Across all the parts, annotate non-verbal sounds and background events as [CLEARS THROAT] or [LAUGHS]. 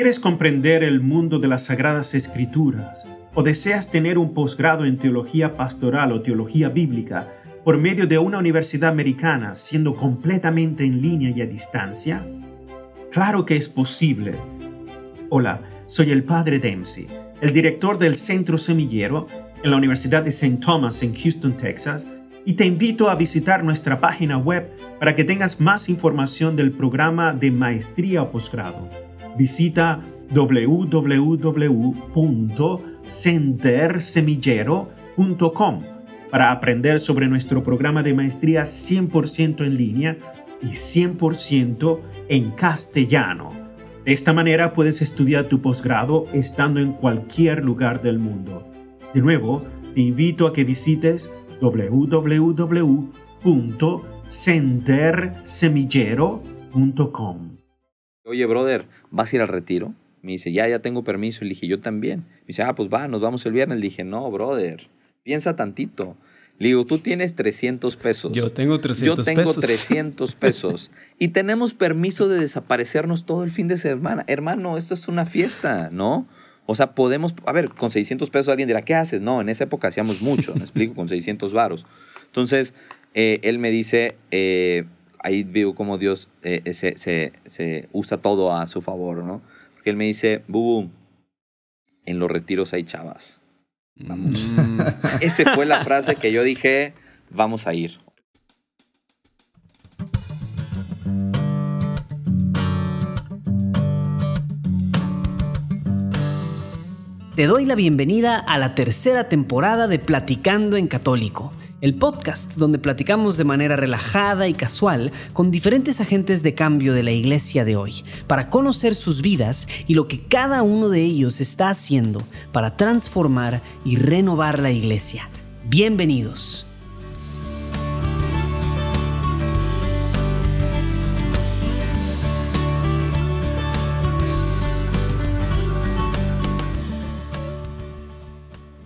¿Quieres comprender el mundo de las Sagradas Escrituras? ¿O deseas tener un posgrado en teología pastoral o teología bíblica por medio de una universidad americana siendo completamente en línea y a distancia? Claro que es posible. Hola, soy el padre Dempsey, el director del Centro Semillero en la Universidad de St. Thomas en Houston, Texas, y te invito a visitar nuestra página web para que tengas más información del programa de maestría o posgrado visita www.centersemillero.com para aprender sobre nuestro programa de maestría 100% en línea y 100% en castellano. De esta manera puedes estudiar tu posgrado estando en cualquier lugar del mundo. De nuevo, te invito a que visites www.centersemillero.com. Oye, brother, ¿vas a ir al retiro? Me dice, ya, ya tengo permiso. Y le dije, yo también. Me dice, ah, pues va, nos vamos el viernes. Le dije, no, brother, piensa tantito. Le digo, tú tienes 300 pesos. Yo tengo 300 pesos. Yo tengo 300 [LAUGHS] pesos. y tenemos permiso de desaparecernos todo el fin de semana. Hermano, esto es una fiesta, ¿no? O sea, podemos, a ver, con 600 pesos alguien dirá, ¿qué haces? No, en esa época hacíamos mucho, me [LAUGHS] explico, con 600 varos. Entonces, eh, él me dice, eh, ahí veo cómo Dios eh, eh, se, se, se, usa todo a su favor, ¿no? Porque él me dice, Bubu, en los retiros hay chavas. Vamos. Mm. [LAUGHS] Esa fue la frase que yo dije, vamos a ir. Te doy la bienvenida a la tercera temporada de Platicando en Católico el podcast donde platicamos de manera relajada y casual con diferentes agentes de cambio de la iglesia de hoy, para conocer sus vidas y lo que cada uno de ellos está haciendo para transformar y renovar la iglesia. Bienvenidos.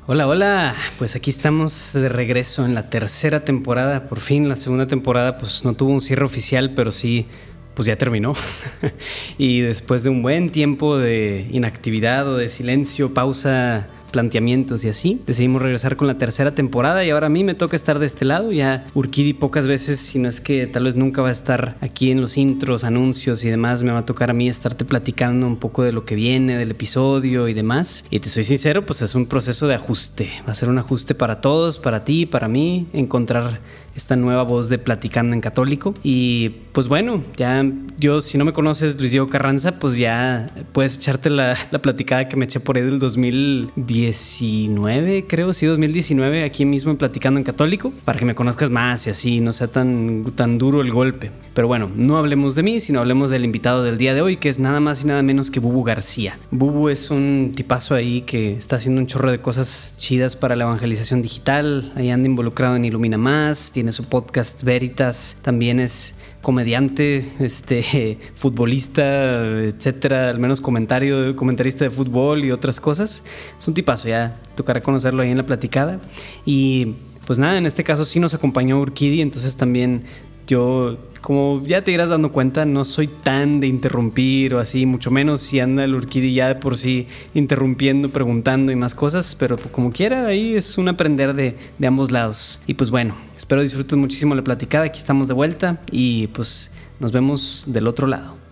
Hola, hola. Pues aquí estamos de regreso en la tercera temporada. Por fin, la segunda temporada pues no tuvo un cierre oficial, pero sí, pues ya terminó. [LAUGHS] y después de un buen tiempo de inactividad o de silencio, pausa planteamientos y así. Decidimos regresar con la tercera temporada y ahora a mí me toca estar de este lado. Ya Urquidi pocas veces, si no es que tal vez nunca va a estar aquí en los intros, anuncios y demás, me va a tocar a mí estarte platicando un poco de lo que viene, del episodio y demás. Y te soy sincero, pues es un proceso de ajuste. Va a ser un ajuste para todos, para ti, para mí, encontrar esta nueva voz de Platicando en Católico. Y pues bueno, ya yo, si no me conoces, Luis Diego Carranza, pues ya puedes echarte la, la platicada que me eché por ahí del 2019, creo, sí, 2019, aquí mismo en Platicando en Católico, para que me conozcas más y así no sea tan, tan duro el golpe. Pero bueno, no hablemos de mí, sino hablemos del invitado del día de hoy, que es nada más y nada menos que Bubu García. Bubu es un tipazo ahí que está haciendo un chorro de cosas chidas para la evangelización digital, ahí anda involucrado en Ilumina Más, su podcast Veritas, también es comediante, este, [LAUGHS] futbolista, etcétera, al menos comentario, comentarista de fútbol y otras cosas. Es un tipazo, ya tocará conocerlo ahí en la platicada. Y pues nada, en este caso sí nos acompañó Urquidi, entonces también yo como ya te irás dando cuenta, no soy tan de interrumpir o así, mucho menos si anda el Urquidi ya de por sí interrumpiendo, preguntando y más cosas, pero como quiera, ahí es un aprender de, de ambos lados. Y pues bueno, espero disfruten muchísimo la platicada, aquí estamos de vuelta y pues nos vemos del otro lado.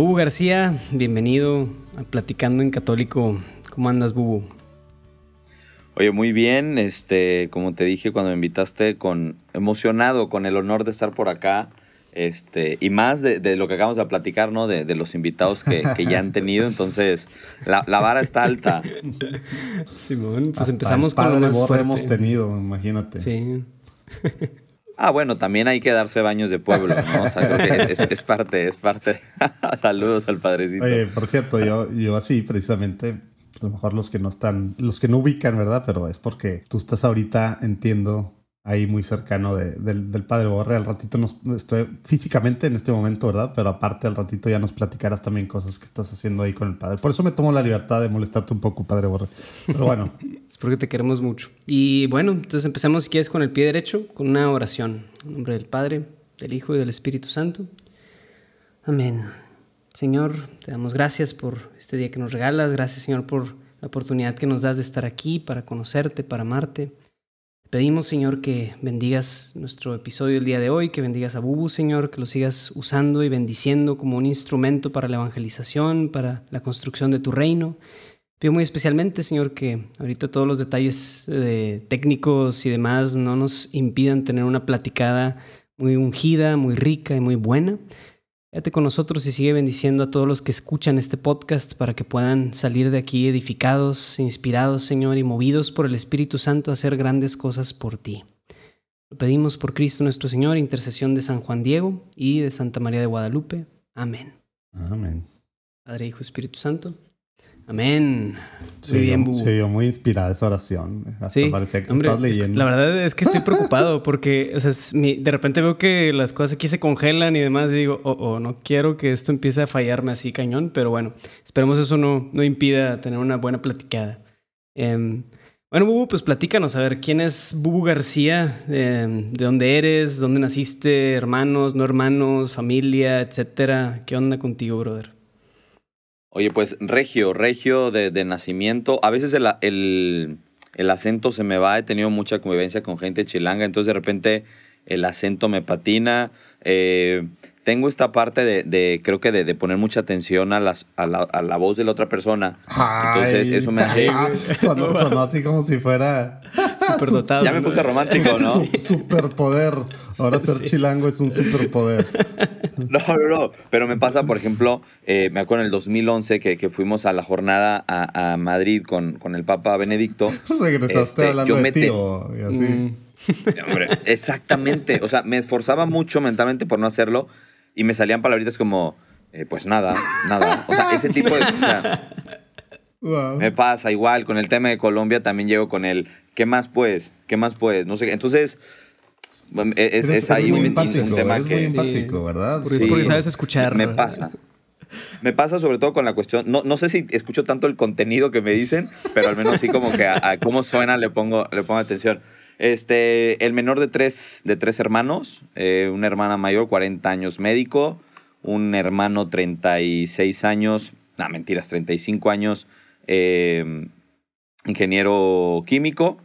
Bubu García, bienvenido a Platicando en Católico. ¿Cómo andas, Bubu? Oye, muy bien. Este, como te dije cuando me invitaste, con emocionado con el honor de estar por acá. Este, y más de, lo que acabamos de platicar, ¿no? De, los invitados que, ya han [LAUGHS] tenido. Entonces, la, vara está alta. Simón, pues empezamos con lo más fuerte. hemos tenido, imagínate. Sí. [LAUGHS] Ah, bueno, también hay que darse baños de pueblo, ¿no? O sea, es, parte, es parte. [LAUGHS] Saludos al padrecito. Oye, por cierto, yo, yo así precisamente, a lo mejor los que no están, los que no ubican, ¿verdad? Pero es porque tú estás ahorita, entiendo, ahí muy cercano del, padre Borre. Al ratito nos estoy físicamente en este momento, ¿verdad? Pero aparte al ratito ya nos platicarás también cosas que estás haciendo ahí con el padre. Por eso me tomo la libertad de molestarte un poco, padre Borre. Pero bueno. [LAUGHS] es porque te queremos mucho. Y bueno, entonces empecemos si quieres con el pie derecho, con una oración. En nombre del Padre, del Hijo y del Espíritu Santo. Amén. Señor, te damos gracias por este día que nos regalas. Gracias, Señor, por la oportunidad que nos das de estar aquí para conocerte, para amarte. Pedimos, Señor, que bendigas nuestro episodio el día de hoy, que bendigas a Bubu, Señor, que lo sigas usando y bendiciendo como un instrumento para la evangelización, para la construcción de tu reino. Pido muy especialmente, Señor, que ahorita todos los detalles de técnicos y demás no nos impidan tener una platicada muy ungida, muy rica y muy buena. Quédate con nosotros y sigue bendiciendo a todos los que escuchan este podcast para que puedan salir de aquí edificados, inspirados, Señor, y movidos por el Espíritu Santo a hacer grandes cosas por ti. Lo pedimos por Cristo nuestro Señor, intercesión de San Juan Diego y de Santa María de Guadalupe. Amén. Amén. Padre, Hijo, Espíritu Santo. Amén. muy bien, Bu. Se vio muy inspirada esa oración. Hasta sí, parecía que estás leyendo. la verdad es que estoy preocupado [LAUGHS] porque o sea, de repente veo que las cosas aquí se congelan y demás y digo, oh, oh, no quiero que esto empiece a fallarme así cañón, pero bueno, esperemos eso no, no impida tener una buena platicada. Em, bueno, Bubu, pues platícanos, a ver, ¿quién es Bubu García? Em, ¿De dónde eres? ¿Dónde naciste? ¿Hermanos, no hermanos? ¿Familia? Etcétera. ¿Qué onda contigo, brother? Oye, pues regio, regio de, nacimiento. A veces el, el, acento se me va, he tenido mucha convivencia con gente chilanga, entonces de repente el acento me patina. Eh, tengo esta parte de, creo que de, poner mucha atención a, las, a, la, voz de la otra persona. Entonces eso me hace... sonó, así como si fuera... Superdotado. Ya me puse romántico, ¿no? [LAUGHS] Superpoder. Ahora [LAUGHS] ser chilango es un superpoder. [LAUGHS] No, no, no. Pero me pasa, por ejemplo, eh, me acuerdo en el 2011 que, que fuimos a la jornada a, a Madrid con, con, el Papa Benedicto. [LAUGHS] Regresaste este, hablando de tío y así. Mm. exactamente. O sea, me esforzaba mucho mentalmente por no hacerlo y me salían palabritas como, eh, pues nada, nada. O sea, ese tipo de... Me pasa igual con el tema de Colombia, también llego con el, ¿qué más pues? ¿Qué más pues? No sé, entonces... Es, es, ahí un, tema que... Muy empático, ¿verdad? Porque, porque sabes escuchar. Me pasa. Me pasa sobre todo con la cuestión, no, no sé si escucho tanto el contenido que me dicen, pero al menos sí como que a, cómo suena le pongo, le pongo atención. Este, el menor de tres, de tres hermanos, eh, una hermana mayor, 40 años médico, un hermano 36 años, no, mentiras, 35 años, eh, ingeniero químico,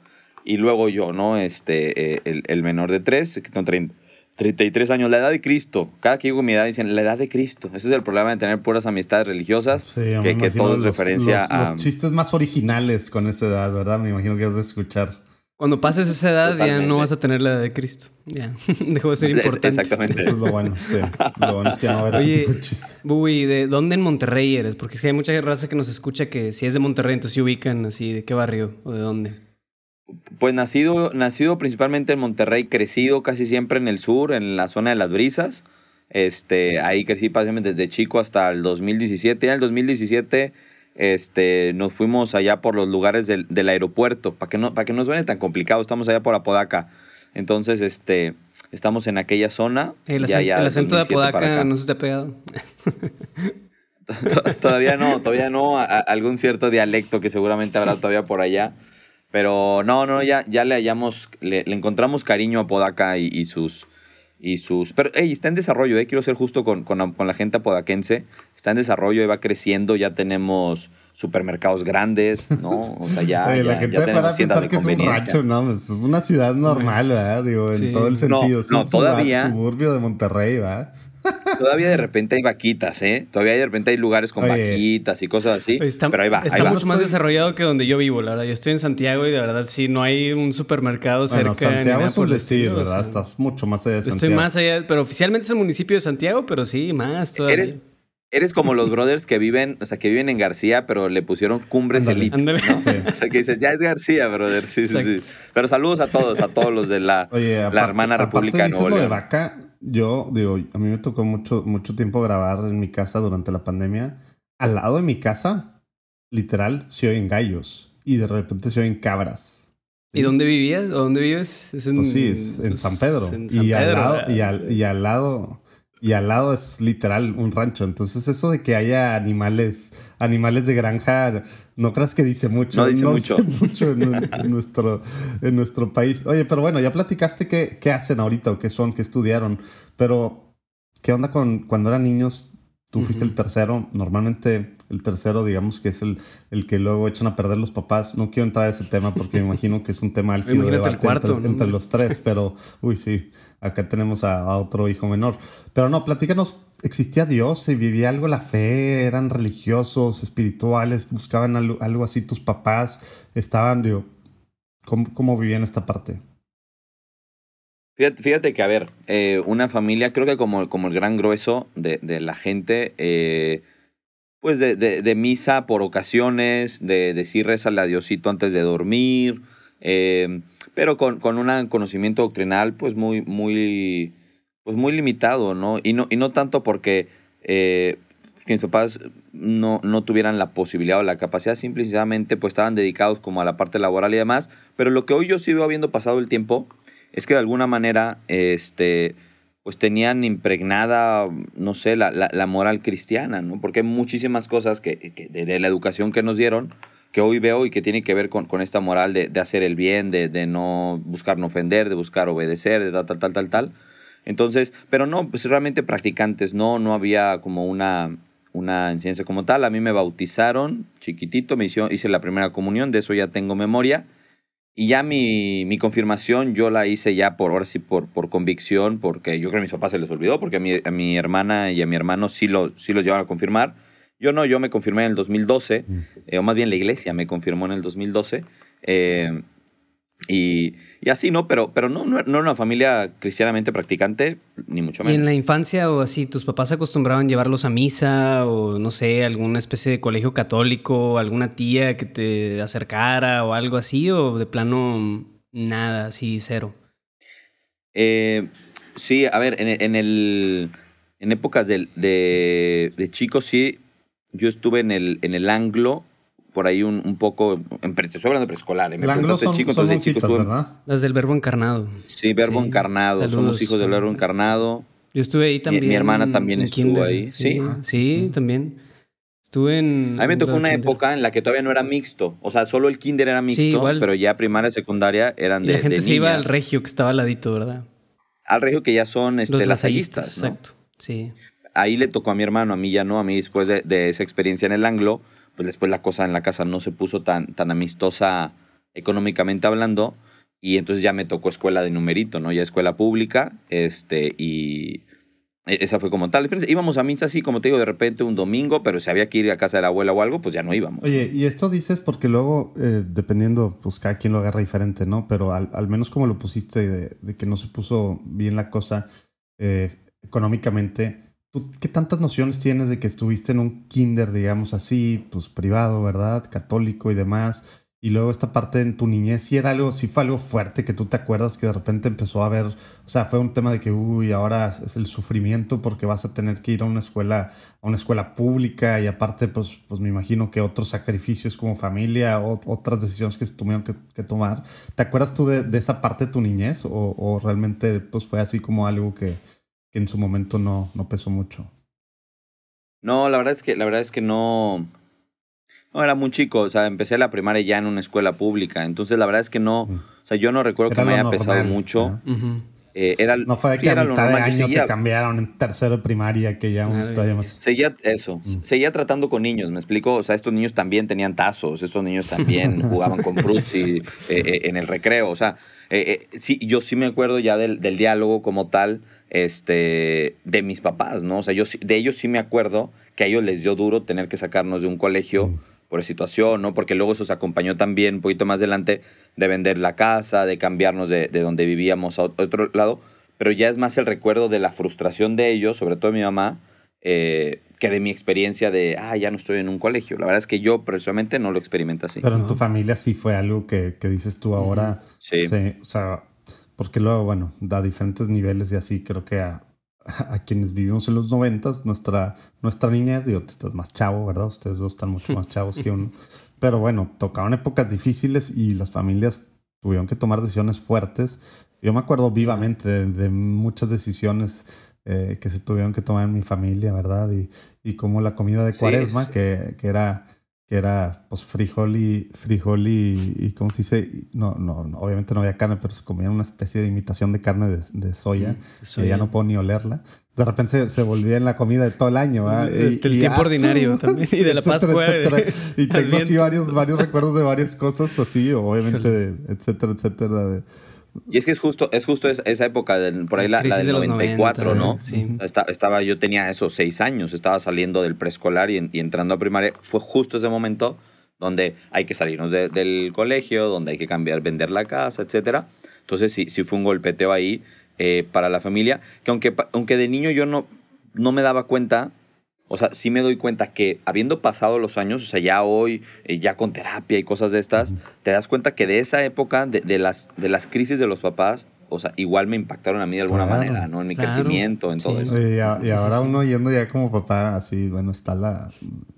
y luego yo, ¿no? Este, eh, el, menor de tres, que tengo 33 años, la edad de Cristo. Cada que digo mi edad dicen la edad de Cristo. Ese es el problema de tener puras amistades religiosas, que, que todo es referencia a... Los chistes más originales con esa edad, ¿verdad? Me imagino que vas a escuchar. Cuando pases esa edad ya no vas a tener la edad de Cristo. Ya, [LAUGHS] dejó de ser importante. Exactamente. Eso es lo bueno. Sí. Lo bueno es que no va a haber Oye, Bubi, ¿de dónde en Monterrey eres? Porque es que hay mucha raza que nos escucha que si es de Monterrey, entonces se ubican así, ¿de qué barrio o de dónde? Pues nacido, nacido principalmente en Monterrey, crecido casi siempre en el sur, en la zona de las brisas. Este, ahí crecí básicamente desde chico hasta el 2017. Ya en el 2017 este, nos fuimos allá por los lugares del, del aeropuerto, para que, no, para que no suene tan complicado, estamos allá por Apodaca. Entonces, este, estamos en aquella zona. El, acento, de Apodaca no se te ha pegado. [LAUGHS] todavía no, todavía no. algún cierto dialecto que seguramente habrá todavía por allá. Pero no, no, ya, ya le hallamos, le, encontramos cariño a Podaca y, y sus, y sus... Pero, hey, está en desarrollo, eh, quiero ser justo con, con, con, la gente apodaquense. Está en desarrollo y va creciendo, ya tenemos supermercados grandes, ¿no? O sea, ya, [LAUGHS] la gente ya tenemos pensar que es un rancho, ¿no? Es una ciudad normal, ¿verdad? Digo, en todo el sentido. No, no todavía... Un suburbio de Monterrey, ¿verdad? Todavía de repente hay vaquitas, ¿eh? Todavía de repente hay lugares con vaquitas y cosas así. pero ahí va. Está mucho más desarrollado que donde yo vivo, la verdad. Yo estoy en Santiago y de verdad sí, no hay un supermercado cerca. Santiago es un destino, ¿verdad? Estás mucho más allá de Santiago. Estoy más allá, pero oficialmente es el municipio de Santiago, pero sí, más todavía. Eres, Eres como los brothers que viven, o sea, que viven en García, pero le pusieron Cumbres Elite. ¿no? [LAUGHS] O sea, que dices, ya es García, brother. Sí, sí, sí. Pero saludos a todos, a todos los de la, la hermana República de Nuevo de vaca, yo, digo, a mí me tocó mucho, mucho tiempo grabar en mi casa durante la pandemia. Al lado de mi casa, literal, se oyen gallos y de repente se oyen cabras. ¿Y dónde vivías? ¿O dónde vives? Es en, pues sí, es en San Pedro. y, al lado, y, al, lado, y al lado es literal un rancho. Entonces, eso de que haya animales, animales de granja, no creas que dice mucho. No dice mucho. [LAUGHS] mucho en, nuestro, en nuestro país. Oye, pero bueno, ya platicaste qué, qué hacen ahorita o qué son, qué estudiaron. Pero, ¿qué onda con cuando eran niños? Tú fuiste el tercero. Normalmente el tercero, digamos que es el, el que luego echan a perder los papás. No quiero entrar a ese tema porque me [LAUGHS] imagino que es un tema álgido de cuarto, entre, los tres, pero uy, sí, acá tenemos a, otro hijo menor. Pero no, platícanos, ¿existía Dios? ¿Y vivía algo la fe? ¿Eran religiosos, espirituales? ¿Buscaban algo, así tus papás? ¿Estaban, digo, cómo, cómo vivían esta parte? Fíjate, que, a ver, eh, una familia, creo que como, como el gran grueso de, de la gente, eh, pues de, de, misa por ocasiones, de decir rezale a Diosito antes de dormir, eh, pero con, con un conocimiento doctrinal pues muy, muy, pues muy limitado, ¿no? Y no, y no tanto porque mis papás no, no tuvieran la posibilidad o la capacidad, simplemente pues estaban dedicados como a la parte laboral y demás, pero lo que hoy yo sí veo habiendo pasado el tiempo, es que de alguna manera, este, pues tenían impregnada, no sé, la, la, moral cristiana, ¿no? Porque hay muchísimas cosas que, de, la educación que nos dieron que hoy veo y que tiene que ver con, con esta moral de, de, hacer el bien, de, de, no buscar no ofender, de buscar obedecer, de tal, tal, tal, tal, tal. Entonces, pero no, pues realmente practicantes, no, no había como una, una enseñanza como tal. A mí me bautizaron chiquitito, me hice la primera comunión, de eso ya tengo memoria. Y ya mi, mi, confirmación yo la hice ya por, ahora sí, por, por convicción, porque yo creo que a mis papás se les olvidó, porque a mi, a mi hermana y a mi hermano sí, lo, sí los llevaron a confirmar. Yo no, yo me confirmé en el 2012, mm. eh, o más bien la iglesia me confirmó en el 2012. Eh, y, y, así, ¿no? Pero, pero no, no, era una familia cristianamente practicante, ni mucho menos. ¿Y en la infancia o así, tus papás acostumbraban llevarlos a misa o, no sé, alguna especie de colegio católico, alguna tía que te acercara o algo así? ¿O de plano nada, así, cero? Eh, sí, a ver, en, en, el, en épocas de, de, de chicos, sí, yo estuve en el, en el anglo por ahí un, un poco, en, estoy hablando de preescolar, ¿eh? me son, chico, entonces chicos, ¿verdad? Las del verbo encarnado. Sí, verbo encarnado, somos hijos del verbo encarnado. Yo estuve ahí también. Mi, hermana también estuvo ahí, ¿sí? Sí, también. Estuve en... A mí me tocó una época en la que todavía no era mixto. O sea, solo el kinder era mixto, pero ya primaria y secundaria eran de y la gente se iba al regio que estaba al ladito, ¿verdad? Al regio que ya son este, Los lasallistas, ¿no? Exacto, sí. Ahí le tocó a mi hermano, a mí ya no. A mí después de, de esa experiencia en el anglo, pues después la cosa en la casa no se puso tan, tan amistosa económicamente hablando y entonces ya me tocó escuela de numerito, ¿no? Ya escuela pública, este, y e, esa fue como tal. Íbamos a misa así, como te digo, de repente un domingo, pero si había que ir a casa de la abuela o algo, pues ya no íbamos. Oye, y esto dices porque luego, eh, dependiendo, pues cada quien lo agarra diferente, ¿no? Pero al, menos como lo pusiste de, que no se puso bien la cosa eh, económicamente, qué tantas nociones tienes de que estuviste en un kinder, digamos así, pues privado, ¿verdad? Católico y demás. Y luego esta parte en tu niñez, si era algo, si fue algo fuerte que tú te acuerdas que de repente empezó a ver, o sea, fue un tema de que, uy, ahora es el sufrimiento porque vas a tener que ir a una escuela, a una escuela pública y aparte, pues, pues me imagino que otros sacrificios como familia o otras decisiones que se tuvieron que, tomar. ¿Te acuerdas tú de, esa parte de tu niñez o, o realmente pues fue así como algo que, en su momento no, no pesó mucho. No, la verdad es que, la verdad es que no. No, era muy chico. O sea, empecé la primaria ya en una escuela pública. Entonces, la verdad es que no. O sea, yo no recuerdo que me haya pesado mucho. Eh, era, no fue de que a mitad de año te cambiaron en tercero de primaria, que ya uno todavía más. Seguía eso, mm. seguía tratando con niños, me explico. O sea, estos niños también tenían tazos, estos niños también [LAUGHS] jugaban con fruits y, eh, eh, en el recreo. O sea, sí, yo sí me acuerdo ya del, del diálogo como tal este, de mis papás, ¿no? O sea, yo de ellos sí me acuerdo que a ellos les dio duro tener que sacarnos de un colegio mm. por situación, ¿no? Porque luego eso se acompañó también un poquito más adelante de vender la casa, de cambiarnos de, de donde vivíamos a otro lado, pero ya es más el recuerdo de la frustración de ellos, sobre todo de mi mamá, eh, que de mi experiencia de, ah, ya no estoy en un colegio. La verdad es que yo personalmente no lo experimento así. Pero en tu familia sí fue algo que, que dices tú ahora. Sí. sí. O sea, porque luego, bueno, da diferentes niveles y así creo que a, [LAUGHS] a quienes vivimos en los noventas, nuestra, nuestra niñez, digo, tú estás más chavo, ¿verdad? Ustedes dos están mucho más chavos que uno. [LAUGHS] Pero bueno, tocaron épocas difíciles y las familias tuvieron que tomar decisiones fuertes. Yo me acuerdo vivamente de, muchas decisiones eh, que se tuvieron que tomar en mi familia, ¿verdad? Y, y como la comida de cuaresma, Que, que, era que era pues frijol y frijol y, y ¿cómo se dice? No, no, obviamente no había carne, pero se comían una especie de imitación de carne de, de soya, mm, que ya no puedo ni olerla. De repente se, volvía en la comida de todo el año. Del tiempo ordinario también. Y de la Pascua. Y [LAUGHS] tengo así varios, varios recuerdos de varias cosas así, obviamente, de, etcétera, etcétera. De, y es que es justo, es justo esa, época, por ahí la, del 94, ¿no? Sí. estaba, yo tenía esos seis años, estaba saliendo del preescolar y, entrando a primaria. Fue justo ese momento donde hay que salirnos del colegio, donde hay que cambiar, vender la casa, etcétera. Entonces sí, sí fue un golpeteo ahí eh, para la familia, que aunque, aunque de niño yo no, no me daba cuenta, o sea, sí me doy cuenta que habiendo pasado los años, o sea, ya hoy, eh, ya con terapia y cosas de estas, te das cuenta que de esa época, de, las, de las crisis de los papás, o sea, igual me impactaron a mí de alguna manera, ¿no? En mi crecimiento, en todo eso. Y, ahora uno yendo ya como papá, así, bueno, está la...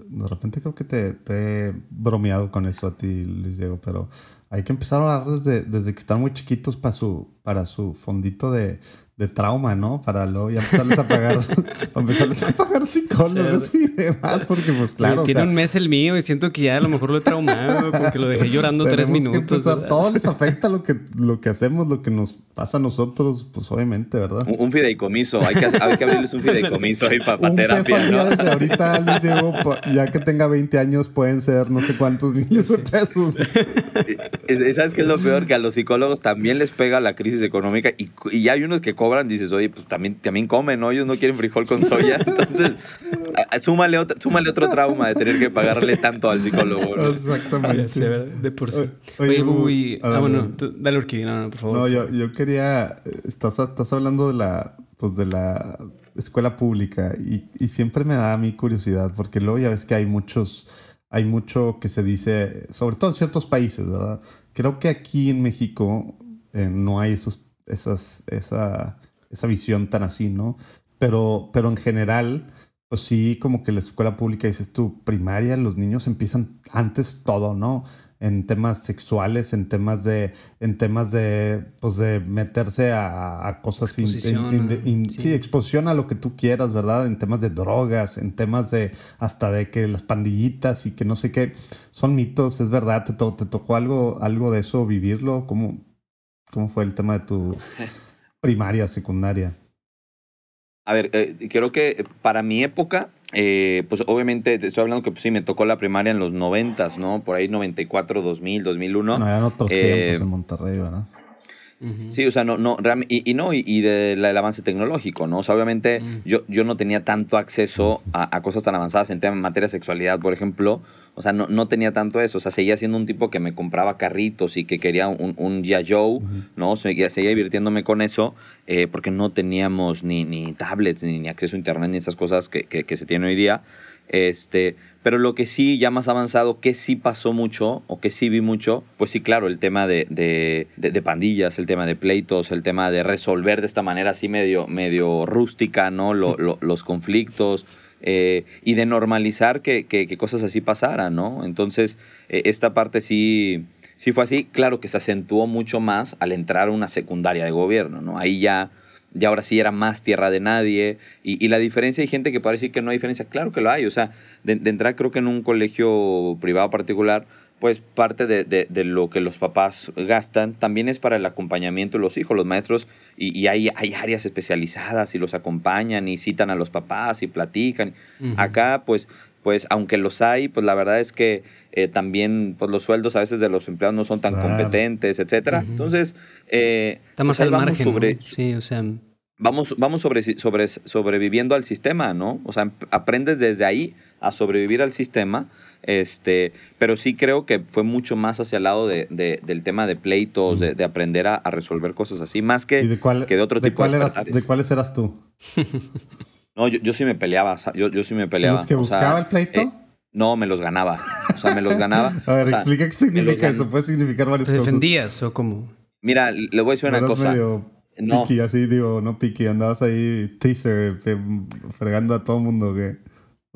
De repente creo que te, te he bromeado con eso a ti, Luis Diego, pero hay que empezar a hablar desde, desde que están muy chiquitos para su, para su fondito de, de trauma, ¿no? Para luego ya empezarles a pagar, [LAUGHS] para empezarles a pagar psicólogos y demás, porque pues claro. tiene un mes el mío y siento que ya a lo mejor lo he traumado, como que lo dejé llorando tres minutos. Que todo les afecta lo que, lo que hacemos, lo que nos pasa a nosotros, pues obviamente, ¿verdad? Un, fideicomiso, hay que, hay que abrirles un fideicomiso ahí para, terapia. ¿no? desde ahorita les digo, ya que tenga 20 años pueden ser no sé cuántos miles de pesos. [LAUGHS] ¿Sabes qué es lo peor? Que a los psicólogos también les pega la crisis económica y, y hay unos que cobran, dices, oye, pues también, también comen, ¿no? Ellos no quieren frijol con soya. [LAUGHS] Entonces, súmale, otro, súmale otro trauma de tener que pagarle tanto al psicólogo. Exactamente. de por sí. Oye, uy, ah, bueno, dale Urquí, no, no, por favor. No, yo, yo quería, estás, estás hablando de la, pues de la escuela pública y, y siempre me da a mí curiosidad porque luego ya ves que hay muchos, hay mucho que se dice, sobre todo en ciertos países, ¿verdad? Creo que aquí en México eh, no hay esos, esas, esa esa visión tan así, ¿no? Pero, pero en general, pues sí, como que la escuela pública, dices tú, primaria, los niños empiezan antes todo, ¿no? En temas sexuales, en temas de, en temas de, pues de meterse a, cosas, exposición, sí. exposición a lo que tú quieras, ¿verdad? En temas de drogas, en temas de, hasta de que las pandillitas y que no sé qué, son mitos, es verdad, te, te tocó algo, algo de eso vivirlo, ¿cómo, cómo fue el tema de tu... [LAUGHS] primaria, secundaria? A ver, eh, creo que para mi época, eh, pues obviamente te estoy hablando que pues, sí, me tocó la primaria en los noventas, ¿no? Por ahí 94, 2000, 2001. No, eran otros tiempos eh, en Monterrey, ¿verdad? Sí, o sea, no, no, y, y no, y, del avance tecnológico, ¿no? O sea, obviamente yo, yo no tenía tanto acceso a, cosas tan avanzadas en, tema, en materia de sexualidad, por ejemplo. O sea, no, no tenía tanto eso. O sea, seguía siendo un tipo que me compraba carritos y que quería un, un Joe, ¿no? Seguía, seguía, divirtiéndome con eso eh, porque no teníamos ni, ni tablets, ni, ni, acceso a internet, ni esas cosas que, que, que se tienen hoy día. Este, pero lo que sí, ya más avanzado, que sí pasó mucho o que sí vi mucho, pues sí, claro, el tema de, de, de, pandillas, el tema de pleitos, el tema de resolver de esta manera así medio, medio rústica, ¿no? los conflictos. Eh, y de normalizar que, que, cosas así pasaran, ¿no? Entonces, eh, esta parte sí, sí fue así. Claro que se acentuó mucho más al entrar a una secundaria de gobierno, ¿no? Ahí ya y ahora sí era más tierra de nadie. Y, la diferencia, hay gente que puede decir que no hay diferencia. Claro que lo hay. O sea, de, entrar creo que en un colegio privado particular, pues parte de, de, lo que los papás gastan también es para el acompañamiento de los hijos, los maestros, y, y hay, hay, áreas especializadas y los acompañan y citan a los papás y platican. Acá, pues, pues aunque los hay, pues la verdad es que eh, también pues, los sueldos a veces de los empleados no son tan competentes, etcétera. Entonces, eh, Está más pues, al margen, sobre, Sí, o sea... Vamos, vamos sobre, sobre, sobreviviendo al sistema, ¿no? O sea, aprendes desde ahí a sobrevivir al sistema, este, pero sí creo que fue mucho más hacia el lado de, del tema de pleitos, de, aprender a, resolver cosas así, más que de, que de otro tipo de ¿De cuáles eras tú? no, yo, yo, sí me peleaba, yo, yo sí me peleaba. ¿Los que buscaba el pleito? Eh, no, me los ganaba. O sea, me los ganaba. [LAUGHS] a ver, explica qué significa eso. Puede significar varias cosas. defendías o cómo? Mira, le voy a decir una cosa. Medio no. Piqui, así digo, no piqui. Andabas ahí teaser, fregando a todo el mundo que...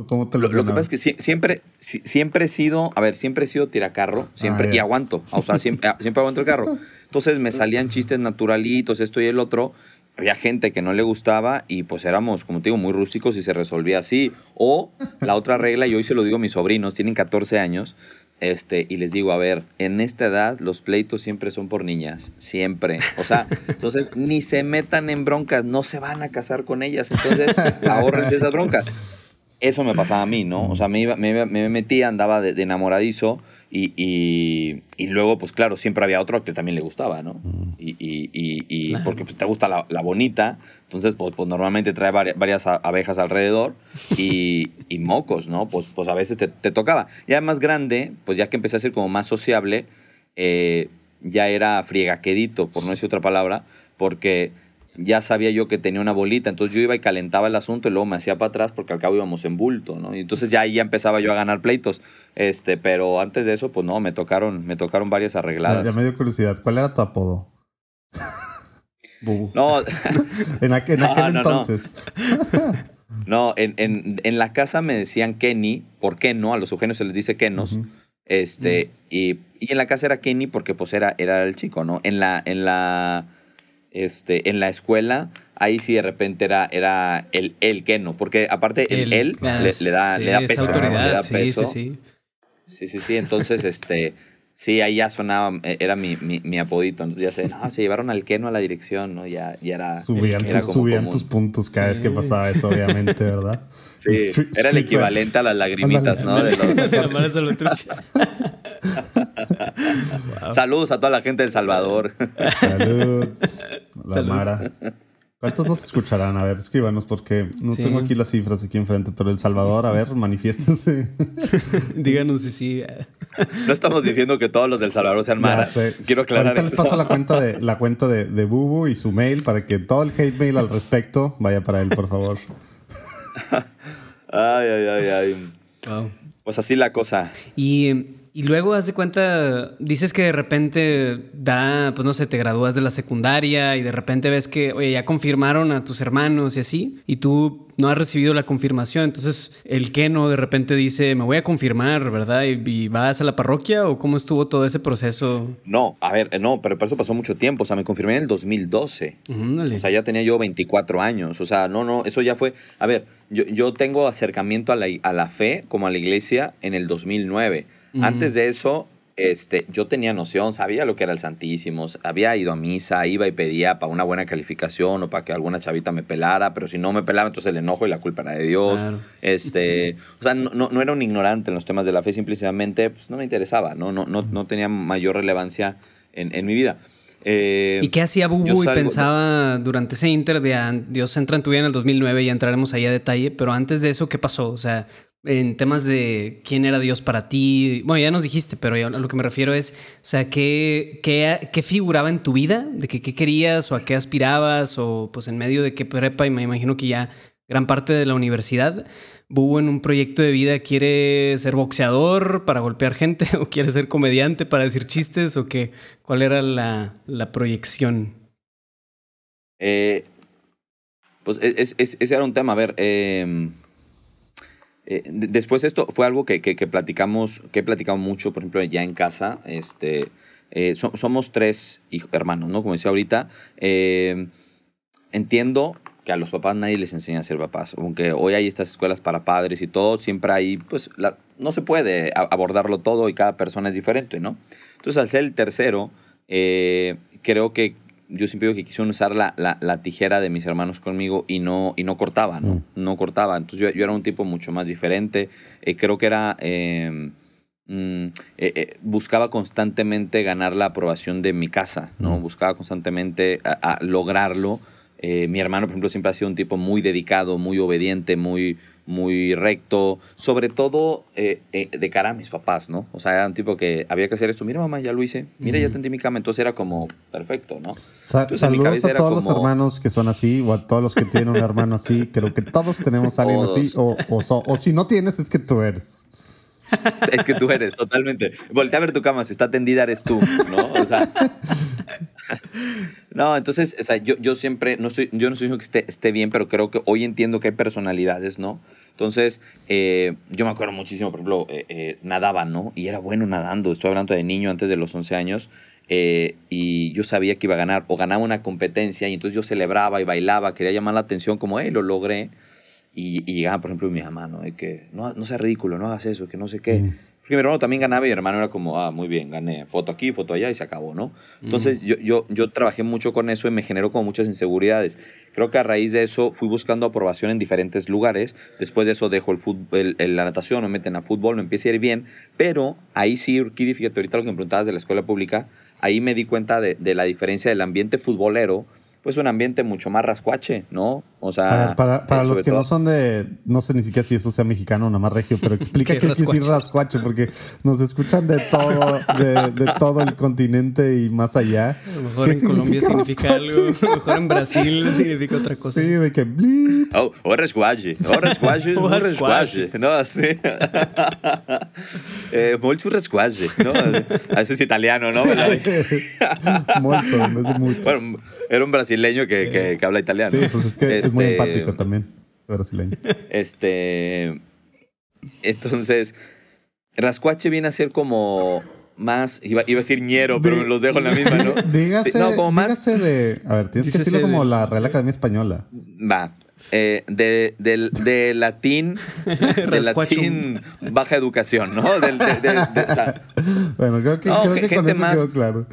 ¿Cómo te lo, lo, que pasa es que siempre, siempre he sido, a ver, siempre he sido tiracarro, siempre, ah, y aguanto, o sea, siempre, ah, siempre aguanto el carro. Entonces me salían chistes naturalitos, esto y el otro. Había gente que no le gustaba y pues éramos, como te digo, muy rústicos y se resolvía así. O la otra regla, y hoy se lo digo a mis sobrinos, tienen 14 años, este, y les digo, a ver, en esta edad los pleitos siempre son por niñas, siempre. O sea, entonces ni se metan en broncas, no se van a casar con ellas, entonces ahorrense esas broncas. Eso me pasaba a mí, ¿no? O sea, me, me, me metía, andaba de, enamoradizo y, y, y, luego, pues claro, siempre había otro que también le gustaba, ¿no? Y, y porque pues, te gusta la, la bonita, entonces pues, pues normalmente trae varias, abejas alrededor y, mocos, ¿no? Pues, pues a veces te, te, tocaba. Ya más grande, pues ya que empecé a ser como más sociable, eh, ya era friegaquedito, por no decir otra palabra, porque ya sabía yo que tenía una bolita, entonces yo iba y calentaba el asunto y luego me hacía para atrás porque al cabo íbamos en bulto, ¿no? Y entonces ya ahí ya empezaba yo a ganar pleitos, este, pero antes de eso, pues no, me tocaron, me tocaron varias arregladas. Ya, me dio curiosidad, ¿cuál era tu apodo? [LAUGHS] no. [LAUGHS] en, aquel, entonces. [LAUGHS] no, en, en, en, la casa me decían Kenny, ¿por qué no? A los eugenos se les dice Kenos. Este, y, y, en la casa era Kenny porque pues era, era el chico, ¿no? En la, en la este, en la escuela, ahí sí de repente era, era el, el que no, porque aparte el, él le, da, le da peso. Autoridad, sí, sí, sí. Sí, sí, sí. Entonces, este, sí, ahí ya sonaba, eh, era mi, mi, mi apodito. Entonces ya sé, no, se llevaron al Keno a la dirección, ¿no? Ya, ya era. Subían, era tus, subían tus puntos cada vez que pasaba eso, obviamente, ¿verdad? [LAUGHS] Sí, era el equivalente a las lagrimitas, ¿no? De los... [LAUGHS] [LAUGHS] Saludos a toda la gente de El Salvador. Salud. [LAUGHS] La Mara. ¿Cuántos nos escucharán? A ver, escríbanos porque no tengo aquí las cifras aquí enfrente, pero El Salvador, a ver, manifiéstense. Díganos si sí. No estamos diciendo que todos los del Salvador sean Mara. Quiero aclarar Ahorita les paso la cuenta, de, la cuenta de, de Bubu y su mail para que todo el hate mail al respecto vaya para él, por favor. Ay, ay, ay, ay. Pues así la cosa. Y y luego, haz de cuenta, dices que de repente da, pues no sé, te gradúas de la secundaria y de repente ves que, oye, ya confirmaron a tus hermanos y así, y tú no has recibido la confirmación. Entonces, el que no de repente dice, me voy a confirmar, ¿verdad? Y, vas a la parroquia o cómo estuvo todo ese proceso? No, a ver, no, pero por eso pasó mucho tiempo. O sea, me confirmé en el 2012. o sea, ya tenía yo 24 años. O sea, no, no, eso ya fue. A ver, yo, yo tengo acercamiento a la, a la fe como a la iglesia en el 2009. Antes de eso, este, yo tenía noción, sabía lo que era el Santísimo, había ido a misa, iba y pedía para una buena calificación o para que alguna chavita me pelara, pero si no me pelaba, entonces el enojo y la culpa era de Dios. Este, [LAUGHS] o sea, no, no, era un ignorante en los temas de la fe, simplemente pues, no me interesaba, no, no, no, no tenía mayor relevancia en, en mi vida. Eh, ¿Y qué hacía Bubu y pensaba durante ese inter de ah, Dios entra en tu vida en el 2009 y entraremos ahí a detalle, pero antes de eso, ¿qué pasó? O sea, en temas de quién era Dios para ti. Bueno, ya nos dijiste, pero a lo que me refiero es, o sea, ¿qué, qué, qué figuraba en tu vida? ¿De qué, qué querías o a qué aspirabas? O pues en medio de qué prepa, y me imagino que ya gran parte de la universidad, Bubu en un proyecto de vida quiere ser boxeador para golpear gente [LAUGHS] o quiere ser comediante para decir chistes o qué? ¿Cuál era la, la proyección? Eh, pues es, es, ese era un tema. A ver, eh, eh, después esto fue algo que, que, platicamos, que he platicado mucho, por ejemplo, ya en casa. Este, eh, somos tres hermanos, ¿no? Como decía ahorita. Eh, entiendo que a los papás nadie les enseña a ser papás. Aunque hoy hay estas escuelas para padres y todo, siempre hay, pues, no se puede abordarlo todo y cada persona es diferente, ¿no? Entonces, al ser el tercero, creo que yo siempre digo que quisieron usar la, la, tijera de mis hermanos conmigo y no, y no cortaba, ¿no? Mm. No cortaba. Entonces yo, yo, era un tipo mucho más diferente. Eh, creo que era... Em, mm, eh, eh, buscaba constantemente ganar la aprobación de mi casa, ¿no? Mm. Buscaba constantemente a lograrlo. mi hermano, por ejemplo, siempre ha sido un tipo muy dedicado, muy obediente, muy, muy recto, sobre todo eh, eh, de cara a mis papás, ¿no? O sea, era un tipo que había que hacer esto, mira mamá, ya lo hice, mira, ya tendí mi cama, entonces era como perfecto, ¿no? saludos a todos los hermanos que son así, o a todos los que tienen un hermano así, creo que todos tenemos a [LAUGHS] alguien así, o, o, si no tienes, es que tú eres. [LAUGHS] es que tú eres, totalmente. Voltea a ver tu cama, si está tendida eres tú, ¿no? [LAUGHS] No, entonces, o sea, yo, yo siempre, no estoy, yo no diciendo que esté, esté bien, pero creo que hoy entiendo que hay personalidades, ¿no? Entonces, eh, yo me acuerdo muchísimo, por ejemplo, eh, eh, nadaba, ¿no? Y era bueno nadando, estoy hablando de niño antes de los 11 años, y yo sabía que iba a ganar, o ganaba una competencia, y entonces yo celebraba y bailaba, quería llamar la atención como, hey, lo logré. Y, y llegaba, por ejemplo, mi mamá, ¿no? De que no, no sea ridículo, no hagas eso, que no sé qué. Mm. Porque mi hermano también ganaba y mi hermano era como, ah, muy bien, gané, foto aquí, foto allá y se acabó, ¿no? Entonces yo, yo, yo trabajé mucho con eso y me generó como muchas inseguridades. Creo que a raíz de eso fui buscando aprobación en diferentes lugares. Después de eso dejo el fútbol, la natación, me meten a fútbol, me empieza a ir bien. Pero ahí sí, Urquidi, fíjate, ahorita lo que me preguntabas de la escuela pública, ahí me di cuenta de, de la diferencia del ambiente futbolero pues un ambiente mucho más rascuache, ¿no? O sea, para, para, eh, los que no son de, no sé ni siquiera si eso sea mexicano o nada más regio, pero [LAUGHS] explica qué, es decir rascuache, porque nos escuchan de todo, de, todo el continente y más allá. A lo mejor en Colombia significa algo, a lo mejor en Brasil [LAUGHS] significa otra cosa. Sí, de que blip. Oh, o rascuache, o rascuache, [LAUGHS] o rascuache, no, sí. eh, molto rascuache, ¿no? Eso es italiano, ¿no? Mucho. Bueno, era un brasileño que, que, habla italiano. Sí, pues es que es muy este, empático también, brasileño. [LAUGHS] Este. Entonces, rascuache viene a ser como más, iba, iba a decir ñero, pero los dejo en la misma, ¿no? [LAUGHS] Dígase, no, como más, de, a ver, tienes que decirlo como la Real Academia Española. Va, eh, [LAUGHS] de, de, de, latín, de latín baja educación, ¿no? De, bueno, creo que, creo que con eso más, quedó claro.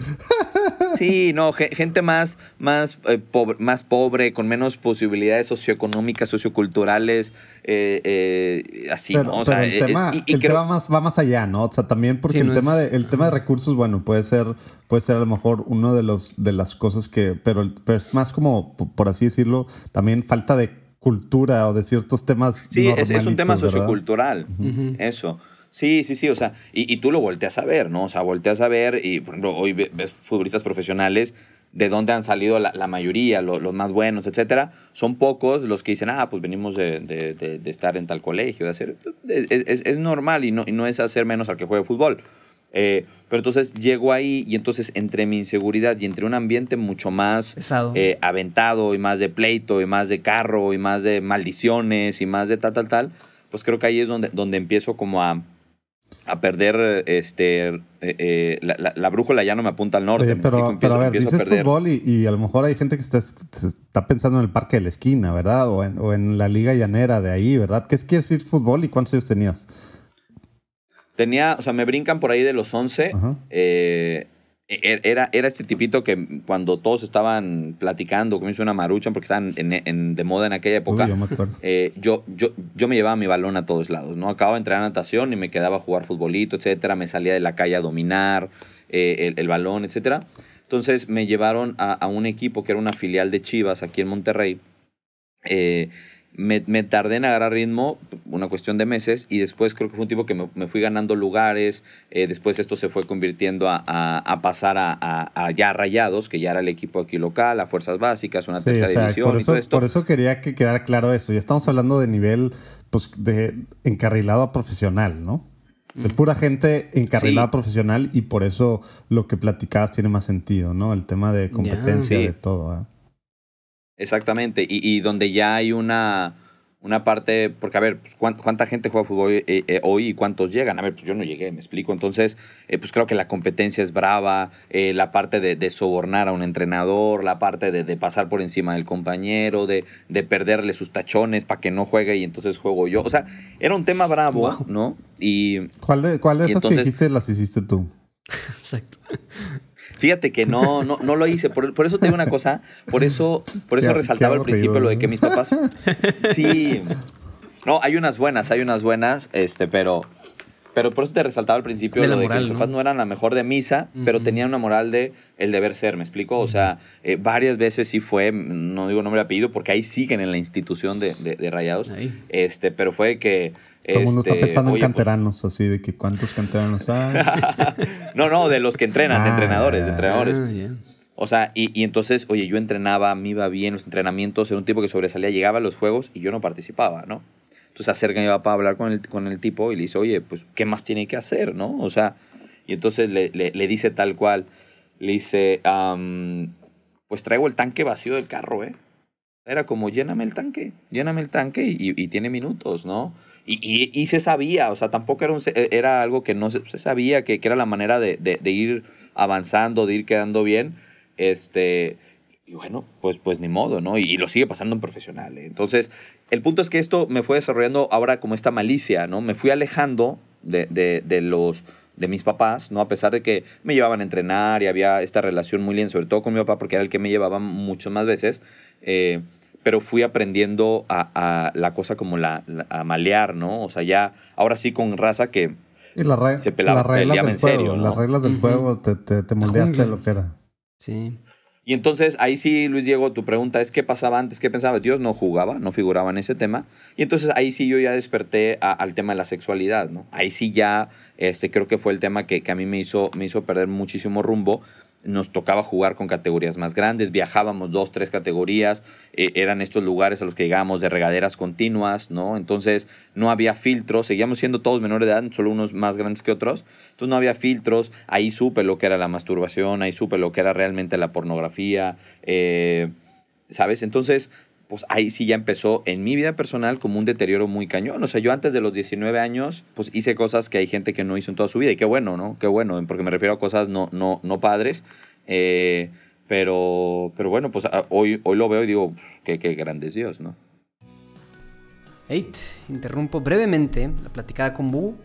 sí, no, gente más, más, eh, pobre, más pobre, con menos posibilidades socioeconómicas, socioculturales, eh, eh, así, ¿no? O sea, el tema, y, el tema más, va más allá, ¿no? O sea, también porque el, tema de, el tema de recursos, bueno, puede ser, puede ser a lo mejor uno de, los, de las cosas que, pero, pero es más como, por así decirlo, también falta de cultura o de ciertos temas. Sí, es, un tema sociocultural, eso. Sí, sí, sí, o sea, y, tú lo volteas a ver, ¿no? O sea, volteas a ver y, por ejemplo, hoy ves futbolistas profesionales de dónde han salido la, mayoría, los más buenos, etcétera. Son pocos los que dicen, ah, pues venimos de, de, estar en tal colegio, de hacer... Es, es, normal y no, y no es hacer menos al que juegue fútbol. Eh, pero entonces llego ahí y entonces entre mi inseguridad y entre un ambiente mucho más eh, aventado y más de pleito y más de carro y más de maldiciones y más de tal, tal, tal, pues creo que ahí es donde, donde empiezo como a, a perder este eh, la, brújula ya no me apunta al norte. pero, pero, a ver, dices fútbol y, a lo mejor hay gente que está, está pensando en el parque de la esquina, ¿verdad? O en, o en la liga llanera de ahí, ¿verdad? ¿Qué es que decir fútbol y cuántos años tenías? Tenía, o sea, me brincan por ahí de los 11. Eh, e, era, era este tipito que cuando todos estaban platicando, como hizo una marucha, porque estaban en, de moda en aquella época, eh, yo, yo, yo me llevaba mi balón a todos lados, ¿no? Acababa de entrar a natación y me quedaba a jugar futbolito, etcétera. Me salía de la calle a dominar eh, el, balón, etcétera. Entonces me llevaron a, a, un equipo que era una filial de Chivas aquí en Monterrey. Eh, me, me, tardé en agarrar ritmo, una cuestión de meses, y después creo que fue un tipo que me, fui ganando lugares, eh, después esto se fue convirtiendo a, a, pasar a, ya Rayados, que ya era el equipo aquí local, a Fuerzas Básicas, una tercera división por eso, y todo esto. Por eso quería que quedara claro eso, ya estamos hablando de nivel pues, de encarrilado a profesional, ¿no? De pura gente encarrilada profesional y por eso lo que platicabas tiene más sentido, ¿no? El tema de competencia, de todo. ¿eh? Exactamente, y, y, donde ya hay una, una parte, porque a ver, pues, ¿cuánta, gente juega fútbol eh, eh, hoy y cuántos llegan? A ver, pues yo no llegué, me explico. Entonces, eh, pues creo que la competencia es brava, la parte de, de, sobornar a un entrenador, la parte de, de pasar por encima del compañero, de, de perderle sus tachones para que no juegue y entonces juego yo. O sea, era un tema bravo, ¿no? Y, ¿Cuál de, cuál de esas que dijiste las hiciste tú? [LAUGHS] Exacto. Fíjate que no, no, no lo hice. Por, por, eso te digo una cosa. Por eso, por eso resaltaba al principio lo de que mis papás. Sí. No, hay unas buenas, hay unas buenas, este, pero. Pero por eso te resaltaba al principio lo de que mis papás ¿no? eran la mejor de misa, pero tenían una moral de el deber ser, ¿me explico? O sea, eh, varias veces sí fue, no digo nombre de apellido, porque ahí siguen en la institución de, de, Rayados. Este, pero fue que todo el mundo está este, pensando en pues canteranos, así de que cuántos canteranos hay. [LAUGHS] no, no, de los que entrenan, de ah, entrenadores, de entrenadores. Ah, o sea, y, entonces, oye, yo entrenaba, me iba bien los entrenamientos, era un tipo que sobresalía, llegaba a los juegos y yo no participaba, ¿no? Entonces acerca mi papá a hablar con el, con el tipo y le dice, oye, pues, ¿qué más tiene que hacer, no? O sea, y entonces le, le, dice tal cual, le dice, pues traigo el tanque vacío del carro, ¿eh? Era como, lléname el tanque, lléname el tanque y, tiene minutos, ¿no? Y, y, se sabía, o sea, tampoco era, un, era algo que no se, sabía, que, que, era la manera de, de, ir avanzando, de ir quedando bien. Este, y bueno, pues, pues ni modo, ¿no? Y, lo sigue pasando en profesional. ¿eh? Entonces, el punto es que esto me fue desarrollando ahora como esta malicia, ¿no? Me fui alejando de, de, de los de mis papás, ¿no? A pesar de que me llevaban a entrenar y había esta relación muy linda, sobre todo con mi papá, porque era el que me llevaba muchas más veces. Eh, pero fui aprendiendo a, la cosa como la, a malear, ¿no? O sea, ya, ahora sí con raza que se pelaba, las reglas del en serio, Las reglas del juego te, te, moldeaste lo que era. Sí. Y entonces ahí sí, Luis Diego, tu pregunta es qué pasaba antes, qué pensaba. Dios no jugaba, no figuraba en ese tema. Y entonces ahí sí yo ya desperté al tema de la sexualidad, ¿no? Ahí sí ya, este, creo que fue el tema que, que a mí me hizo, me hizo perder muchísimo rumbo nos tocaba jugar con categorías más grandes, viajábamos dos, tres categorías, eh, eran estos lugares a los que llegábamos de regaderas continuas, ¿no? Entonces no había filtros, seguíamos siendo todos menores de edad, solo unos más grandes que otros, entonces no había filtros, ahí supe lo que era la masturbación, ahí supe lo que era realmente la pornografía, eh, ¿sabes? Entonces pues ahí sí ya empezó en mi vida personal como un deterioro muy cañón. O sea, yo antes de los 19 años, pues hice cosas que hay gente que no hizo en toda su vida. Y qué bueno, ¿no? Qué bueno, porque me refiero a cosas no, no, no padres. Eh, pero, pero bueno, pues ah, hoy, hoy lo veo y digo, qué, qué grande Dios, ¿no? Hey, interrumpo brevemente la platicada con Bu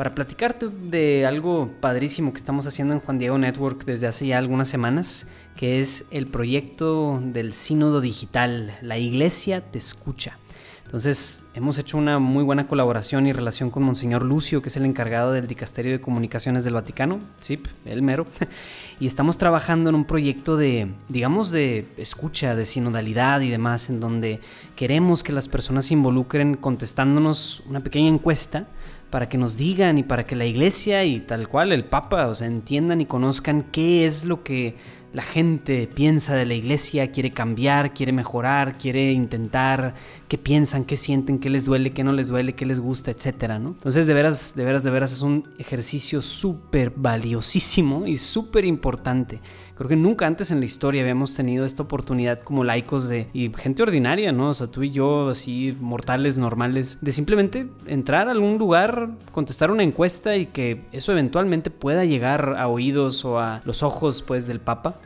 para platicarte de algo padrísimo que estamos haciendo en Juan Diego Network desde hace ya algunas semanas, que es el proyecto del sínodo digital, La Iglesia te escucha. Entonces, hemos hecho una muy buena colaboración y relación con Monseñor Lucio, que es el encargado del Dicasterio de Comunicaciones del Vaticano, sí, el mero, [LAUGHS] y estamos trabajando en un proyecto de, digamos, de escucha, de sinodalidad y demás, en donde queremos que las personas se involucren contestándonos una pequeña encuesta para que nos digan y para que la iglesia y tal cual el Papa, o sea, entiendan y conozcan qué es lo que la gente piensa de la iglesia, quiere cambiar, quiere mejorar, quiere intentar, qué piensan, qué sienten, qué les duele, qué no les duele, qué les gusta, etcétera, ¿no? Entonces, de veras, de veras, de veras es un ejercicio súper valiosísimo y súper importante. Creo que nunca antes en la historia habíamos tenido esta oportunidad como laicos de y gente ordinaria, ¿no? O sea, tú y yo, así mortales, normales, de simplemente entrar a algún lugar, contestar una encuesta y que eso eventualmente pueda llegar a oídos o a los ojos, pues, del Papa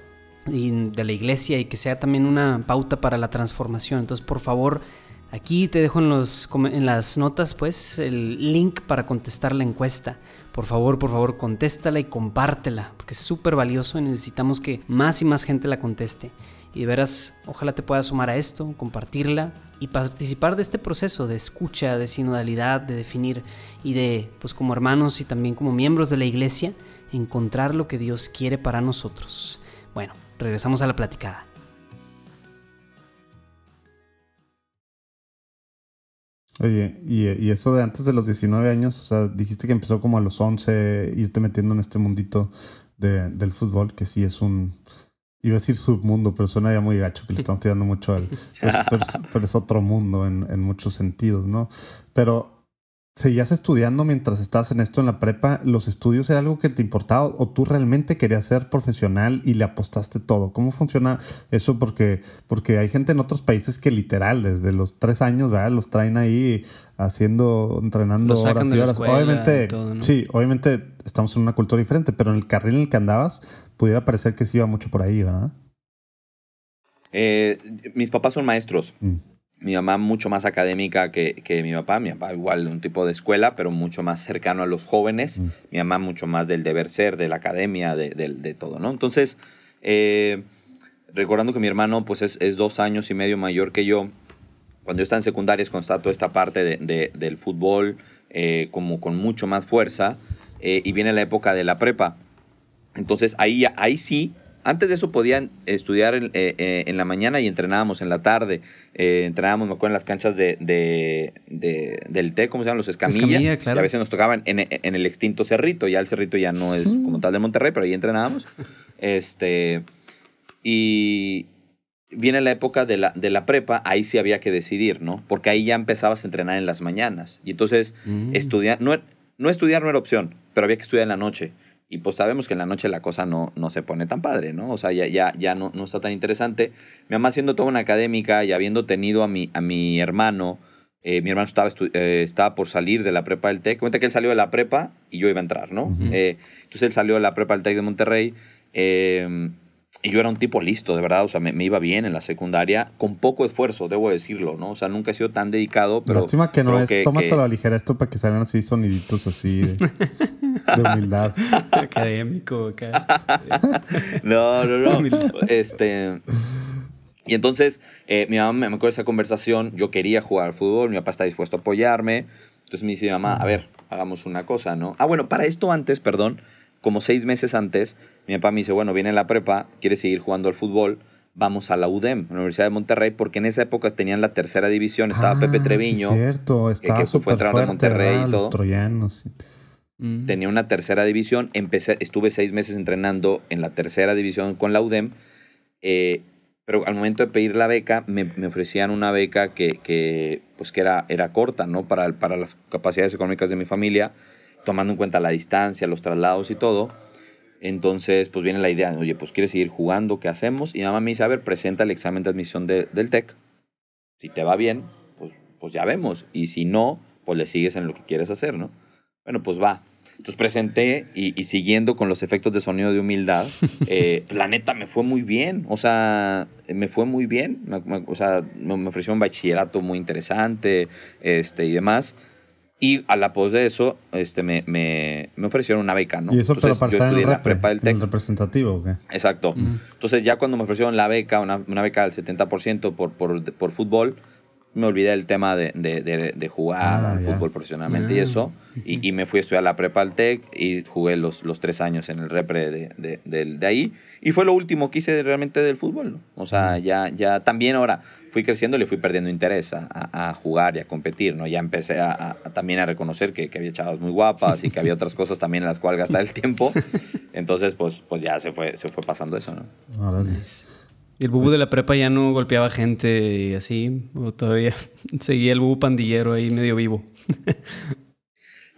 y de la iglesia y que sea también una pauta para la transformación. Entonces, por favor, aquí te dejo en, en las notas pues el link para contestar la encuesta. Por favor, por favor, contéstala y compártela, porque es súper valioso y necesitamos que más y más gente la conteste. Y de veras, ojalá te puedas sumar a esto, compartirla y participar de este proceso de escucha, de sinodalidad, de definir y de, pues como hermanos y también como miembros de la iglesia, encontrar lo que Dios quiere para nosotros. Bueno, regresamos a la platicada. Oye, y, eso de antes de los 19 años, o sea, dijiste que empezó como a los 11, irte metiendo en este mundito de, del fútbol, que sí es un, iba a decir submundo, pero suena ya muy gacho que le estamos tirando mucho al... [LAUGHS] pero, es otro mundo en, en muchos sentidos, ¿no? Pero ¿Seguías estudiando mientras estabas en esto en la prepa? ¿Los estudios era algo que te importaba o tú realmente querías ser profesional y le apostaste todo? ¿Cómo funciona eso? Porque, porque hay gente en otros países que literal desde los tres años ¿verdad? los traen ahí haciendo, entrenando horas y horas. obviamente, sí, obviamente estamos en una cultura diferente, pero en el carril en el que andabas pudiera parecer que sí iba mucho por ahí, ¿verdad? Eh, mis papás son maestros. Mm mi mamá mucho más académica que, que, mi papá, mi papá igual un tipo de escuela, pero mucho más cercano a los jóvenes, mm. mi mamá mucho más del deber ser, de la academia, de, de, todo, ¿no? Entonces, eh, recordando que mi hermano pues es, es, dos años y medio mayor que yo, cuando yo estaba en secundaria constato esta parte de, del fútbol eh, como con mucho más fuerza, eh, y viene la época de la prepa. Entonces ahí, ahí sí antes de eso podían estudiar en, eh, eh, en la mañana y entrenábamos en la tarde. Eh, entrenábamos, me acuerdo, en las canchas de, de, del té, ¿cómo se llaman? Los escamilla. Y a veces nos tocaban en, en, el extinto Cerrito. Ya el Cerrito ya no es como tal de Monterrey, pero ahí entrenábamos. este, y viene la época de la, de la prepa, ahí sí había que decidir, ¿no? Porque ahí ya empezabas a entrenar en las mañanas. Y entonces, mm. estudiar, no, no estudiar no era opción, pero había que estudiar en la noche. Y pues sabemos que en la noche la cosa no, no se pone tan padre, ¿no? O sea, ya, ya, ya no, no está tan interesante. Mi mamá siendo toda una académica y habiendo tenido a mi, a mi hermano, eh, mi hermano estaba, eh, estaba por salir de la prepa del TEC. Cuenta que él salió de la prepa y yo iba a entrar, ¿no? Eh, entonces él salió de la prepa del TEC de Monterrey. Y yo era un tipo listo, de verdad, o sea, me, me, iba bien en la secundaria, con poco esfuerzo, debo decirlo, ¿no? O sea, nunca he sido tan dedicado, pero... Lástima que no es, tómatelo a la ligera esto para que salgan así soniditos así de, [LAUGHS] de humildad. Académico, acá. [LAUGHS] no, no, no. Este... Y entonces, eh, mi mamá me acuerdo de esa conversación, yo quería jugar al fútbol, mi papá está dispuesto a apoyarme. Entonces me dice mi mamá, a ver, hagamos una cosa, ¿no? Ah, bueno, para esto antes, perdón, como seis meses antes, mi papá me dice, bueno, viene la prepa, quiere seguir jugando al fútbol, vamos a la UDEM, la Universidad de Monterrey, porque en esa época tenían la tercera división, estaba Pepe Ah, Treviño, Sí, cierto, estaba que fue súper entrenador de Monterrey todo. Los troyanos. Mm. tenía una tercera división, empecé, estuve seis meses entrenando en la tercera división con la UDEM, eh, pero al momento de pedir la beca, me, me ofrecían una beca que, que, pues que era, era corta, ¿no? Para, para las capacidades económicas de mi familia, tomando en cuenta la distancia, los traslados y todo. Entonces, pues viene la idea, oye, pues quieres seguir jugando, ¿qué hacemos? Y mi mamá me dice, a ver, presenta el examen de admisión de- del TEC. Si te va bien, pues, pues ya vemos. Y si no, pues le sigues en lo que quieres hacer, ¿no? Bueno, pues va. Entonces presenté y, y siguiendo con los efectos de sonido de humildad, [LAUGHS] eh, la neta me fue muy bien. O sea, me fue muy bien. Me- me- o sea, me, me ofreció un bachillerato muy interesante este, y demás. Y a la pos de eso, este, me, me, me ofrecieron una beca, ¿no? Y eso, Entonces, para yo estar en estudié en la repre, prepa del TEC. representativo, ¿o qué? Exacto. Mm. Entonces ya cuando me ofrecieron la beca, una, una beca del 70% por, por, por fútbol, me olvidé del tema de, de, de, de jugar Ah, al fútbol profesionalmente y Ah. eso. Y, y me fui a estudiar la prepa al TEC y jugué los, los tres años en el repre de, de, de- de ahí. Y fue lo último que hice realmente del fútbol. ¿no? O sea, ya, ya también ahora fui creciendo y le fui perdiendo interés a, a- a jugar y a competir. ¿no? Ya empecé a, a- a también a reconocer que, que había chavas muy guapas y que había otras cosas también en las cuales gastar el tiempo. [LAUGHS] Entonces, pues, pues ya se fue, se fue pasando eso, ¿no? Órale. ¿Y el bubu de la prepa ya no golpeaba gente y así? ¿O todavía [LAUGHS] seguía el bubu pandillero ahí medio vivo? [LAUGHS]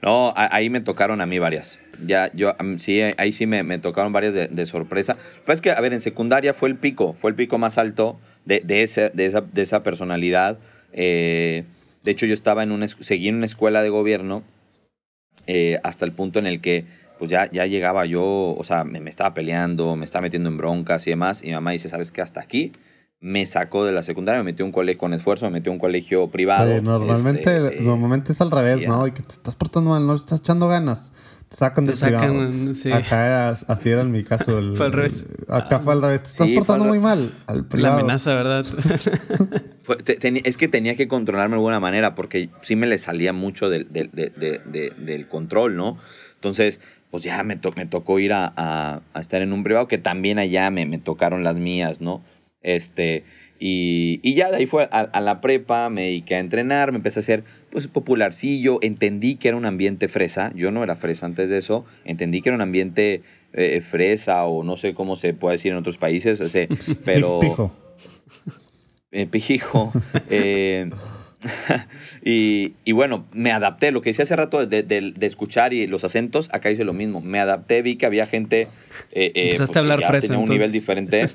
No, ahí me tocaron a mí varias. Ya, yo, am, sí, ahí sí me, me tocaron varias de, sorpresa. Pues es que, a ver, en secundaria fue el pico, fue el pico más alto de, de, de, esa, de esa personalidad. Eh, de hecho, yo estaba en una, seguí en una escuela de gobierno eh, hasta el punto en el que, pues ya, ya llegaba yo, o sea, me, me estaba peleando, me estaba metiendo en broncas y demás. Y mi mamá dice, ¿sabes qué? Hasta aquí. Me sacó de la secundaria, me metió a un colegio con esfuerzo, me metió a un colegio privado. Oye, normalmente, este, eh, normalmente es al revés, ya. ¿no? Y que te estás portando mal, no le estás echando ganas. Te sacan Te de privado. sacan, sí. Acá era- así era en mi caso. el- Fue al revés. Acá fue al revés. Te estás Sí, portando al muy mal. Al La amenaza, ¿verdad? [LAUGHS] Te- es que tenía que controlarme de alguna manera porque sí me le salía mucho del, del- de- de- de- del control, ¿no? Entonces, pues ya me, to- me tocó ir a, a- a estar en un privado que también allá me, me tocaron las mías, ¿no? Este, y, y ya de ahí fue a, a la prepa, me dediqué a entrenar, me empecé a hacer pues popularcillo, entendí que era un ambiente fresa, yo no era fresa antes de eso, entendí que era un ambiente eh, fresa o no sé cómo se puede decir en otros países, o sea, [LAUGHS] pero... Pijo. eh, [LAUGHS] eh, [LAUGHS] y, y bueno, me adapté. Lo que decía hace rato de, de- de escuchar y los acentos, acá hice lo mismo. Me adapté, vi que había gente. eh, eh, Empezaste que a hablar ya fresa, Tenía un nivel entonces. diferente.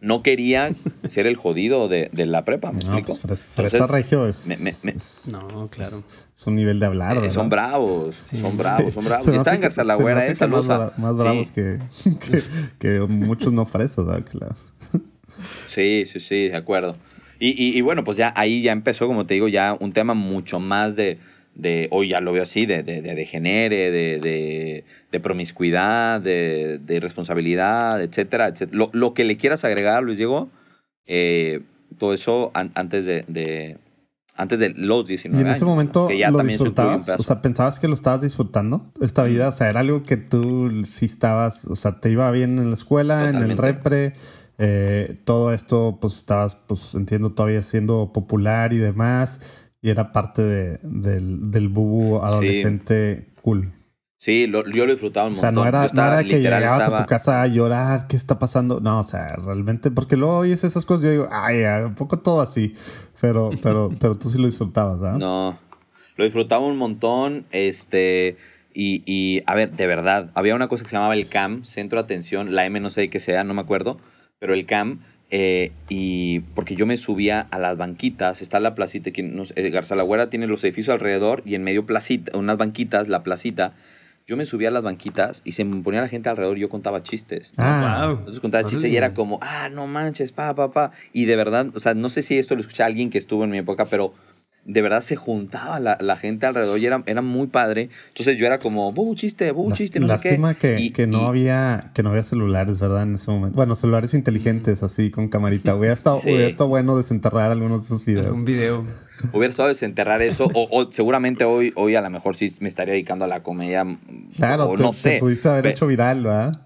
No quería [LAUGHS] ser el jodido de, de la prepa, ¿me No, explico? pues fres- fresa Entonces, regio es, me- me- me- es, No, claro. es un nivel de hablar. eh, son bravos, son bravos, son bravos. Está en que- Garza la se me Güera, hace esa que más, más Sí. bravos que, [LAUGHS] que, que muchos no fresas, ¿verdad? Claro. Sí, sí, sí, de acuerdo. Y, y- y bueno, pues ya ahí ya empezó, como te digo, ya un tema mucho más de, de hoy ya lo veo así, de, de, de degenere, de, de, de promiscuidad, de, de irresponsabilidad, etcétera, etcétera. Lo, lo que le quieras agregar, Luis Diego, eh, todo eso an- antes de, antes de los 19 Y en años, ese ¿no? momento que ya lo también disfrutabas, o sea, pensabas que lo estabas disfrutando esta vida, o sea, era algo que tú sí estabas, o sea, te iba bien en la escuela, en el repre, eh, todo esto, pues estabas, pues entiendo, todavía siendo popular y demás, y era parte de- del, del bubu adolescente cool. sí, lo- yo lo disfrutaba un O sea, montón. no era, estaba- no era que llegabas a estaba- tu casa a llorar, ¿qué está pasando? No, o sea, realmente, porque luego oyes esas cosas, yo digo, ay, un poco todo así, pero, pero, [LAUGHS] pero tú sí lo disfrutabas, ¿verdad? No, lo disfrutaba un montón, este, Y, y, a ver, de verdad, había una cosa que se llamaba el CAM, Centro de Atención, la M no sé qué sea, no me acuerdo, pero el CAM, eh, y porque yo me subía a las banquitas, está la placita, que no sé, eh, Garzalagüera tiene los edificios alrededor y en medio placita, unas banquitas, la placita, yo me subía a las banquitas y se me ponía la gente alrededor y yo contaba chistes. Ah, wow. Entonces contaba chistes y era como, ah, no manches, pa, pa, pa. Y de verdad, o sea, no sé si esto lo escuché a alguien que estuvo en mi época, pero de verdad se juntaba la, la gente alrededor y era, era muy padre. Entonces yo era como, bubu chiste, bubu Lás- chiste, no sé qué. que, Y- que no y- había que no había celulares, ¿verdad? En ese momento. Bueno, celulares inteligentes así con camarita. Hubiera [LAUGHS] estado, Sí. hubiera estado bueno desenterrar algunos de esos videos. Un video. Hubiera estado desenterrar eso, o, o seguramente hoy, hoy a lo mejor sí me estaría dedicando a la comedia. Claro, o te, no te sé. pudiste haber hecho viral, ¿verdad?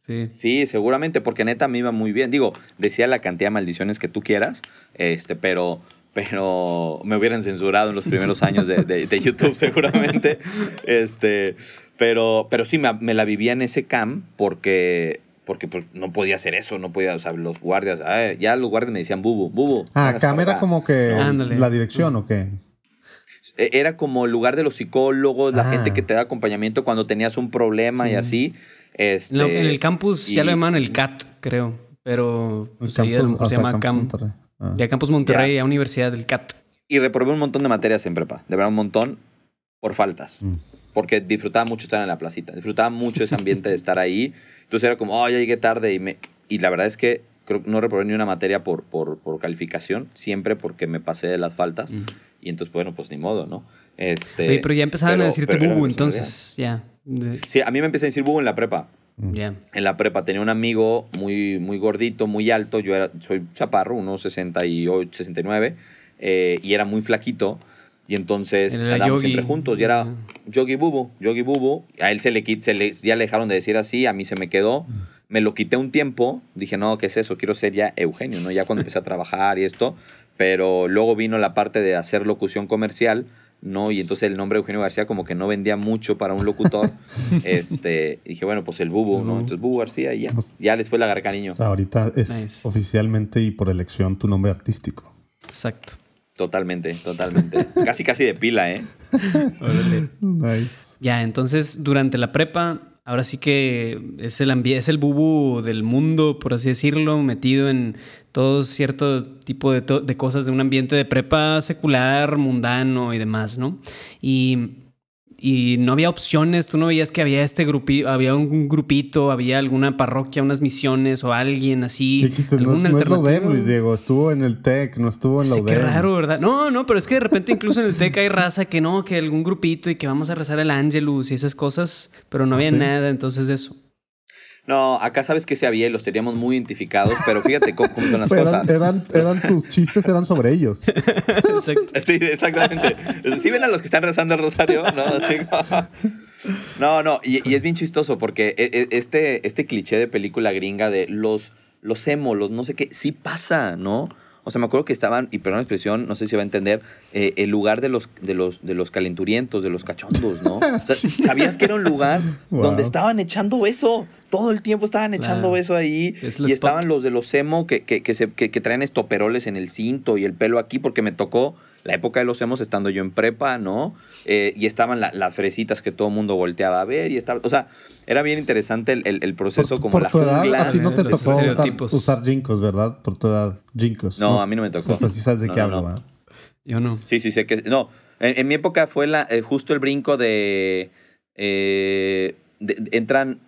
Sí. Sí, seguramente, porque neta me iba muy bien. Digo, decía la cantidad de maldiciones que tú quieras, este, pero, pero me hubieran censurado en los primeros años de, de- de YouTube, [LAUGHS] seguramente. Este, pero, pero sí, me, me la vivía en ese cam porque, porque pues, no podía hacer eso, no podía, o sea, los guardias, ah, ya los guardias me decían bubu, bubu. Ah, cámara acá". como que Ándale. la dirección o qué. E- Era como el lugar de los psicólogos, la Ah. gente que te da acompañamiento cuando tenías un problema y así. Este, En, el campus ya lo llaman el CAT, creo. Pero pues, Campus- se llama CAM. Ah. Ya Campus Monterrey, Ya. a Universidad del CAT. Y reprobé un montón de materias en prepa, de verdad un montón, por faltas. Mm. Porque disfrutaba mucho estar en la placita, disfrutaba mucho ese ambiente de estar ahí. Entonces era como, oh, ya llegué tarde. Y, me, y la verdad es que creo que no reprobé ni una materia por, por, por calificación, siempre porque me pasé de las faltas. Mm. Y entonces, bueno, pues ni modo, ¿no? Este, Oye, pero ya empezaban pero- a decirte bubu, entonces ya. De- Sí, a mí me empecé a decir bubu en la prepa. Ya. En la prepa tenía un amigo muy, muy gordito, muy alto. Yo era, soy chaparro, unos 68, 69. eh, y era muy flaquito. Y entonces Era andábamos siempre juntos. Y era. Yogi Bubu, Yogi Bubu. A él se le, se le ya le dejaron de decir así, a mí se me quedó. Me lo quité un tiempo. Dije, no, ¿qué es eso? Quiero ser ya Eugenio, ¿no? Ya cuando empecé a trabajar y esto. Pero luego vino la parte de hacer locución comercial. ¿No? Y entonces el nombre Eugenio García como que no vendía mucho para un locutor. [LAUGHS] este, y dije, bueno, pues el Bubu, ¿no? Entonces Bubu García y ya. Ya después le agarré cariño. O sea, ahorita es Nice. oficialmente y por elección tu nombre artístico. Exacto. Totalmente, totalmente. [LAUGHS] casi, casi de pila, ¿eh? Nice. Ya, entonces durante la prepa, ahora sí que es el es el bubu del mundo, por así decirlo, metido en todo cierto tipo de, cosas de un ambiente de prepa secular, mundano y demás, ¿no? Y, y no había opciones, tú no veías que había este grupito, había un grupito, había alguna parroquia, unas misiones o alguien así. Dijiste, no, no es la. UDEM, Luis Diego. Estuvo en el TEC, no estuvo en la UDEM. qué raro, ¿verdad? No, no, pero es que de repente incluso en el TEC hay raza que no, que algún grupito y que vamos a rezar el Angelus y esas cosas, pero no ¿Ah, había sí? nada entonces eso. No, acá sabes que se había y los teníamos muy identificados, pero fíjate cómo, cómo son las [LAUGHS] Pero cosas. eran, eran, eran [LAUGHS] tus chistes, eran sobre ellos. Exacto. Sí, exactamente. ¿Sí ven a los que están rezando el rosario? No, Así como- [LAUGHS] no, no, y, y es bien chistoso porque e- e- este, este cliché de película gringa de los, los emo, los no sé qué, sí pasa, ¿no? O sea, me acuerdo que estaban, y perdón la expresión, no sé si va a entender, eh, el lugar de los, de, los, de los calenturientos, de los cachondos, ¿no? O sea, [LAUGHS] ¿sabías que era un lugar Wow. donde estaban echando eso? Todo el tiempo estaban echando Claro. eso ahí. Es y spot. estaban los de los emo que, que, que, se- que- que traen estoperoles en el cinto y el pelo aquí, porque me tocó la época de los emos estando yo en prepa, ¿no? Eh, y estaban la- las fresitas que todo el mundo volteaba a ver y estaba, o sea, era bien interesante el, el- el proceso por, como por la tu edad, jungla. a ti no te tocó usar, jincos, ¿verdad? Por tu edad, jincos. No, a mí no me tocó. Pues sí sabes de No, qué no, hablo, no. ¿verdad? Yo no. Sí, sí, sé que. No, en, en mi época fue la, eh, justo el brinco de, eh, de- de- entran.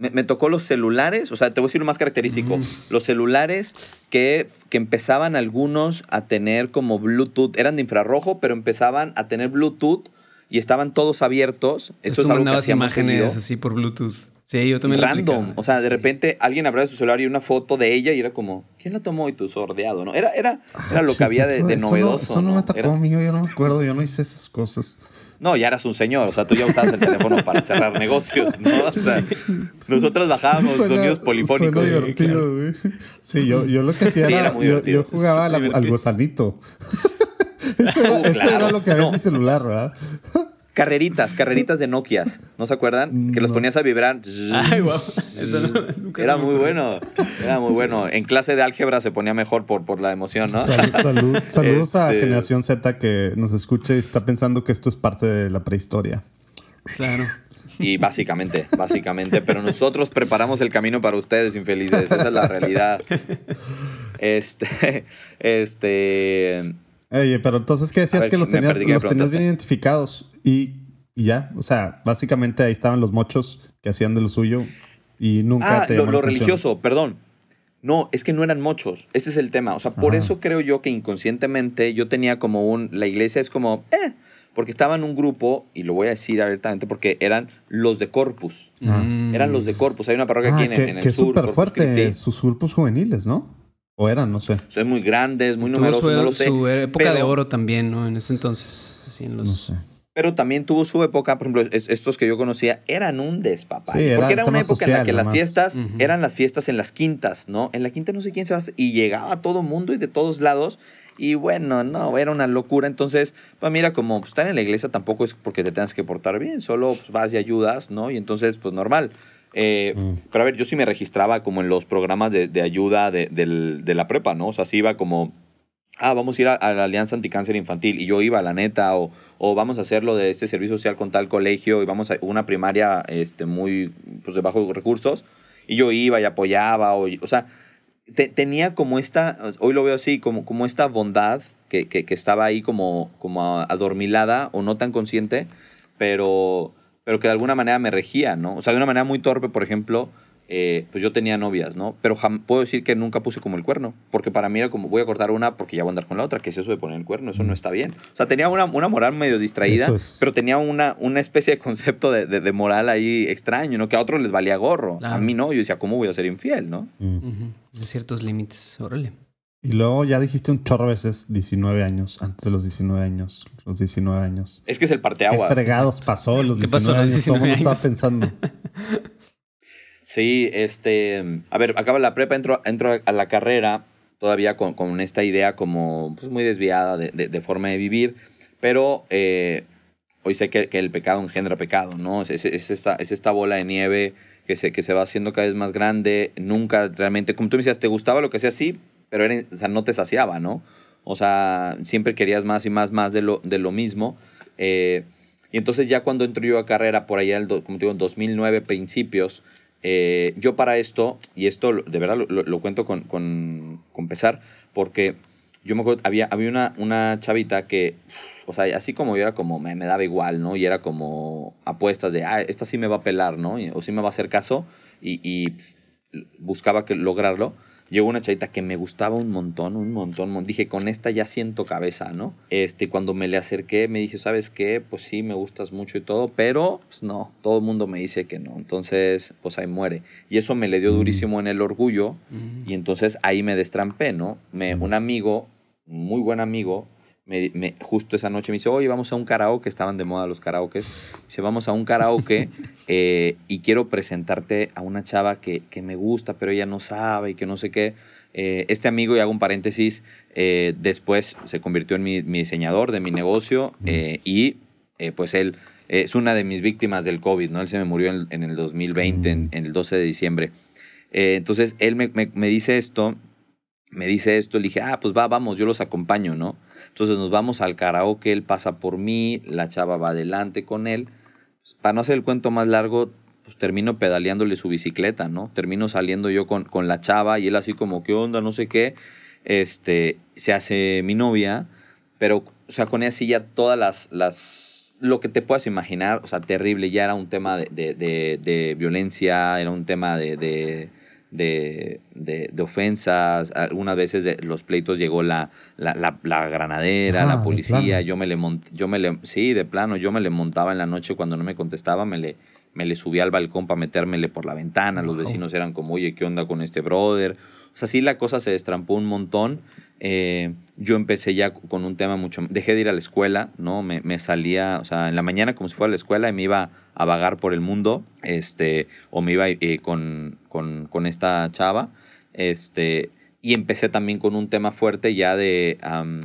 Me, me tocó los celulares, o sea, te voy a decir lo más característico. Mm. Los celulares que, que empezaban algunos a tener como Bluetooth, eran de infrarrojo, pero empezaban a tener Bluetooth y estaban todos abiertos. Entonces Eso es algo que hacíamos imágenes seguido. así por Bluetooth. Sí, yo también lo Random. O sea, de Sí. repente alguien hablaba de su celular y una foto de ella y era como, ¿quién la tomó? Y tú sordeado, ¿no? Era, era, era lo que había de, eso- de eso no- novedoso. Eso no, ¿no? me tocó Era- mío, yo no me acuerdo, yo no hice esas cosas. No, ya eras un señor, o sea, tú ya usabas el teléfono para cerrar negocios, ¿no? O sea, nosotros bajábamos Suena- sonidos polifónicos. Suena divertido, güey. Sí, yo, yo lo que hacía Sí, era, era muy yo, yo jugaba al, Sí, gusanito. Eso era, Uh, claro. era lo que había No. en mi celular, ¿verdad? Carreritas, carreritas de Nokia, ¿no se acuerdan? Que los ponías a vibrar. Ay, wow. Eso no- nunca se Era me muy bueno, era muy bueno. En clase de álgebra se ponía mejor por, por la emoción, ¿no? Salud- salud- [LAUGHS] saludos a Este- Generación Z que nos escucha y está pensando que esto es parte de la prehistoria. Claro. Y básicamente, básicamente, pero nosotros preparamos el camino para ustedes, infelices. Esa es la realidad. [LAUGHS] Este, este. Oye, pero entonces, ¿qué decías que los tenías, los tenías bien identificados? Y, ya, o sea, básicamente ahí estaban los mochos que hacían de lo suyo y nunca ah, te lo, lo religioso, perdón. No, es que no eran muchos. Ese es el tema. O sea, por eso creo yo que inconscientemente yo tenía como un. La iglesia es como. Eh, porque estaba en un grupo, y lo voy a decir abiertamente, porque eran los de Corpus. Ah. Eran los de Corpus. Hay una parroquia aquí en, ah, en el que sur. súper fuerte sus grupos juveniles, ¿no? O eran, no sé. Son muy grandes, muy numerosos, no lo sé. Su época de oro también, ¿no? En ese entonces. Así en los... No sé. Pero también tuvo su época, por ejemplo, estos que yo conocía eran un despapalle. porque era una época en la que las fiestas eran las fiestas en las quintas, ¿no? En la quinta no sé quién se va y llegaba todo mundo y de todos lados. Y bueno, no, era una locura. Entonces, pues mira, como pues, estar en la iglesia tampoco es porque te tengas que portar bien, solo pues, vas y ayudas, ¿no? Y entonces, pues normal. Eh, mm. Pero a ver, yo sí me registraba como en los programas de, de ayuda de, de, la prepa, ¿no? O sea, sí iba como ah, vamos a ir a, la Alianza Anticáncer Infantil, y yo iba, a la neta, o, o vamos a hacerlo de este servicio social con tal colegio, y vamos a una primaria este, muy, pues, de bajos recursos, y yo iba y apoyaba, o, o sea, tenía como esta, hoy lo veo así, como, como esta bondad que, que, que, estaba ahí como, como adormilada, o no tan consciente, pero, pero que de alguna manera me regía, ¿no? O sea, de una manera muy torpe, por ejemplo, eh, pues yo tenía novias, ¿no? Pero puedo decir que nunca puse como el cuerno, porque para mí era como voy a cortar una porque ya voy a andar con la otra, ¿qué es eso de poner el cuerno? Eso no está bien. O sea, tenía una, una moral medio distraída, pero tenía una, una especie de concepto de, de, moral ahí extraño, ¿no? Que a otros les valía gorro. A mí no, yo decía, ¿cómo voy a ser infiel, no? Uh ciertos límites, órale. Y luego ya dijiste un chorro veces 19 años, antes de los 19 años, los 19 años. Es que es el parteaguas. ¿Qué fregados pasó los 19 ¿Qué pasó años? 19 años? estaba pensando. [LAUGHS] Sí, este, a ver, acaba la prepa, entro, entro a la carrera todavía con, con esta idea como pues, muy desviada de, de, forma de vivir, pero eh, hoy sé que, que, el pecado engendra pecado, ¿no? Es, es, esta, es esta bola de nieve que se, que se va haciendo cada vez más grande, nunca realmente, como tú me decías, te gustaba lo que hacía así, pero era, o sea, no te saciaba, ¿no? O sea, siempre querías más y más, más de lo, de lo mismo. Eh, y entonces ya cuando entro yo a carrera, por allá, el, como te digo, en 2009, principios, eh, yo para esto, y esto de verdad lo, cuento con, con, con, pesar, porque yo me acuerdo, había, había una, una chavita que, o sea, así como yo era como, me, me, daba igual, ¿no? Y era como apuestas de, ah, esta sí me va a pelar, ¿no? O sí me va a hacer caso, y, y buscaba que lograrlo llegó una chavita que me gustaba un montón, un montón. Dije, con esta ya siento cabeza, ¿no? Este, cuando me le acerqué, me dije, ¿sabes qué? Pues sí, me gustas mucho y todo, pero pues no, todo el mundo me dice que no. Entonces, pues ahí muere. Y eso me le dio mm. durísimo en el orgullo mm. y entonces ahí me destrampé, ¿no? Me, mm. un amigo, muy buen amigo, me, justo esa noche me dice, oye, vamos a un karaoke, estaban de moda los karaokes. Dice, vamos a un karaoke [LAUGHS] eh, y quiero presentarte a una chava que, que, me gusta, pero ella no sabe y que no sé qué. Eh, este amigo, y hago un paréntesis, eh, después se convirtió en mi, diseñador de mi negocio y pues él es una de mis víctimas del COVID, ¿no? Él se me murió en, el 2020, en, el 12 de diciembre. entonces, él me, me, me dice esto, me dice esto, le dije, ah, pues va, vamos, yo los acompaño, ¿no? Entonces nos vamos al karaoke, él pasa por mí, la chava va adelante con él. Pues, para no hacer el cuento más largo, pues termino pedaleándole su bicicleta, ¿no? Termino saliendo yo con, con la chava y él así como, ¿qué onda? No sé qué. Este, se hace mi novia, pero, o sea, con ella sí ya todas las, las, lo que te puedas imaginar, o sea, terrible, ya era un tema de, de, de violencia, era un tema de de, de, de, ofensas, algunas veces de los pleitos llegó la, la, la, granadera, la policía, yo me le yo me le, sí, de plano, yo me le montaba en la noche cuando no me contestaba, me le, me le subía al balcón para metérmele por la ventana, los vecinos eran como, oye, ¿qué onda con este brother? O sea, sí la cosa se destrampó un montón. Eh, yo empecé ya con un tema mucho... Dejé de ir a la escuela, ¿no? Me, me, salía, o sea, en la mañana como si fuera a la escuela y me iba a vagar por el mundo, este, o me iba eh, con, con, con, esta chava, este, y empecé también con un tema fuerte ya de,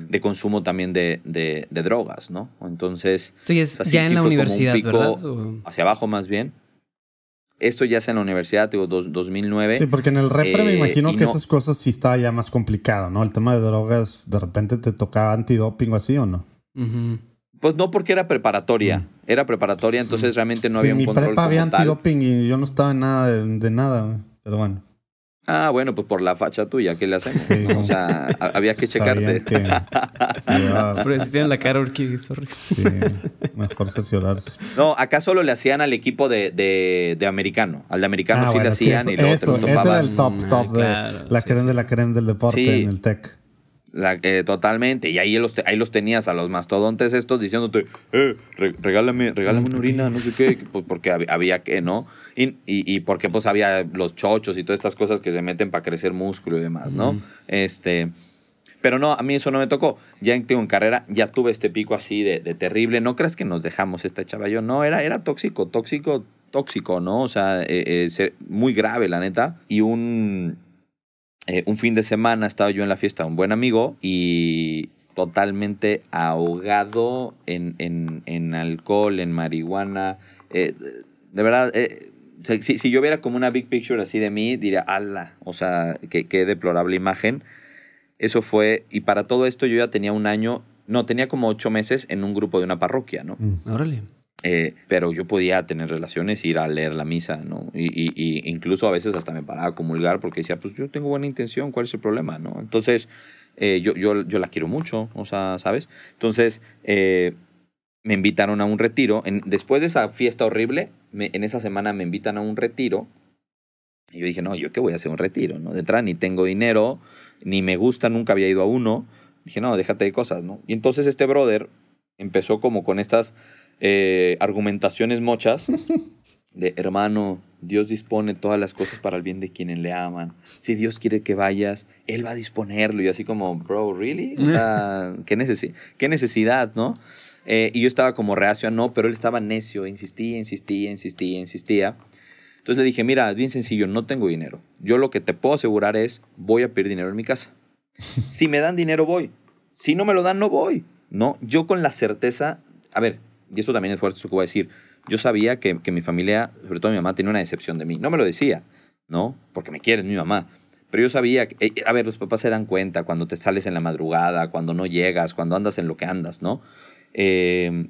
de consumo también de, de, drogas, ¿no? Entonces... Sí, es ya en la universidad, ¿verdad? Hacia abajo más bien. Esto ya es en la universidad, digo, 2009. Sí, porque en el repre me eh, imagino que esas cosas sí estaba ya más complicado, ¿no? El tema de drogas, de repente te tocaba antidoping o así o no. Pues no porque era preparatoria. Era preparatoria, entonces realmente no había un mi control prepa había antidoping y yo no estaba en nada de, de nada. Pero bueno. Ah, bueno, pues por la facha tuya, ¿qué le hacemos? Sí. O sea, había que checarte. Que llevaba- [LAUGHS] Pero si tienen la cara orquídea, sorry. sí, mejor cerciorarse. No, acá solo le hacían al equipo de, de, de americano. Al de americano Ah, sí bueno, le es hacían eso, y luego eso, te los ese era topabas. el top, Mm, top de claro, la sí, de la crema del deporte Sí. en el TEC. La- eh, totalmente. Y ahí los, ahí los tenías a los mastodontes estos diciéndote, eh, re- regálame, regálame una orina, no sé qué, [LAUGHS] pues porque hab- había que, ¿no? Y, y, y porque pues había los chochos y todas estas cosas que se meten para crecer músculo y demás, ¿no? Este... Pero no, a mí eso no me tocó. Ya en, en carrera ya tuve este pico así de, de terrible. No creas que nos dejamos esta chava yo. No, era, era tóxico, tóxico, tóxico, ¿no? O sea, eh, eh, muy grave, la neta. Y un, eh, un fin de semana estaba yo en la fiesta un buen amigo y totalmente ahogado en, en, en alcohol, en marihuana. Eh, de verdad, eh, si, si yo viera como una big picture así de mí, diría, ala, o sea, qué, qué deplorable imagen. Eso fue, y para todo esto yo ya tenía un año, no, tenía como ocho meses en un grupo de una parroquia, ¿no? Mm. Órale. Eh, pero yo podía tener relaciones, ir a leer la misa, ¿no? Y, y- y incluso a veces hasta me paraba a comulgar porque decía, pues yo tengo buena intención, ¿cuál es el problema, no? Entonces, eh, yo, yo, yo la quiero mucho, o sea, ¿sabes? Entonces, eh, me invitaron a un retiro. En- después de esa fiesta horrible, me- en esa semana me invitan a un retiro. Y yo dije, no, ¿yo qué voy a hacer un retiro, no? De entrada ni tengo dinero, ni me gusta, nunca había ido a uno. Dije, no, déjate de cosas, ¿no? Y entonces este brother empezó como con estas eh, argumentaciones mochas [LAUGHS] de, hermano, Dios dispone todas las cosas para el bien de quienes le aman. Si Dios quiere que vayas, Él va a disponerlo. Y así como, bro, ¿really? O sea, [LAUGHS] ¿qué, necesi- qué necesidad, no? Eh, y yo estaba como reacio a no, pero él estaba necio, insistía, insistía, insistía, insistía. Entonces le dije, mira, es bien sencillo, no tengo dinero. Yo lo que te puedo asegurar es, voy a pedir dinero en mi casa. [LAUGHS] Si me dan dinero, voy. Si no me lo dan, no voy. No, yo con la certeza, a ver, y esto también es fuerte eso que voy a decir, yo sabía que, que mi familia, sobre todo mi mamá, tenía una decepción de mí. No me lo decía, ¿no? Porque me quiere, es mi mamá. Pero yo sabía, eh, a ver, los papás se dan cuenta cuando te sales en la madrugada, cuando no llegas, cuando andas en lo que andas, ¿no? Eh,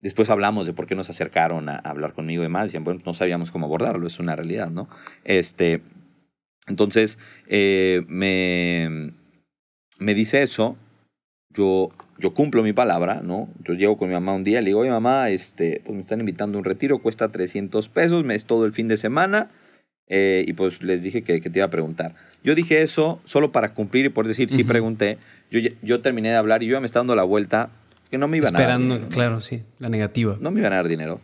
después hablamos de por qué nos acercaron a, a hablar conmigo y demás. Decían, bueno, no sabíamos cómo abordarlo, es una realidad, ¿no? Este, entonces, eh, me, me dice eso, yo, yo cumplo mi palabra, ¿no? Yo llego con mi mamá un día, le digo, oye mamá, este, pues me están invitando a un retiro, cuesta 300 pesos, me es todo el fin de semana, eh, y pues les dije que, que te iba a preguntar. Yo dije eso solo para cumplir y por decir, sí pregunté. Yo, yo terminé de hablar y yo ya me estaba dando la vuelta, que no me iban a dar Esperando, dinero, ¿no? claro, sí, la negativa. no me iban a dar dinero.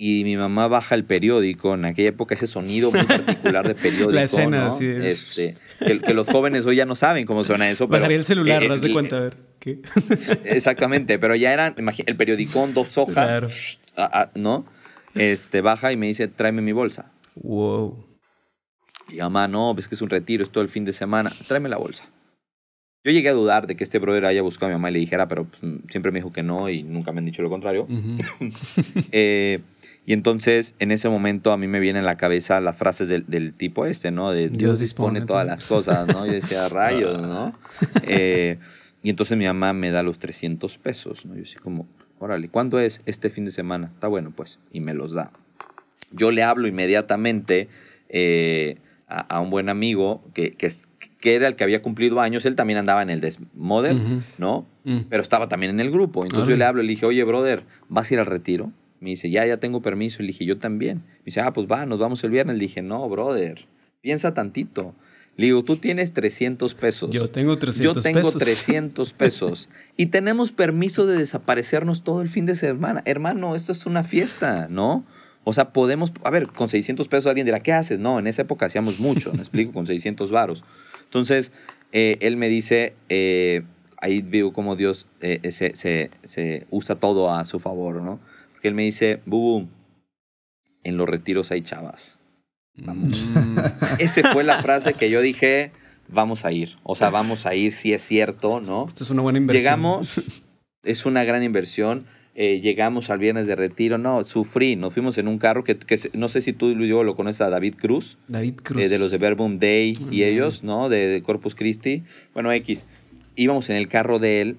Y mi mamá baja el periódico, en aquella época ese sonido muy particular de [LAUGHS] periódico. La escena, ¿no? así de- Este, que, que los jóvenes hoy ya no saben cómo suena eso. pero, Bajaría el celular, eh, haz de cuenta, a ver. ¿Qué? [LAUGHS] Exactamente, pero ya eran, el periodicón, dos hojas, Claro. ah, ah, ¿no? Este, baja y me dice, tráeme mi bolsa. Wow. Y mamá, no, ves que es un retiro, es todo el fin de semana, tráeme la bolsa. Yo llegué a dudar de que este brother haya buscado a mi mamá y le dijera, pero pues, siempre me dijo que no y nunca me han dicho lo contrario. Ujú. [LAUGHS] Eh, y entonces, en ese momento, a mí me vienen a la cabeza las frases del, del tipo este, ¿no? De Dios, dispone todas las cosas, ¿no? Yo decía, [LAUGHS] rayos, ¿no? Eh, y entonces mi mamá me da los 300 pesos, ¿no? Yo así como, órale, ¿cuándo es? Este fin de semana. Está bueno, pues. Y me los da. Yo le hablo inmediatamente eh, a, a un buen amigo que, que, que era el que había cumplido años. Él también andaba en el Desmoder, Ujú. ¿no? Mm. pero estaba también en el grupo. Entonces yo Órale. le hablo y le dije, oye, brother, ¿vas a ir al retiro? Me dice, ya, ya tengo permiso. Y le dije, yo también. Me dice, ah, pues va, nos vamos el viernes. Le dije, no, brother, piensa tantito. Le digo, tú tienes 300 pesos. Yo tengo 300 Yo tengo pesos. 300 [LAUGHS] pesos. y tenemos permiso de desaparecernos todo el fin de semana. Hermano, esto es una fiesta, ¿no? O sea, podemos, a ver, con 600 pesos alguien dirá, ¿qué haces? No, en esa época hacíamos mucho, me [LAUGHS] explico, con 600 varos. Entonces, eh, él me dice, eh, ahí veo cómo Dios eh, se, se- se usa todo a su favor, ¿no? Porque él me dice, Bubu, en los retiros hay chavas. Vamos. Mm. Esa fue la frase que yo dije, vamos a ir. O sea, vamos a ir, si es cierto, ¿no? Esto es una buena inversión. Llegamos, es una gran inversión. Eh, llegamos al viernes de retiro. No, sufrí. Nos fuimos en un carro que, no sé si tú yo lo conoces a David Cruz, David Cruz. eh, de los de Verbum Day y ellos, ¿no? De, de Corpus Christi. Bueno, X. Íbamos en el carro de él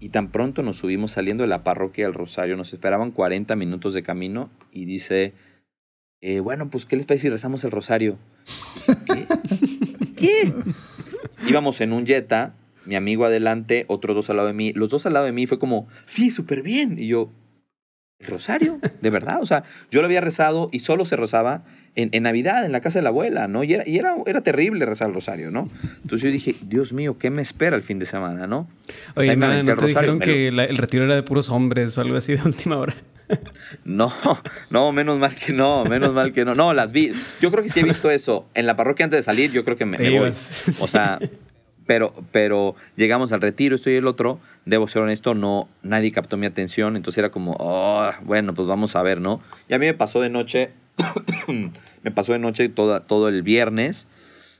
Y tan pronto nos subimos saliendo de la parroquia del Rosario, nos esperaban 40 minutos de camino y dice, eh, bueno, pues ¿qué les parece si rezamos el Rosario? [LAUGHS] ¿Qué? ¿Qué? Íbamos en un Jetta, mi amigo adelante, otros dos al lado de mí. Los dos al lado de mí fue como, sí, súper bien. Y yo, ¿el Rosario? ¿De verdad? O sea, yo lo había rezado y solo se rezaba en, en, Navidad, en la casa de la abuela, ¿no? Y, era, y era, era, terrible rezar el rosario, ¿no? Entonces yo dije, Dios mío, ¿qué me espera el fin de semana, no? Oye, o sea, ¿no, ¿no te dijeron que la, el retiro era de puros hombres o algo así de [LAUGHS] última hora? No, no, menos mal que no, menos mal que no. No, las vi. Yo creo que sí he visto eso. En la parroquia antes de salir, yo creo que me, me voy. [LAUGHS] O sea, pero, pero llegamos al retiro, estoy el otro. Debo ser honesto, no, nadie captó mi atención. Entonces era como, oh, bueno, pues vamos a ver, ¿no? Y a mí me pasó de noche, [COUGHS] me pasó de noche toda, todo el viernes,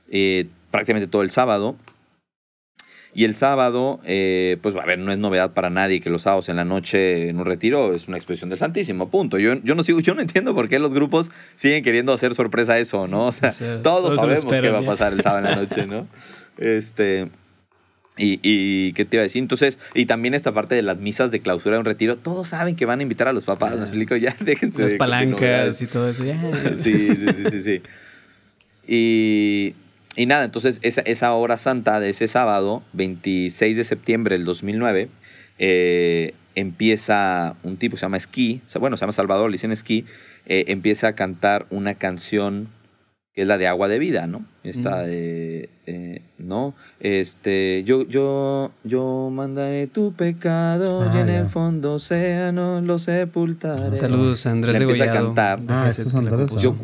eh, prácticamente todo el sábado. Y el sábado, eh, pues a ver, no es novedad para nadie que los sábados en la noche en un retiro es una expresión del Santísimo, punto. Yo, yo no sigo, yo no entiendo por qué los grupos siguen queriendo hacer sorpresa eso, ¿no? O sea, todos, sabemos qué va a pasar el sábado en la noche, ¿no? [LAUGHS] Este. Y, y, qué te iba a decir, entonces, y también esta parte de las misas de clausura de un retiro, todos saben que van a invitar a los papás, me explico, ya [LAUGHS] déjense. Las palancas y todo eso, ya. [LAUGHS] Sí, sí, sí, sí, sí. Y, y nada, entonces esa, esa hora santa de ese sábado, 26 de septiembre del 2009, eh, empieza un tipo que se llama Esquí, bueno, se llama Salvador, le dicen Esquí, eh, empieza a cantar una canción que es la de agua de vida, ¿no? Esta de, eh, ¿no? Este, yo, yo, yo mandaré tu pecado y en el fondo océano lo sepultaré. Saludos Andrés Le de empieza a Gollado. cantar. Ah, es. Yo,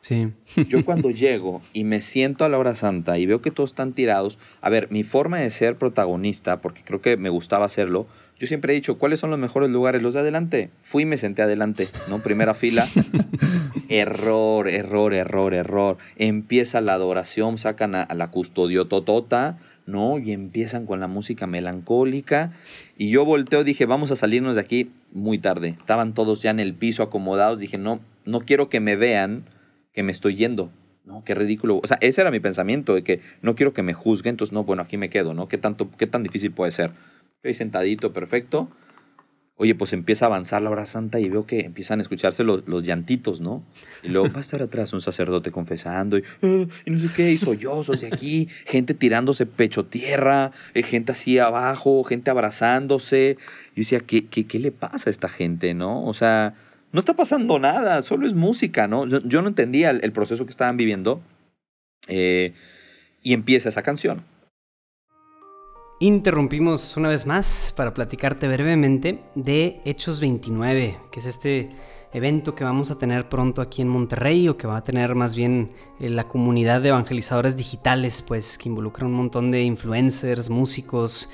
Sí. [LAUGHS] yo cuando llego y me siento a la hora santa y veo que todos están tirados, a ver, mi forma de ser protagonista, porque creo que me gustaba hacerlo, yo siempre he dicho, ¿cuáles son los mejores lugares? Los de adelante. Fui y me senté adelante, ¿no? Primera [LAUGHS] fila. error, error, error, error. Empieza la adoración, sacan a, a la custodiototota, ¿no? Y empiezan con la música melancólica. Y yo volteo, dije, vamos a salirnos de aquí muy tarde. Estaban todos ya en el piso acomodados. Dije, no, no quiero que me vean que me estoy yendo. No, qué ridículo. O sea, ese era mi pensamiento, de que no quiero que me juzguen, entonces no, bueno, aquí me quedo, ¿no? ¿Qué, tanto, qué tan difícil puede ser? Sentadito, perfecto. Oye, pues empieza a avanzar la hora santa y veo que empiezan a escucharse los, llantitos, ¿no? Y luego va a estar atrás un sacerdote confesando y, "Ah", y no sé qué, y sollozos de aquí, gente tirándose pecho tierra, eh, gente así abajo, gente abrazándose. Yo decía, ¿qué, qué, qué le pasa a esta gente, no? O sea, no está pasando nada, solo es música, ¿no? Yo, no entendía el, el, proceso que estaban viviendo. Eh, y empieza esa canción. Interrumpimos una vez más para platicarte brevemente de Hechos 29, que es este evento que vamos a tener pronto aquí en Monterrey o que va a tener más bien eh, la comunidad de evangelizadores digitales, pues que involucra un montón de influencers, músicos,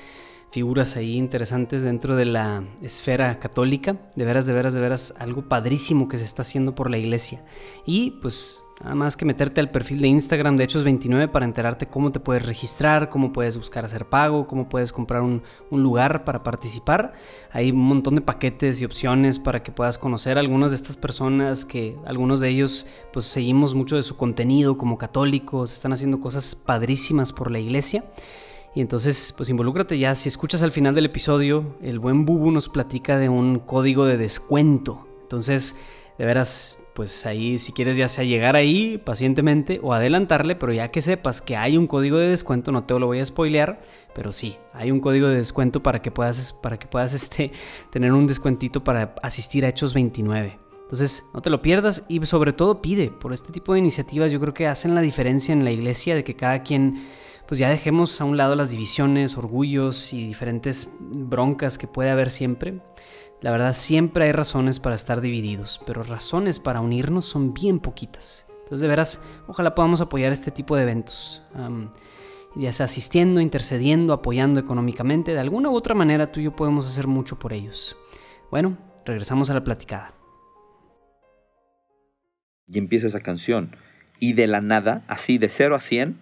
figuras ahí interesantes dentro de la esfera católica. De veras, de veras, de veras, algo padrísimo que se está haciendo por la iglesia. Y pues nada más que meterte al perfil de Instagram de Hechos29 para enterarte cómo te puedes registrar, cómo puedes buscar hacer pago, cómo puedes comprar un, un lugar para participar. Hay un montón de paquetes y opciones para que puedas conocer a algunas de estas personas que algunos de ellos pues seguimos mucho de su contenido como católicos, están haciendo cosas padrísimas por la iglesia. Y entonces, pues involúcrate ya. Si escuchas al final del episodio, el buen Bubu nos platica de un código de descuento. Entonces, de veras, pues ahí, si quieres ya sea llegar ahí pacientemente o adelantarle, pero ya que sepas que hay un código de descuento, no te lo voy a spoilear, pero sí, hay un código de descuento para que puedas, para que puedas [LAUGHS] este, tener un descuentito para asistir a Hechos 29. Entonces, no te lo pierdas y sobre todo pide por este tipo de iniciativas. Yo creo que hacen la diferencia en la iglesia de que cada quien pues ya dejemos a un lado las divisiones, orgullos y diferentes broncas que puede haber siempre. La verdad, siempre hay razones para estar divididos, pero razones para unirnos son bien poquitas. Entonces, de veras, ojalá podamos apoyar este tipo de eventos. Um, ya sea asistiendo, intercediendo, apoyando económicamente, de alguna u otra manera tú y yo podemos hacer mucho por ellos. Bueno, regresamos a la platicada. Y empieza esa canción. Y de la nada, así de 0 a 100,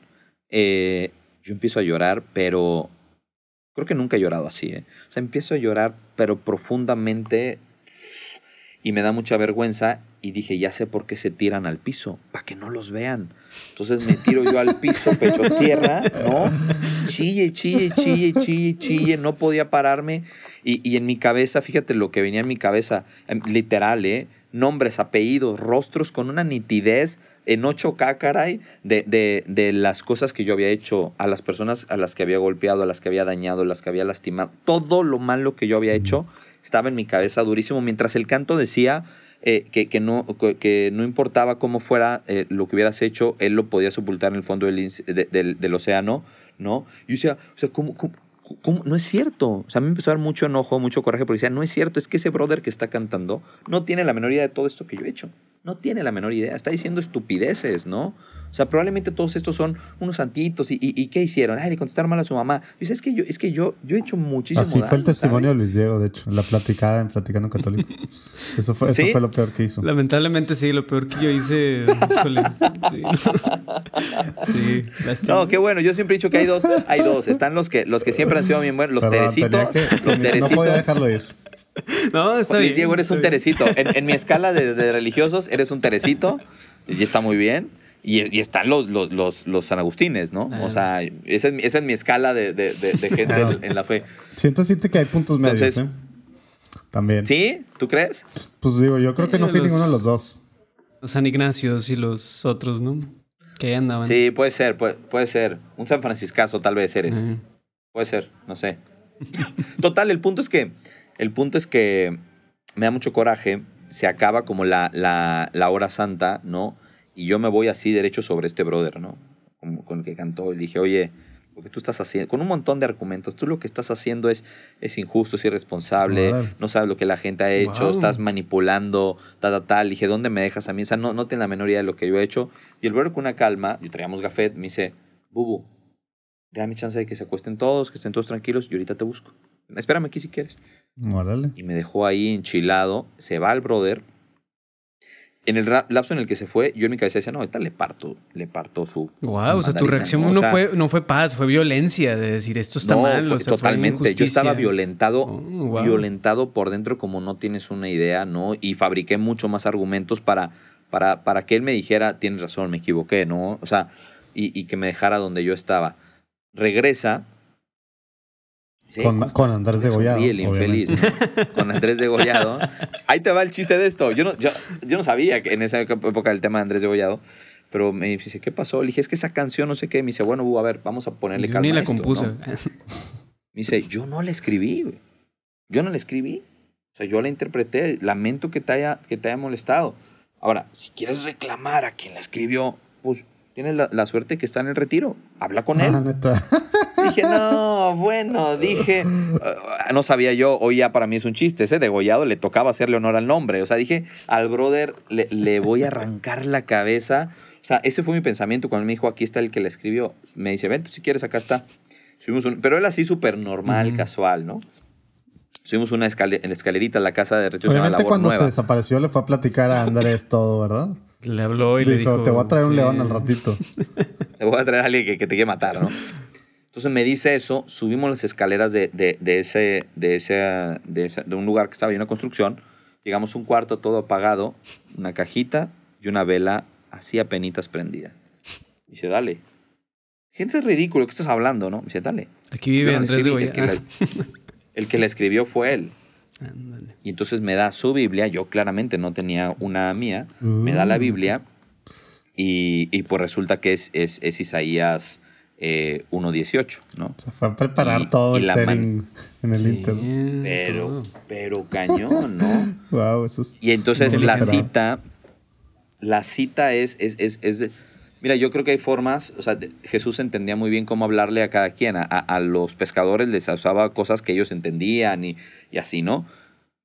eh, yo empiezo a llorar, pero creo que nunca he llorado así. ¿eh? O sea, empiezo a llorar, pero profundamente. y me da mucha vergüenza y dije, ya sé por qué se tiran al piso, para que no los vean. Entonces me tiro yo al piso, [LAUGHS] pecho tierra, ¿no? Chille, chille, chille, chille, chille, no podía pararme. Y, y en mi cabeza, fíjate lo que venía en mi cabeza, em, literal, ¿eh? Nombres, apellidos, rostros con una nitidez en 8K, caray, de, de, de las cosas que yo había hecho, a las personas a las que había golpeado, a las que había dañado, a las que había lastimado, todo lo malo que yo había hecho estaba en mi cabeza durísimo, mientras el canto decía eh, que, que, no, que no importaba cómo fuera eh, lo que hubieras hecho, él lo podía sepultar en el fondo del, del, del océano, ¿no? Yo decía, o sea, ¿cómo, cómo, No es cierto. O sea, a mí me empezó a dar mucho enojo, mucho coraje, porque decía, no es cierto, es que ese brother que está cantando no tiene la menor idea de todo esto que yo he hecho. No tiene la menor idea, está diciendo estupideces, ¿no? O sea, probablemente todos estos son unos santitos. ¿Y, y, y qué hicieron? Ay, le contestaron mal a su mamá. Y dice, es que yo, es que yo, yo he hecho muchísimo Así fue el daño, testimonio de. Luis Diego, de hecho, en la platicada en Platicando Católico. [LAUGHS] Eso fue, eso ¿Sí? fue lo peor que hizo. Lamentablemente sí, lo peor que yo hice. sí. sí. No, qué bueno. Yo siempre he dicho que hay dos. Hay dos. Están los que, los que siempre han sido bien buenos. Los Perdón, terecitos. que- Los no podía dejarlo ir. No, está Luis bien. Diego, eres un bien. terecito. En, en mi escala de, de religiosos, eres un terecito. Y está muy bien. Y, y están los, los, los, los San Agustines, ¿no? Ah. O sea, esa es, mi- esa es mi escala de, de, de- de [LAUGHS] gente Claro. en, en la fe. Siento decirte que hay puntos medios, Entonces- ¿eh? También. ¿Sí? ¿Tú crees? Pues digo, yo creo que no fui los- ninguno de los dos. Los San Ignacios y los otros, ¿no? Que andaban. Sí, puede ser, puede, puede ser. Un San Franciscazo tal vez eres. Ajá. Puede ser, no sé. Total, el punto es que, el punto es que me da mucho coraje. Se acaba como la, la, la hora santa, ¿no? Y yo me voy así derecho sobre este brother, ¿no? Con el que cantó. Y dije, oye, lo que tú estás haciendo, con un montón de argumentos, tú lo que estás haciendo es, es injusto, es irresponsable, no sabes lo que la gente ha hecho, Wow. estás manipulando, tal, tal, tal. Dije, ¿dónde me dejas a mí? O sea, no, no tienes la menor idea de lo que yo he hecho. Y el brother con una calma, yo traíamos gafet, me dice, Bubu, déjame chance de que se acuesten todos, que estén todos tranquilos y ahorita te busco. Espérame aquí si quieres. Órale. Y me dejó ahí enchilado. Se va el brother. En el lapso en el que se fue, yo en mi cabeza decía, no, ahorita le parto, le parto su. Wow, o sea, tu mandarina", reacción O no, sea, fue, no fue paz, fue violencia de decir esto está no, mal. fue o sea, fue totalmente. Yo estaba violentado, Oh, wow. violentado por dentro como no tienes una idea, ¿no? Y fabriqué mucho más argumentos para, para, para que él me dijera, tienes razón, me equivoqué, ¿no? O sea, y, y que me dejara donde yo estaba. Regresa. Sí, Con- ¿cómo con? Andrés Degollado, el infeliz, ¿no? Con Andrés Degollado. Ahí te va el chiste de esto. Yo no, yo, yo no sabía que en esa época el tema de Andrés Degollado. Pero me dice, ¿qué pasó? Le dije, es que esa canción, no sé qué. Me dice, bueno, Bu, a ver, vamos a ponerle Yo calma ni a la esto, compuse. ¿no? Me dice, yo no la escribí, güey. Yo no la escribí. O sea, yo la interpreté. Lamento que te haya, que te haya molestado. Ahora, si quieres reclamar a quien la escribió, pues tienes la, la suerte que está en el retiro. Habla con él. Ah, neta. [LAUGHS] Dije, no, bueno, dije, ah, no sabía yo, hoy ya para mí es un chiste, ese degollado le tocaba hacerle honor al nombre, o sea, dije, al brother le, le voy a arrancar la cabeza, o sea, ese fue mi pensamiento cuando me dijo, aquí está el que le escribió, me dice, ven, tú si quieres, acá está. Subimos un, pero él así súper normal, casual, ¿no? Subimos una escale- en la escalerita a la casa de retiro, se llama Obviamente Labor cuando se Nueva. desapareció le fue a platicar a Andrés todo, ¿verdad? Le habló y le Dijo, dijo. te voy a traer un sí. león al ratito. [LAUGHS] Te voy a traer a alguien que, que te quiere matar, ¿no? Entonces me dice eso, subimos las escaleras de, de, de ese, de, ese, de, ese- de un lugar que estaba en una construcción, llegamos a un cuarto todo apagado, una cajita y una vela así a penitas prendida. Dice, dale. Gente, es ridículo, ¿qué estás hablando, no? Dice, dale. Aquí vive Andrés de escribí, el, que la, el que la escribió fue él. Ándale. Y entonces me da su Biblia, yo claramente no tenía una mía, me da la Mm. Biblia y, y pues resulta que es, es, es Isaías eh, 1.18, ¿no? Se fue a preparar Y- todo y el setting en el Sí, Inter. Pero, pero cañón, ¿no? [LAUGHS] Wow, eso es. Y entonces la cita, la cita es, es, es, es de- mira, yo creo que hay formas, o sea, de- Jesús entendía muy bien cómo hablarle a cada quien, a, a- a los pescadores les usaba cosas que ellos entendían y, y así, ¿no?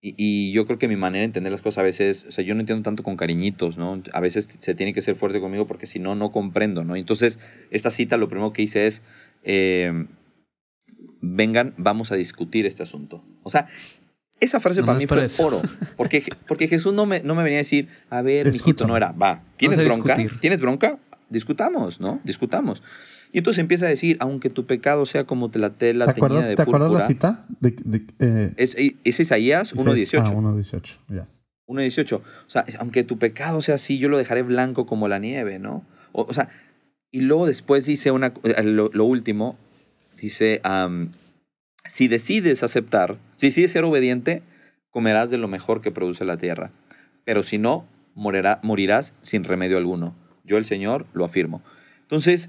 Y, y yo creo que mi manera de entender las cosas a veces, o sea, yo no entiendo tanto con cariñitos, ¿no? A veces se tiene que ser fuerte conmigo porque si no, no comprendo, ¿no? Entonces, esta cita lo primero que hice es, eh, vengan, vamos a discutir este asunto. O sea, esa frase para Nomás mí para fue oro. Porque, [LAUGHS] porque Jesús no me, no me venía a decir, a ver, mijito, no era, va, ¿tienes bronca? discutir. ¿Tienes bronca? Discutamos, ¿no? Discutamos. Y entonces empieza a decir, aunque tu pecado sea como te la tela ¿Te teñida acuerdas, de ¿te acuerdas la cita? De, de- eh, Es, es Isaías Isaías- 1.18. Ah, 1.18, ya. 1.18. O sea, aunque tu pecado sea así, yo lo dejaré blanco como la nieve, ¿no? O, sea, y luego después dice una, eh, lo, último, dice, si decides aceptar, si decides ser obediente, comerás de lo mejor que produce la tierra. Pero si no, morirá, morirás sin remedio alguno. Yo el Señor lo afirmo. Entonces,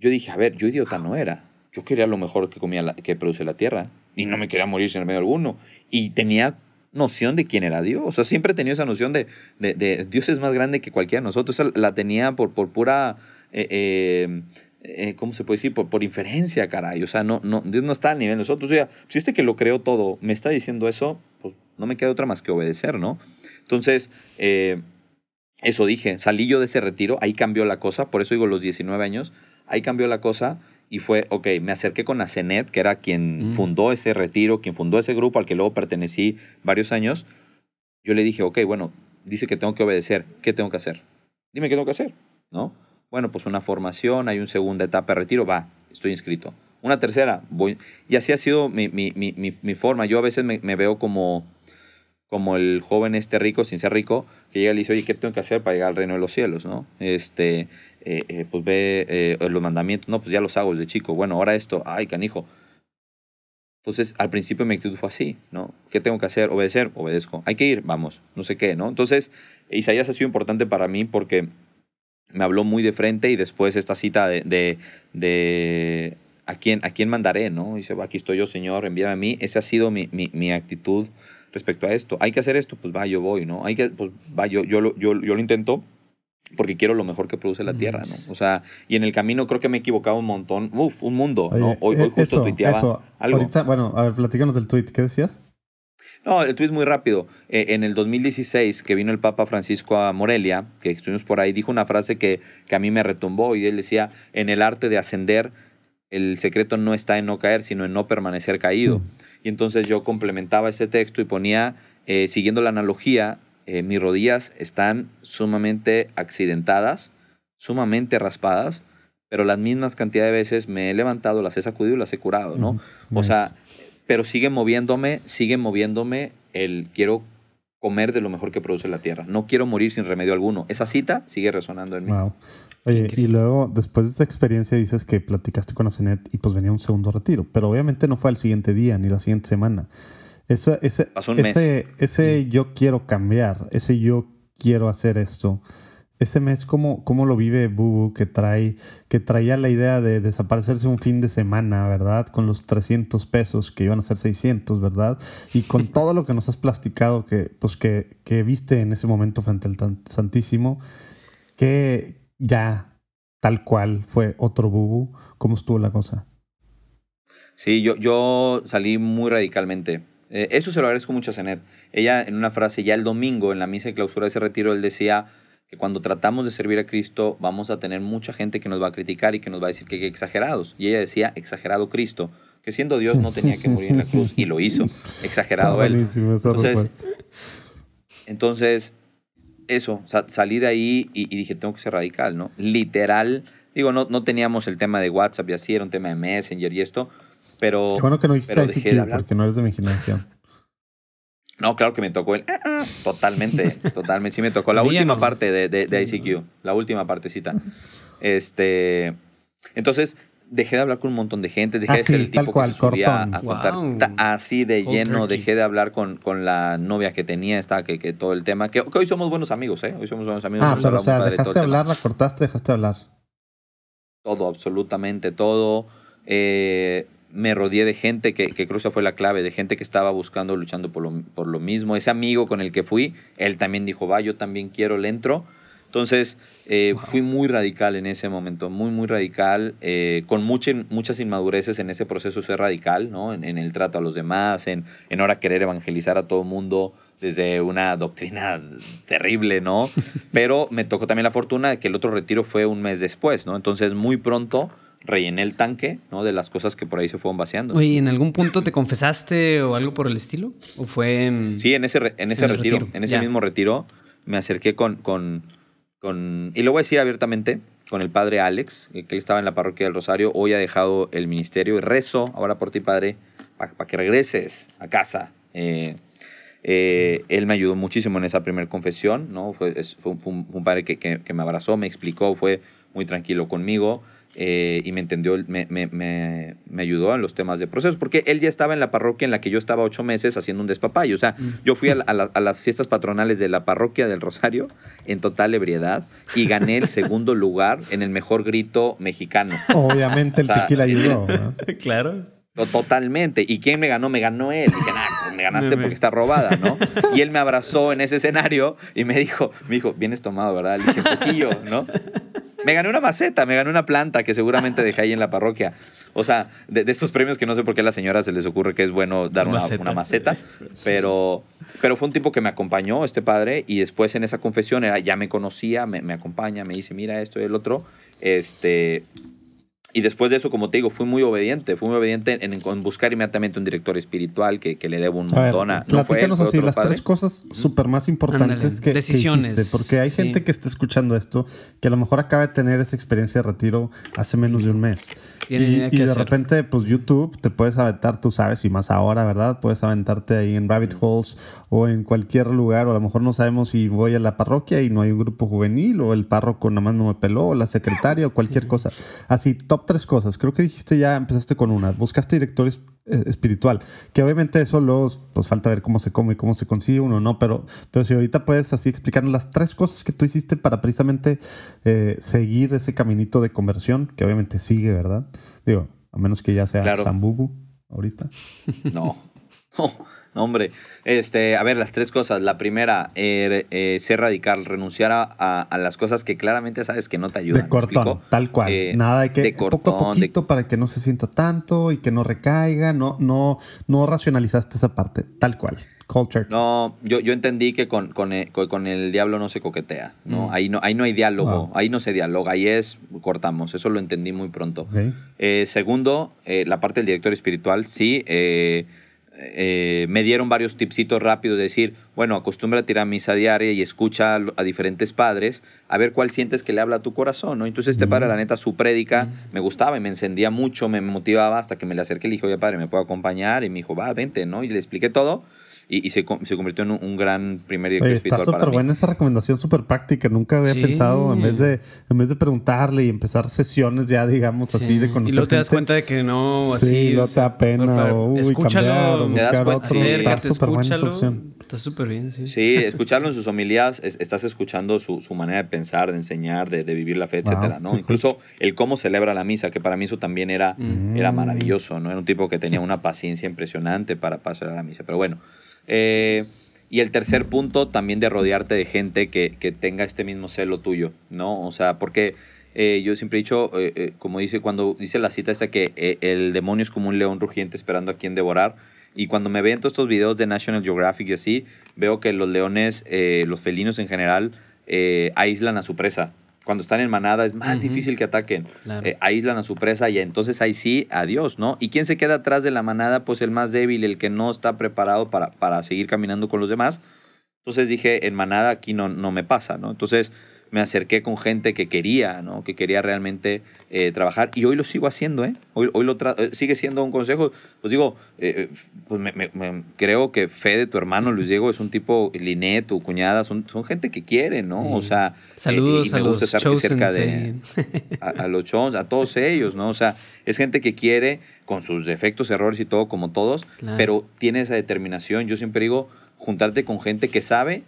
yo dije, a ver, yo idiota no era. Yo quería lo mejor que, comía que produce la tierra. Y no me quería morir sin remedio alguno. Y tenía noción de quién era Dios. O sea, siempre he tenido esa noción de, de, Dios es más grande que cualquiera de nosotros. la tenía por, por pura, eh, eh, eh, ¿cómo se puede decir? Por, por, inferencia, caray. O sea, no, no, Dios no está a nivel de nosotros. O sea, si este que lo creó todo me está diciendo eso, pues no me queda otra más que obedecer, ¿no? Entonces, eso dije, salí yo de ese retiro, ahí cambió la cosa, por eso digo los 19 años, ahí cambió la cosa y fue, ok, me acerqué con Asenet, que era quien mm. fundó ese retiro, quien fundó ese grupo al que luego pertenecí varios años. Yo le dije, ok, bueno, dice que tengo que obedecer, ¿qué tengo que hacer? Dime qué tengo que hacer, ¿no? Bueno, pues una formación, hay una segunda etapa de retiro, va, estoy inscrito. Una tercera, voy. Y así ha sido mi, mi, mi, mi forma. Yo a veces me, me, veo como, como el joven este rico, sin ser rico, que llega y le dice, oye, ¿qué tengo que hacer para llegar al reino de los cielos, no? Este, eh, eh, pues ve eh, los mandamientos, no, pues ya los hago desde chico, bueno, ahora esto, ay, canijo. Entonces, al principio mi actitud fue así, ¿no? ¿Qué tengo que hacer? Obedecer, obedezco. Hay que ir, vamos, no sé qué, ¿no? Entonces, Isaías ha sido importante para mí porque me habló muy de frente y después esta cita de, de, de ¿a, quién, a quién mandaré, ¿no? Dice, aquí estoy yo, Señor, envíame a mí. Esa ha sido mi, mi, mi actitud respecto a esto. Hay que hacer esto, pues va, yo voy, ¿no? Hay que, pues va, yo, yo, yo, yo lo intento porque quiero lo mejor que produce la tierra, ¿no? O sea, y en el camino creo que me he equivocado un montón. Uf, un mundo, ¿no? Hoy, hoy eh, justo tuiteaba algo. Ahorita, bueno, a ver, platícanos del tweet. ¿Qué decías? No, el tweet muy rápido. Eh, en el 2016, que vino el Papa Francisco a Morelia, que estuvimos por ahí, dijo una frase que, que a mí me retumbó y él decía, en el arte de ascender, el secreto no está en no caer, sino en no permanecer caído. Mm. Y entonces yo complementaba ese texto y ponía, eh, siguiendo la analogía, eh, mis rodillas están sumamente accidentadas, sumamente raspadas, pero las mismas cantidad de veces me he levantado, las he sacudido y las he curado, ¿no? O sea, pero sigue moviéndome, sigue moviéndome el quiero comer de lo mejor que produce la tierra. No quiero morir sin remedio alguno. Esa cita sigue resonando en mí. Oye, y luego, después de esta experiencia, dices que platicaste con Asenet y pues venía un segundo retiro. Pero obviamente no fue al siguiente día ni la siguiente semana. Ese, ese, ese, ese yo quiero cambiar, ese yo quiero hacer esto. Ese mes, ¿cómo, cómo lo vive Bubu que, trae, que traía la idea de desaparecerse un fin de semana, ¿verdad? Con los 300 pesos que iban a ser 600, ¿verdad? Y con [LAUGHS] todo lo que nos has plasticado que, pues que, que viste en ese momento frente al Santísimo, que ya tal cual fue otro Bubu, ¿cómo estuvo la cosa? Sí, yo, yo salí muy radicalmente. Eh, eso se lo agradezco mucho a Zenet. Ella en una frase ya el domingo en la misa de clausura de ese retiro, él decía que cuando tratamos de servir a Cristo vamos a tener mucha gente que nos va a criticar y que nos va a decir que, que exagerados. Y ella decía, exagerado Cristo, que siendo Dios no tenía que morir en la cruz y lo hizo. Exagerado él. Entonces, entonces, eso, salí de ahí y, dije, tengo que ser radical, ¿no? Literal, digo, no, no teníamos el tema de WhatsApp y así, era un tema de Messenger y esto, pero. Qué bueno que no dijiste ICQ porque no eres de mi generación. No, claro que me tocó el. [LAUGHS] Totalmente, totalmente. Sí, me tocó la última parte de, de, ICQ, la última partecita. Este. Entonces, dejé de hablar con un montón de gente, dejé de ser el tipo que se subía a contar así de lleno, dejé de hablar con, con la novia que tenía, está que, que todo el tema, que, hoy somos buenos amigos, ¿eh? Hoy somos buenos amigos. Ah, pero o sea, dejaste de hablar, la cortaste, dejaste de hablar. Todo, absolutamente todo. Eh, me rodeé de gente que, que creo que fue la clave, de gente que estaba buscando, luchando por lo, por lo mismo. Ese amigo con el que fui, él también dijo, va, yo también quiero, le entro. Entonces, eh, fui muy radical en ese momento, muy, muy radical, eh, con mucha, muchas inmadureces en ese proceso ser radical, ¿no? En, el trato a los demás, en, en ahora querer evangelizar a todo mundo desde una doctrina terrible, ¿no? [LAUGHS] Pero me tocó también la fortuna de que el otro retiro fue un mes después, ¿no? Entonces, muy pronto rellené el tanque, ¿no? De las cosas que por ahí se fueron vaciando. Oye, ¿en algún punto te confesaste o algo por el estilo? ¿O fue...? sí, en ese, en ese retiro, en ese mismo retiro, me acerqué con, con, con... Y lo voy a decir abiertamente, con el padre Alex, eh, que él estaba en la parroquia del Rosario. Hoy ha dejado el ministerio y rezo ahora por ti, padre, para que regreses a casa. Eh, Eh, él me ayudó muchísimo en esa primera confesión, ¿no? Fue, fue, un, fue un, padre que, que, que, me abrazó, me explicó, fue muy tranquilo conmigo. Eh, y me entendió, me, me, me, me, ayudó en los temas de procesos, porque él ya estaba en la parroquia en la que yo estaba ocho meses haciendo un despapayo. O sea, mm. yo fui a, a, la, a, las fiestas patronales de la parroquia del Rosario en total ebriedad y gané el segundo lugar en el mejor grito mexicano. Obviamente el o sea, tequila ayudó. ¿no? [LAUGHS] claro. Totalmente. ¿Y quién me ganó? Me ganó él. Dije, nah, me ganaste [LAUGHS] porque está robada, ¿no? Y él me abrazó en ese escenario y me dijo, me dijo, vienes tomado, ¿verdad? Le dije, poquillo, ¿no? Me gané una maceta, me gané una planta que seguramente dejé ahí en la parroquia. O sea, de, de esos premios que no sé por qué a las señoras se les ocurre que es bueno dar una maceta, una maceta pero, pero fue un tipo que me acompañó, este padre, y después en esa confesión era, ya me conocía, me, me acompaña, me dice, mira esto y el otro. Este, y después de eso, como te digo, fui muy obediente. Fui muy obediente en, en buscar inmediatamente un director espiritual que, que le debo un montón a. No fue él, fue así las padre. tres cosas súper más importantes que, Decisiones. Que hiciste, porque hay sí. gente que está escuchando esto que a lo mejor acaba de tener esa experiencia de retiro hace menos de un mes. Y, y de hacer. repente, pues YouTube te puedes aventar, tú sabes, y más ahora, ¿verdad? Puedes aventarte ahí en rabbit holes o en cualquier lugar, o a lo mejor no sabemos si voy a la parroquia y no hay un grupo juvenil, o el párroco nada más no me peló, o la secretaria, o cualquier sí. cosa. Así, top tres cosas. Creo que dijiste ya, empezaste con una. Buscaste director espiritual. Que obviamente eso luego, pues falta ver cómo se come y cómo se consigue uno, ¿no? Pero, pero si ahorita puedes así explicarnos las tres cosas que tú hiciste para precisamente eh, seguir ese caminito de conversión, que obviamente sigue, ¿verdad? Digo, a menos que ya sea claro. Ahorita. [LAUGHS] No. no. No, hombre, este, a ver, las tres cosas. La primera, eh, eh, ser radical, renunciar a, a, a, las cosas que claramente sabes que no te ayudan. De cortón, tal cual. Eh, Nada de que de cortón, poco a poquito de... para que no se sienta tanto y que no recaiga. No, no, no racionalizaste esa parte, tal cual. Culture. No, yo, yo entendí que con, con, el, con el diablo no se coquetea, ¿no? Mm. Ahí no, ahí no hay diálogo, wow. ahí no se dialoga, ahí es, cortamos, eso lo entendí muy pronto. Okay. Eh, segundo, eh, la parte del director espiritual, sí, eh, eh, me dieron varios tipsitos rápidos de decir, bueno, acostumbra a tirar misa diaria y escucha a, diferentes padres a ver cuál sientes que le habla a tu corazón, ¿no? Entonces este padre, la neta, su prédica me gustaba y me encendía mucho, me motivaba hasta que me le acerqué y le dije, oye, padre, ¿me puedo acompañar? Y me dijo, va, vente, ¿no? Y le expliqué todo y, y se, se, convirtió en un, un, gran primer director Oye, espiritual Está súper buena esa recomendación, súper práctica. Nunca había sí. pensado, en vez, de, en vez de preguntarle y empezar sesiones ya, digamos, sí. así de conocer Y luego te das gente, cuenta de que no, sí, así. no te da pena pero, o uy, escúchalo, cambiar, o buscar cuenta, otro. Acércate, está súper buena esa escúchalo. opción. Está súper bien, sí. Sí, escucharlo en sus homilías, es, estás escuchando su, su, manera de pensar, de enseñar, de, de vivir la fe, wow, etcétera, ¿no? Incluso el cómo celebra la misa, que para mí eso también era, mm. era maravilloso, ¿no? Era un tipo que tenía una paciencia impresionante para pasar a la misa. Pero bueno, eh, y el tercer punto, también de rodearte de gente que, que tenga este mismo celo tuyo, ¿no? O sea, porque eh, yo siempre he dicho, eh, eh, como dice cuando dice la cita esta, que eh, el demonio es como un león rugiente esperando a quien devorar. Y cuando me ven todos estos videos de National Geographic y así, veo que los leones, eh, los felinos en general, aíslan a su presa cuando están en manada es más uh -huh. difícil que ataquen. Claro. Eh, aíslan a su presa y entonces ahí sí, adiós, ¿no? ¿Y quién se queda atrás de la manada? Pues el más débil, el que no está preparado para, para seguir caminando con los demás. Entonces dije, en manada aquí no, no me pasa, ¿no? Entonces me acerqué con gente que quería, ¿no? Que quería realmente eh, trabajar. Y hoy lo sigo haciendo, ¿eh? Hoy, hoy lo eh, sigue siendo un consejo. Pues digo, eh, pues me, me, me, creo que Fede, tu hermano Luis Diego, es un tipo, Linet, tu cuñada, son, son gente que quiere, ¿no? Sí. O sea, saludos y me a gusta los estar cerca de a, a, los chons, a todos ellos, ¿no? O sea, es gente que quiere, con sus defectos, errores y todo, como todos, claro. pero tiene esa determinación. Yo siempre digo, juntarte con gente que sabe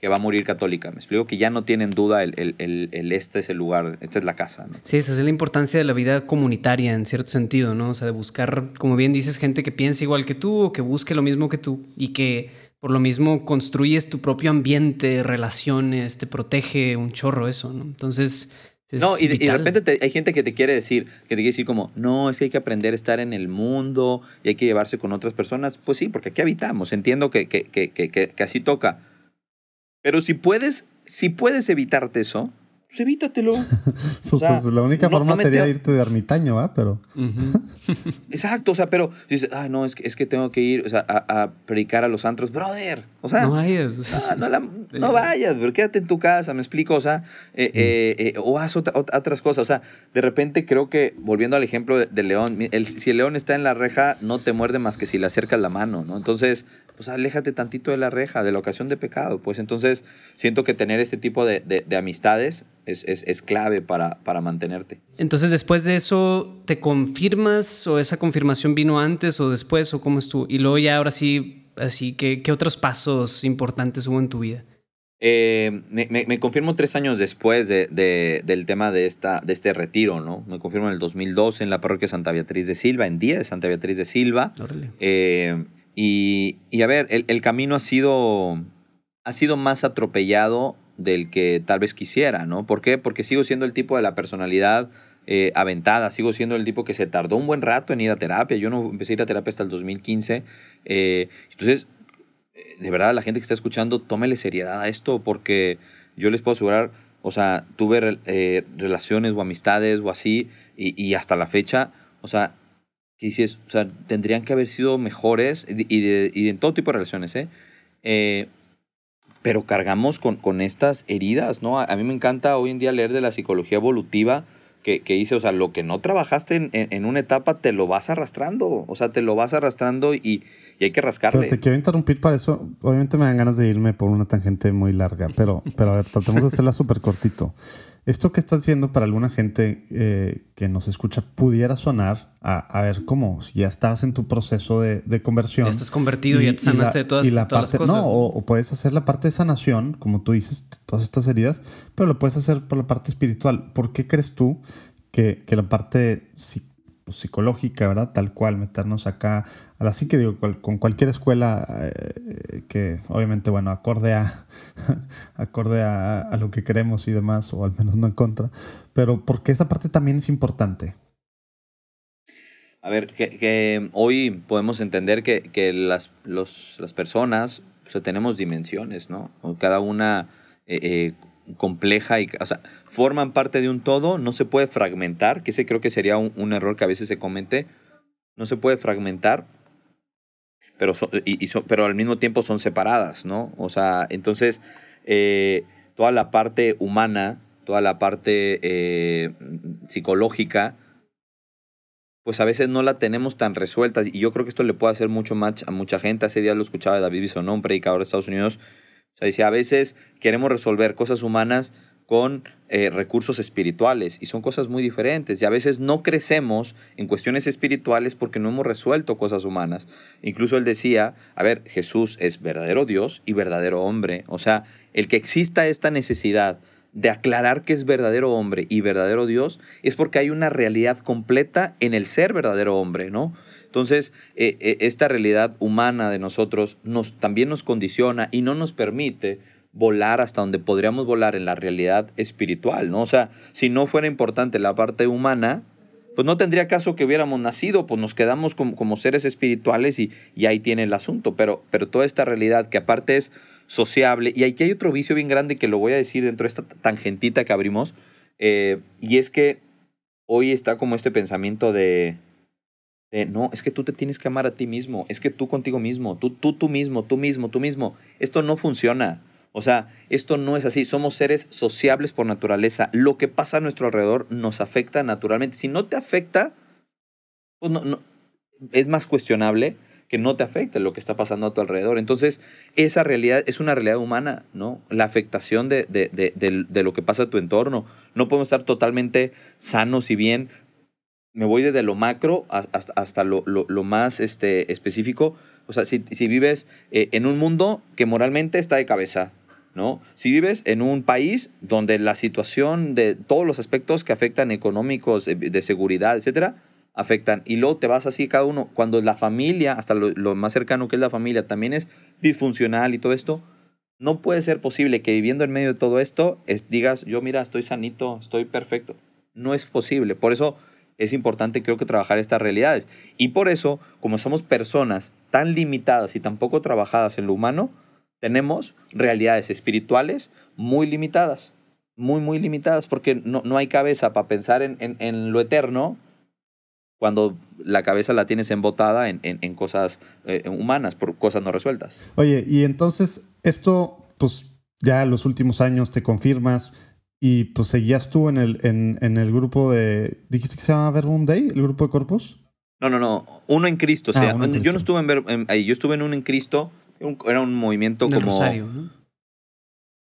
que va a morir católica. Me explico que ya no tienen duda el, el, el, el, este es el lugar, esta es la casa. ¿no? Sí, esa es la importancia de la vida comunitaria en cierto sentido, ¿no? O sea, de buscar, como bien dices, gente que piense igual que tú o que busque lo mismo que tú y que por lo mismo construyes tu propio ambiente, relaciones, te protege un chorro eso, ¿no? Entonces... no, y de, y de, repente te, hay gente que te quiere decir, que te quiere decir como, no, es que hay que aprender a estar en el mundo y hay que llevarse con otras personas. Pues sí, porque aquí habitamos. Entiendo que, que, que, que, que así toca pero si puedes, si puedes evitarte eso, pues evítatelo. [LAUGHS] o sea, la única no, forma no sería irte de ermitaño, ¿ah? Pero. Uh [LAUGHS] -huh. Exacto, o sea, pero dices, ah, no, es que, es que tengo que ir o sea, a, a, predicar a los antros, brother. O sea, no vayas, o sea, no, la, no, vayas, pero quédate en tu casa, me explico, o sea, eh, eh, eh, o haz otra, otras cosas. O sea, de repente creo que, volviendo al ejemplo del de león, el, si el león está en la reja, no te muerde más que si le acercas la mano, ¿no? Entonces, pues aléjate tantito de la reja, de la ocasión de pecado. Pues entonces siento que tener este tipo de, amistades es, es, clave para, para mantenerte. Entonces después de eso, ¿te confirmas o esa confirmación vino antes o después o cómo estuvo? Y luego ya ahora sí, así, ¿qué, qué otros pasos importantes hubo en tu vida? Eh, me, confirmo tres años después de, del tema de, esta, de este retiro, ¿no? Me confirmo en el 2012 en la parroquia Santa Beatriz de Silva, en día de Santa Beatriz de Silva. Eh, y, y, a ver, el, el, camino ha sido, ha sido más atropellado del que tal vez quisiera, ¿no? ¿Por qué? Porque sigo siendo el tipo de la personalidad eh, aventada, sigo siendo el tipo que se tardó un buen rato en ir a terapia. Yo no empecé a ir a terapia hasta el 2015. entonces, de verdad, la gente que está escuchando, tómele seriedad a esto, porque yo les puedo asegurar, o sea, tuve eh, relaciones o amistades o así, y, hasta la fecha, o sea, que dices, o sea, tendrían que haber sido mejores, y, de, y en todo tipo de relaciones, ¿eh? eh pero cargamos con, con estas heridas, ¿no? A, mí me encanta hoy en día leer de la psicología evolutiva, que, que, dice, o sea, lo que no trabajaste en, en, una etapa te lo vas arrastrando, o sea, te lo vas arrastrando y, y hay que rascarle. Pero te quiero interrumpir para eso. Obviamente me dan ganas de irme por una tangente muy larga, pero, pero a ver, tratemos de hacerla [LAUGHS] súper cortito. Esto que estás haciendo para alguna gente eh, que nos escucha pudiera sonar a, ver cómo si ya estás en tu proceso de, de conversión. Ya estás convertido, y, ya te sanaste de todas, y la parte, las cosas. No, o, puedes hacer la parte de sanación, como tú dices, todas estas heridas, pero lo puedes hacer por la parte espiritual. ¿Por qué crees tú que, que la parte pues, psicológica, ¿verdad? Tal cual, meternos acá a la que digo, con cualquier escuela eh, que obviamente, bueno, acorde a, [LAUGHS] acorde a, lo que queremos y demás, o al menos no en contra, pero porque esa parte también es importante. A ver, que, hoy podemos entender que, que las, las personas, tenemos dimensiones, ¿no? Cada una eh, eh, compleja y, o sea, forman parte de un todo, no se puede fragmentar, que ese creo que sería un, error que a veces se comete, no se puede fragmentar pero, y, pero al mismo tiempo son separadas, ¿no? O sea, entonces eh, toda la parte humana, toda la parte eh, psicológica, pues a veces no la tenemos tan resuelta. Y yo creo que esto le puede hacer mucho match a mucha gente. Hace días lo escuchaba de David Bisonó, un predicador de Estados Unidos. O sea, dice, a veces queremos resolver cosas humanas con eh, recursos espirituales y son cosas muy diferentes y a veces no crecemos en cuestiones espirituales porque no hemos resuelto cosas humanas. Incluso él decía, a ver, Jesús es verdadero Dios y verdadero hombre, o sea, el que exista esta necesidad de aclarar que es verdadero hombre y verdadero Dios es porque hay una realidad completa en el ser verdadero hombre, ¿no? Entonces, eh, eh, esta realidad humana de nosotros nos, también nos condiciona y no nos permite volar hasta donde podríamos volar en la realidad espiritual, ¿no? O sea, si no fuera importante la parte humana, pues no tendría caso que hubiéramos nacido, pues nos quedamos como, seres espirituales y, y, ahí tiene el asunto, pero, pero toda esta realidad que aparte es sociable, y aquí hay otro vicio bien grande que lo voy a decir dentro de esta tangentita que abrimos, eh, y es que hoy está como este pensamiento de, de, no, es que tú te tienes que amar a ti mismo, es que tú contigo mismo, tú, tú, tú mismo, tú mismo, tú mismo, esto no funciona. O sea, esto no es así. Somos seres sociables por naturaleza. Lo que pasa a nuestro alrededor nos afecta naturalmente. Si no te afecta, pues no, es más cuestionable que no te afecte lo que está pasando a tu alrededor. Entonces, esa realidad es una realidad humana, ¿no? La afectación de, de, de, lo que pasa a tu entorno. No podemos estar totalmente sanos y bien. Me voy desde lo macro hasta, hasta lo, lo, más este, específico. O sea, si, si vives eh, en un mundo que moralmente está de cabeza, ¿no? Si vives en un país donde la situación de todos los aspectos que afectan económicos, de seguridad, etcétera, afectan. Y luego te vas así cada uno. Cuando la familia, hasta lo, más cercano que es la familia, también es disfuncional y todo esto, no puede ser posible que viviendo en medio de todo esto digas, yo mira, estoy sanito, estoy perfecto. No es posible. Por eso es importante creo que trabajar estas realidades. Y por eso, como somos personas tan limitadas y tan poco trabajadas en lo humano, tenemos realidades espirituales muy limitadas, muy, muy limitadas, porque no, no hay cabeza para pensar en, en, lo eterno cuando la cabeza la tienes embotada en, en cosas eh, humanas, por cosas no resueltas. Oye, y entonces esto, pues ya los últimos años te confirmas y pues seguías tú en el, en, en el grupo de, dijiste que se llama Verbum Day, el grupo de Corpus. No, no, no, uno en Cristo. O ah, sea, yo no estuve en, ahí, yo estuve en uno en Cristo era un movimiento En el como... Rosario, ¿no?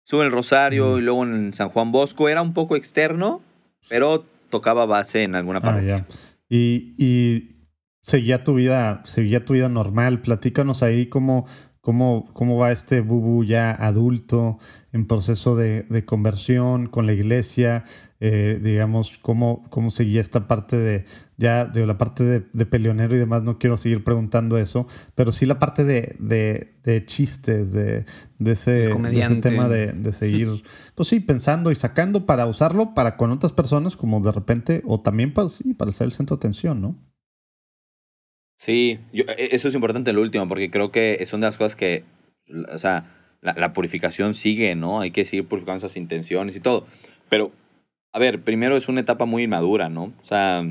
Sube el Rosario Mm. y luego en San Juan Bosco. Era un poco externo, pero tocaba base en alguna Ah, parroquia. ya. Y, y seguía tu vida, seguía tu vida normal. Platícanos ahí cómo, cómo, cómo va este bubu ya adulto en proceso de, de conversión con la iglesia. eh, digamos, cómo, cómo seguía esta parte de, ya de la parte de, de peleonero y demás. No quiero seguir preguntando eso, pero sí la parte de, de, de chistes, de, de, ese, de tema de, de seguir, [LAUGHS] pues sí, pensando y sacando para usarlo para con otras personas, como de repente, o también para, sí, para ser el centro de atención, ¿no? Sí, yo- e- eso es importante lo último, porque creo que son de las cosas que, o sea, la, la purificación sigue, ¿no? Hay que seguir purificando esas intenciones y todo. Pero, a ver, primero es una etapa muy inmadura, ¿no? O sea,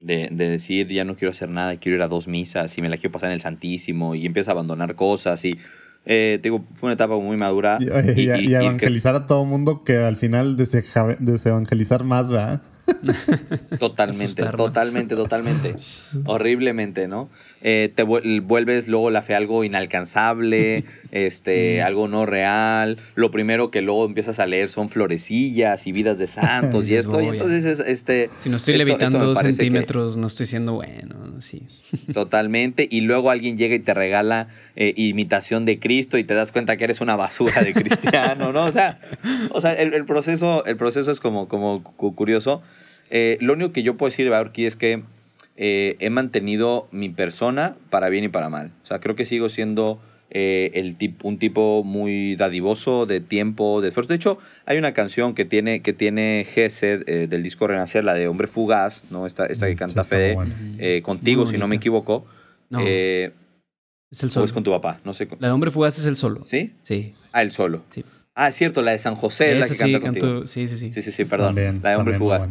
de, de decir, ya no quiero hacer nada, quiero ir a dos misas y me la quiero pasar en el Santísimo y empieza a abandonar cosas y, eh, te digo, fue una etapa muy madura. Y, y- y y- y evangelizar a todo mundo que al final desevangelizar más, ¿verdad? [LAUGHS] [LAUGHS] Totalmente, totalmente, totalmente. [LAUGHS] Horriblemente, ¿no? Eh, te vuel- vuelves luego la fe algo inalcanzable, este, Mm. algo no real. Lo primero que luego empiezas a leer son florecillas y vidas de santos [LAUGHS] y esto. Y "Voy a- entonces, es- este. Si no estoy esto- levitando dos que- centímetros, no estoy siendo bueno, sí. [LAUGHS] Totalmente. Y luego alguien llega y te regala eh, imitación de Cristo y te das cuenta que eres una basura de cristiano, ¿no? O sea, o sea el, el proceso, el proceso es como, como cu- curioso. Eh, lo único que yo puedo decir, aquí es que eh, he mantenido mi persona para bien y para mal. O sea, creo que sigo siendo eh, el tip- un tipo muy dadivoso de tiempo, de esfuerzo. De hecho, hay una canción que tiene, que tiene Gesed eh, del disco Renacer, la de Hombre Fugaz, ¿no? Esta, esta que Sí, canta está Fede, bueno. eh, contigo, si no me equivoco. No, Eh, es el o solo. es con tu papá, no sé. La de hombre fugaz es el solo. ¿Sí? Sí. Ah, el solo. Sí. Ah, es cierto, la de San José es la que sí, canta contigo. canto- sí, sí, sí. Sí, sí, sí, perdón. También, la de Hombre Fugaz.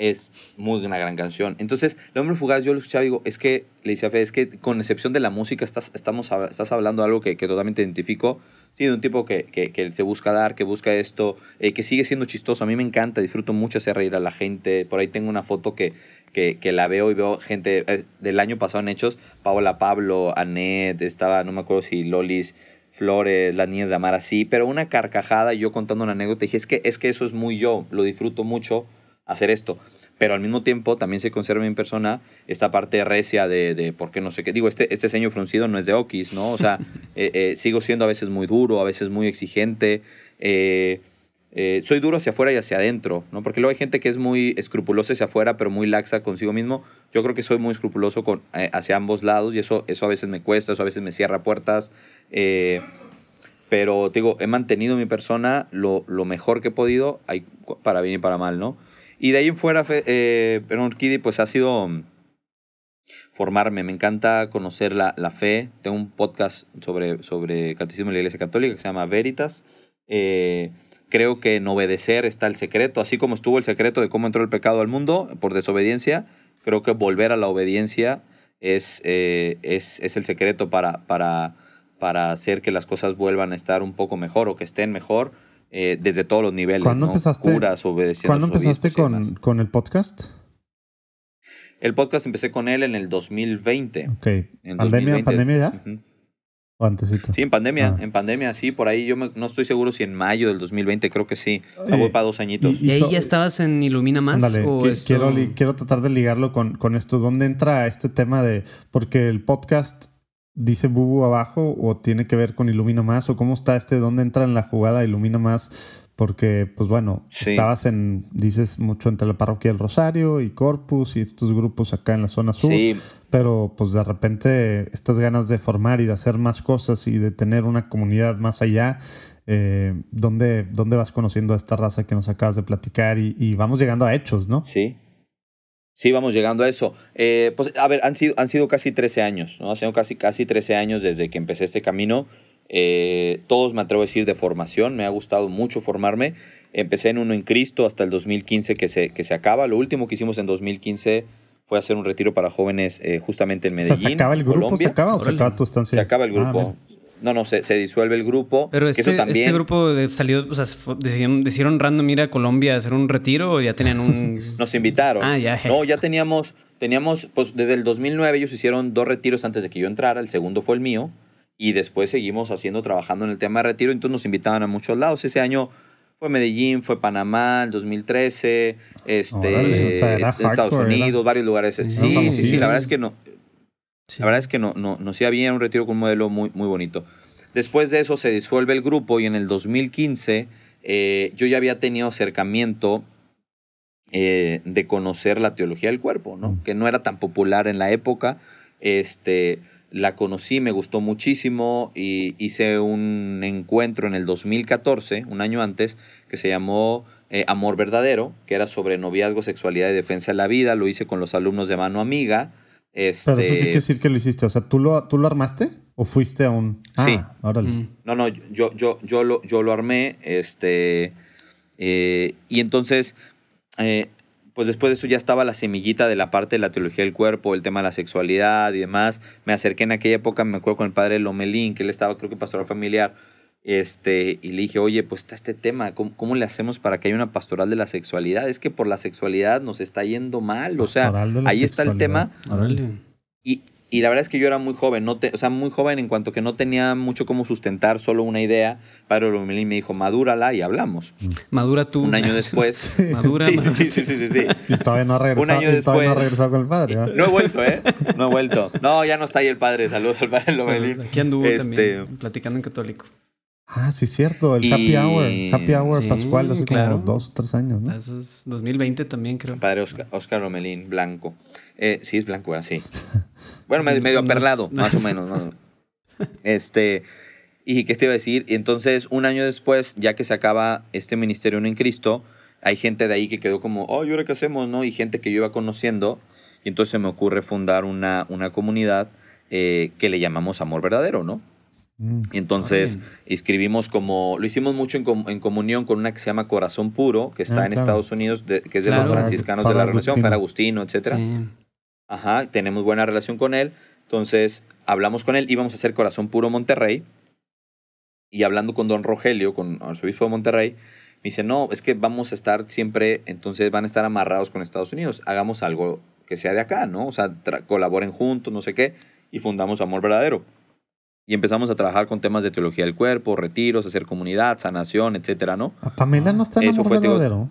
Es muy una gran canción. Entonces, la Hombre Fugaz, yo lo escuchaba y digo, es que, le decía a Fede, es que con excepción de la música, estás, estamos, estás hablando de algo que, que totalmente identifico. Sí, de un tipo que, que, que se busca dar, que busca esto, eh, que sigue siendo chistoso. A mí me encanta, disfruto mucho hacer reír a la gente. Por ahí tengo una foto que, que, que la veo y veo gente eh, del año pasado en Hechos, Paola Pablo, Annette, estaba, no me acuerdo si Lolis Flores, las niñas de Amar así, pero una carcajada y yo contando una anécdota, dije, es que, es que eso es muy yo, lo disfruto mucho hacer esto, pero al mismo tiempo también se conserva en persona esta parte recia de, de por qué no sé qué, digo, este, este ceño fruncido no es de Okis, ¿no? O sea, [LAUGHS] eh, eh, sigo siendo a veces muy duro, a veces muy exigente, eh, soy duro hacia afuera y hacia adentro, ¿no? Porque luego hay gente que es muy escrupulosa hacia afuera, pero muy laxa consigo mismo. Yo creo que soy muy escrupuloso con, hacia ambos lados y eso, eso a veces me cuesta, eso a veces me cierra puertas. pero te digo, he mantenido mi persona lo, lo mejor que he podido, hay- para bien y para mal, ¿no? Y de ahí en fuera, eh, Perdón, Kiddy, pues ha sido mm, formarme. Me encanta conocer la, la fe. Tengo un podcast sobre, sobre catecismo de la Iglesia Católica que se llama Veritas. Eh, creo que en obedecer está el secreto, así como estuvo el secreto de cómo entró el pecado al mundo por desobediencia. Creo que volver a la obediencia es, eh, es, es el secreto para, para, para hacer que las cosas vuelvan a estar un poco mejor o que estén mejor eh, desde todos los niveles. ¿Cuándo ¿no? empezaste- Curas, obedeciendo ¿Cuándo a sus empezaste con, con el podcast? El podcast empecé con él en el 2020. Ok. En ¿Pandemia, 2020. pandemia ya? Ujú. ¿O antesito? Sí, en pandemia, Ah. en pandemia, sí, por ahí yo me- no estoy seguro si en mayo del 2020, creo que sí. Eh, voy para dos añitos. y- ¿Y ahí so- ya estabas en Ilumina Más? Ándale, o qui- esto- quiero, tratar de ligarlo con, con esto. ¿Dónde entra este tema de.? Porque el podcast dice Bubu abajo o tiene que ver con Ilumina Más o cómo está este, ¿dónde entra en la jugada Ilumina Más? Porque, pues bueno, Sí. estabas en, dices mucho entre la parroquia del Rosario y Corpus y estos grupos acá en la zona sur, Sí, pero pues de repente estas ganas de formar y de hacer más cosas y de tener una comunidad más allá, eh, ¿dónde, ¿dónde vas conociendo a esta raza que nos acabas de platicar y, y vamos llegando a hechos, ¿no? sí. Sí, vamos llegando a eso. Eh, pues, a ver, han sido, han sido casi 13 años, ¿no? Han sido casi, casi 13 años desde que empecé este camino. Eh, todos me atrevo a decir de formación, me ha gustado mucho formarme. Empecé en uno en Cristo hasta el 2015 que se, que se acaba. Lo último que hicimos en 2015 fue hacer un retiro para jóvenes eh, justamente en O Medellín. sea, ¿se acaba el grupo? Colombia. ¿Se acaba o se acaba tu estancia? Se acaba el Ah, grupo. No, no, se, se disuelve el grupo. Pero que este, eso también. este grupo de- salió, o sea, decidieron random ir a Colombia a hacer un retiro o ya tenían un... [LAUGHS] Nos invitaron. Ah, ya. No, ya teníamos, teníamos, pues desde el 2009 ellos hicieron dos retiros antes de que yo entrara. El segundo fue el mío. y después seguimos haciendo, trabajando en el tema de retiro, entonces nos invitaban a muchos lados. Ese año fue Medellín, fue Panamá, el 2013, este, Estados Unidos, varios lugares. Sí, sí, sí, la verdad es que no. La verdad es que no, no, nos iba bien un retiro con un modelo muy, muy bonito. Después de eso se disuelve el grupo y en el 2015 eh, yo ya había tenido acercamiento eh, de conocer la teología del cuerpo, ¿no? Mm. Que no era tan popular en la época. Este, la conocí, me gustó muchísimo y hice un encuentro en el 2014, un año antes, que se llamó eh, Amor Verdadero, que era sobre noviazgo, sexualidad y defensa de la vida. Lo hice con los alumnos de Mano Amiga. Este... Pero eso quiere decir que lo hiciste. O sea, ¿tú lo, tú lo armaste o fuiste a un...? Ah, sí. Mm. No, no, yo, yo, yo, lo, yo lo armé. Este, eh, y entonces... Eh, pues después de eso ya estaba la semillita de la parte de la teología del cuerpo, el tema de la sexualidad y demás. Me acerqué en aquella época, me acuerdo con el padre Lomelín, que él estaba, creo que pastoral familiar, este, y le dije, oye, pues está este tema, ¿cómo, le hacemos para que haya una pastoral de la sexualidad? Es que por la sexualidad nos está yendo mal, o sea, ahí está el tema. Y, y la verdad es que yo era muy joven, no te, o sea, muy joven en cuanto que no tenía mucho cómo sustentar solo una idea. Padre Lomelín me dijo, madúrala y hablamos. Mm. Madura tú. Un año después. [LAUGHS] Madura. Sí, sí, sí, sí, sí, Y todavía no ha regresado, Un año después, no ha regresado con el padre. No he vuelto, ¿eh? No he vuelto. No, ya no está ahí el padre. Saludos al padre Lomelín. Aquí anduvo este... también, platicando en católico. Ah, sí, cierto. El Happy Hour. Happy Hour Pascual hace como dos o tres años, ¿no? Eso es 2020 también, creo. Padre Oscar, Oscar Lomelín, blanco. Eh, sí, es blanco, así. Bueno, medio, aperlado, más o menos. Este, y qué te iba a decir, y entonces un año después, ya que se acaba este ministerio en Cristo, hay gente de ahí que quedó como, oh, ¿y ahora qué hacemos? ¿no? Y gente que yo iba conociendo, y entonces se me ocurre fundar una, una comunidad eh, que le llamamos Amor Verdadero, ¿no? Mm, entonces, escribimos como, lo hicimos mucho en, comunión con una que se llama Corazón Puro, que está ah, en Estados Unidos, que es de los franciscanos de la Revolución, para Agustino, etc. Ajá, tenemos buena relación con él. Entonces, hablamos con él, íbamos a hacer Corazón Puro Monterrey. Y hablando con don Rogelio, con arzobispo de Monterrey, me dice, no, es que vamos a estar siempre, entonces van a estar amarrados con Estados Unidos. Hagamos algo que sea de acá, ¿no? O sea, colaboren juntos, no sé qué, y fundamos Amor Verdadero. Y empezamos a trabajar con temas de teología del cuerpo, retiros, hacer comunidad, sanación, etcétera, ¿no? A Pamela no está en Amor Verdadero.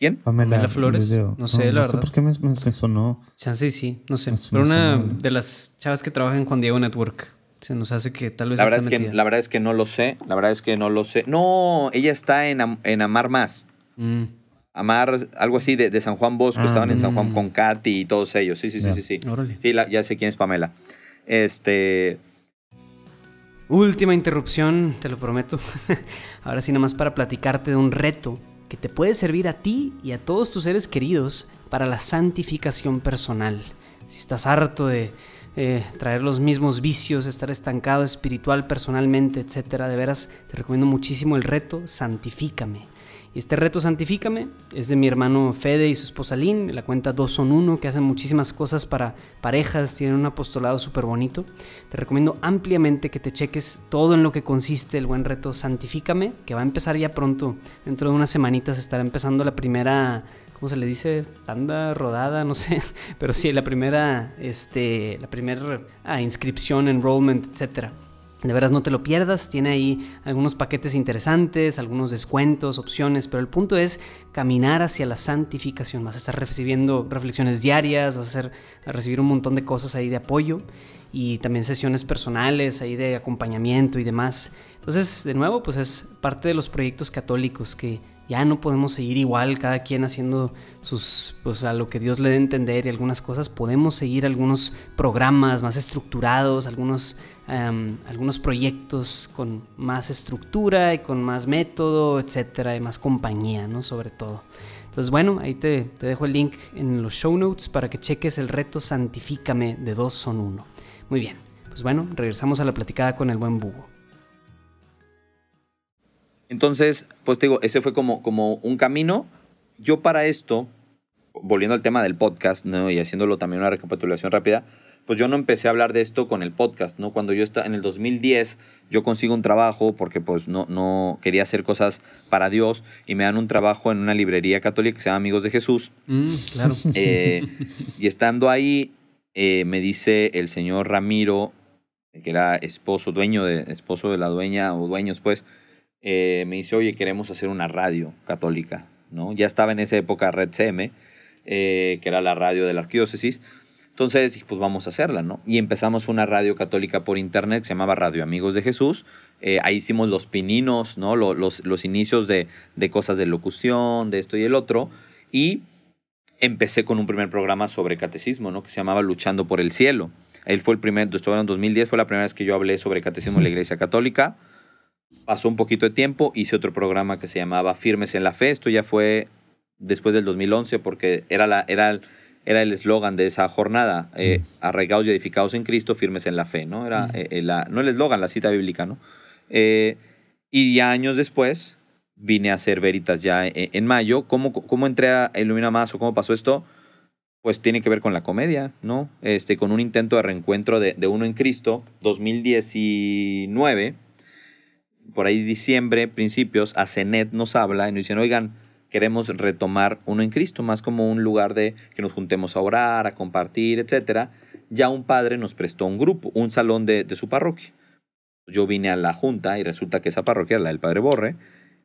¿Quién? Pamela, Flores. No sé, la verdad. No sé por qué me, me, sonó. Chance sí, no sé. Pero una de las chavas que trabaja en Juan Diego Network. Se nos hace que tal vez. La verdad, es que, la verdad es que no lo sé. La verdad es que no lo sé. No, ella está en, en Amar Más. Mm. Amar, algo así de, de San Juan Bosco. Ah, Estaban en San Juan con Katy y todos ellos. Sí, sí, sí, sí. Sí, sí ya sé quién es Pamela. Este. Última interrupción, te lo prometo. [LAUGHS] Ahora sí, más para platicarte de un reto que te puede servir a ti y a todos tus seres queridos para la santificación personal. Si estás harto de eh, traer los mismos vicios, estar estancado espiritual, personalmente, etcétera, de veras te recomiendo muchísimo el reto Santifícame. Este reto Santifícame es de mi hermano Fede y su esposa Lynn, la cuenta Dos son uno, que hacen muchísimas cosas para parejas, tienen un apostolado súper bonito. Te recomiendo ampliamente que te cheques todo en lo que consiste el buen reto Santifícame, que va a empezar ya pronto, dentro de unas semanitas estará empezando la primera ¿cómo se le dice? Tanda rodada, no sé, [LAUGHS] pero sí, la primera, este, la primera ah, inscripción, enrollment, etcétera. De veras no te lo pierdas, tiene ahí algunos paquetes interesantes, algunos descuentos, opciones, pero el punto es caminar hacia la santificación. Vas a estar recibiendo reflexiones diarias, vas a, recibir un montón de cosas ahí de apoyo y también sesiones personales ahí de acompañamiento y demás. Entonces, de nuevo, pues es parte de los proyectos católicos que ya no podemos seguir igual, cada quien haciendo sus, pues a lo que Dios le dé entender y algunas cosas. Podemos seguir algunos programas más estructurados, algunos, em, algunos proyectos con más estructura y con más método, etcétera, y más compañía, ¿no? Sobre todo. Entonces, bueno, ahí te, te dejo el link en los show notes para que cheques el reto Santifícame de dos son uno. Muy bien, pues bueno, regresamos a la platicada con el buen Bugo. Entonces, pues te digo, ese fue como, como un camino. Yo para esto, volviendo al tema del podcast, ¿no? Y haciéndolo también una recapitulación rápida, pues yo no empecé a hablar de esto con el podcast, ¿no? Cuando yo estaba en el 2010, yo consigo un trabajo porque pues no, no quería hacer cosas para Dios y me dan un trabajo en una librería católica que se llama Amigos de Jesús. Mm, claro. Eh, y estando ahí, eh, me dice el señor Ramiro que era esposo, dueño de, esposo de la dueña o dueños, pues, eh, me dice, oye, queremos hacer una radio católica, ¿no? Ya estaba en esa época Red CM, eh, que era la radio de la arquidiócesis. Entonces dije, pues vamos a hacerla, ¿no? Y empezamos una radio católica por internet que se llamaba Radio Amigos de Jesús. Eh, ahí hicimos los pininos, ¿no? Los, los, inicios de, de, cosas de locución, de esto y el otro. Y empecé con un primer programa sobre catecismo, ¿no? Que se llamaba Luchando por el Cielo. Él fue el primer, esto en 2010, fue la primera vez que yo hablé sobre catecismo en la Iglesia Católica. Pasó un poquito de tiempo, hice otro programa que se llamaba Firmes en la Fe. Esto ya fue después del 2011 porque era, la, era, era el eslogan de esa jornada, eh, arraigados y edificados en Cristo, firmes en la fe, ¿no? Era eh, la, no el eslogan, la cita bíblica, ¿no? Eh, y ya años después vine a hacer Veritas ya en, mayo. ¿Cómo, ¿Cómo entré a Ilumina Más o cómo pasó esto? Pues tiene que ver con la comedia, ¿no? Este, con un intento de reencuentro de, de uno en Cristo, 2019 por ahí diciembre, principios, a CENET nos habla y nos dicen, oigan, queremos retomar uno en Cristo, más como un lugar de que nos juntemos a orar, a compartir, etc. Ya un padre nos prestó un grupo, un salón de, su parroquia. Yo vine a la junta y resulta que esa parroquia la del Padre Borre.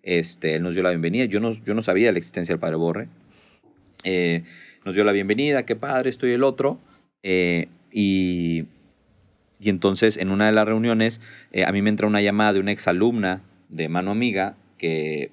Este, él nos dio la bienvenida. Yo no, yo no sabía la existencia del Padre Borre. Eh, nos dio la bienvenida, qué padre, estoy el otro. Eh, y y entonces en una de las reuniones eh, a mí me entra una llamada de una exalumna de mano amiga que,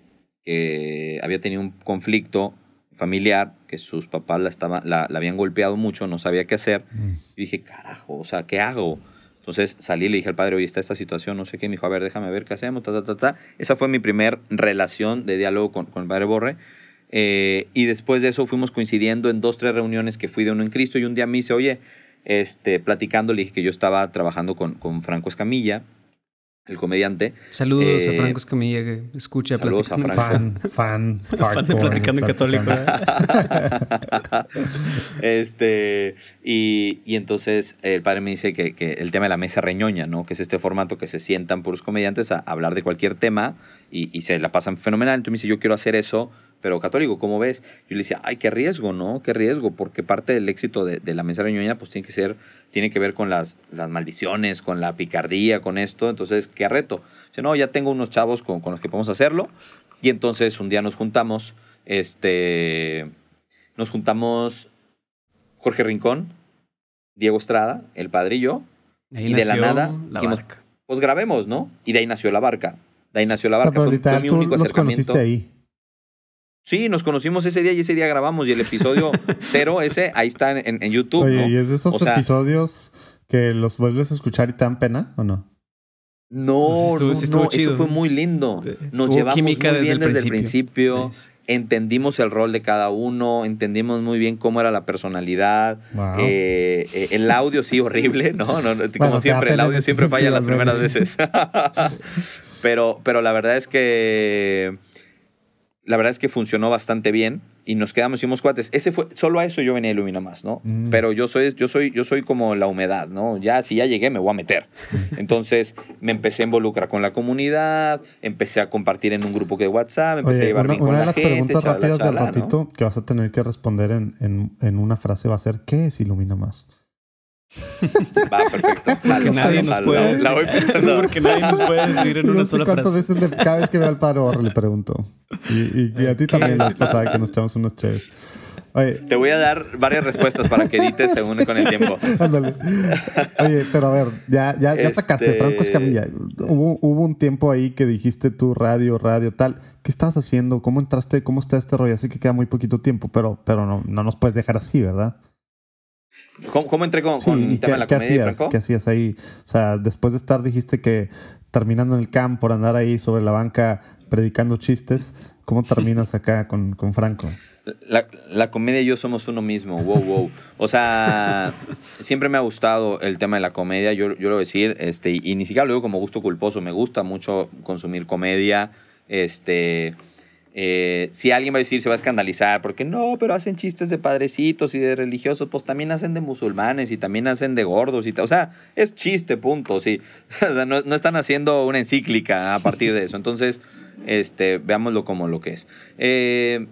que había tenido un conflicto familiar, que sus papás la, estaba, la, habían golpeado mucho, no sabía qué hacer. Mm. Y dije, carajo, o sea, ¿qué hago? Entonces salí y le dije al padre, oye, está esta situación, no sé qué. Me dijo, a ver, déjame ver qué hacemos, ta, ta, ta, ta. Esa fue mi primer relación de diálogo con, con el padre Borre. Eh, y después de eso fuimos coincidiendo en dos, tres reuniones que fui de uno en Cristo y un día me dice, oye, este, platicando, le dije que yo estaba trabajando con, con Franco Escamilla, el comediante. Saludos a eh, Franco Escamilla que escucha Saludos a Franco. Fan, fan, [LAUGHS] fan de Platicando en Católico. [LAUGHS] este, y, y, entonces el padre me dice que, que, el tema de la mesa reñoña, ¿no? Que es este formato que se sientan puros comediantes a hablar de cualquier tema y, y se la pasan fenomenal. Entonces me dice, yo quiero hacer eso pero católico, ¿cómo ves? Yo le decía, ay, qué riesgo, ¿no? Qué riesgo, porque parte del éxito de, de la mesa reñoña pues tiene que ser, tiene que ver con las, las maldiciones, con la picardía, con esto, entonces, qué reto. Dice, no, ya tengo unos chavos con, con los que podemos hacerlo, y entonces un día nos juntamos, este, nos juntamos Jorge Rincón, Diego Estrada, el padre y yo, y de la nada la barca. pues grabemos, ¿no? Y de ahí nació la barca. De ahí nació la barca. fue, mi único acercamiento. ahí. Sí, nos conocimos ese día y ese día grabamos y el episodio [LAUGHS] cero, ese, ahí está en, en YouTube. Oye, ¿y es de esos episodios que los vuelves a escuchar y te dan pena o no? No, pues no, eso fue muy lindo. Nos llevamos muy bien desde, el principio. Entendimos el rol de cada uno, entendimos muy bien cómo era la personalidad. Eh, eh, el audio sí horrible, ¿no? como siempre, el audio siempre falla las primeras veces. [LAUGHS] [LAUGHS] pero, pero la verdad es que la verdad es que funcionó bastante bien y nos quedamos, hicimos cuates. Ese fue, solo a eso yo venía a Ilumina más, ¿no? Mm. Pero yo soy, yo, soy, yo soy como la humedad, ¿no? Ya, si ya llegué, me voy a meter. [LAUGHS] Entonces, me empecé a involucrar con la comunidad, empecé a compartir en un grupo de WhatsApp, empecé a llevar una, bien con una de las preguntas rápidas del ratito que vas a tener que responder en, en, en una frase va a ser, ¿qué es Ilumina más? [LAUGHS] Va, perfecto. Porque nadie nos puede decir. La voy pensando. [LAUGHS] Porque nadie nos puede decir en [LAUGHS] una sola cuántas frase. veces cada vez que veo al paro le pregunto. Y, y, a ti también la pasada que nos echamos unos chéves. Te voy a dar varias respuestas para que edites según con el tiempo. Ándale. Oye, pero a ver, ya, ya, ya sacaste este Franco Escamilla. Hubo, hubo un tiempo ahí que dijiste tú radio, radio, tal. ¿Qué estabas haciendo? ¿Cómo entraste? ¿Cómo está este rollo? Así que queda muy poquito tiempo, pero, pero no, no nos puedes dejar así, ¿verdad? ¿Cómo, entré con, el tema de la ¿qué comedia, hacías, Franco? ¿Qué hacías ahí? O sea, después de estar, dijiste que terminando en el camp por andar ahí sobre la banca predicando chistes, ¿cómo terminas acá con, con Franco? La, la, comedia y yo somos uno mismo, wow, wow. O sea, siempre me ha gustado el tema de la comedia, yo, yo lo voy a decir, este, y ni siquiera lo digo como gusto culposo, me gusta mucho consumir comedia, este... Eh, si alguien va a decir, se va a escandalizar, porque no, pero hacen chistes de padrecitos y de religiosos, pues también hacen de musulmanes y también hacen de gordos y. O sea, es chiste, punto. Sí. [LAUGHS] O sea, no, no, están haciendo una encíclica a partir de eso. Entonces, este, veámoslo como lo que es. Eh,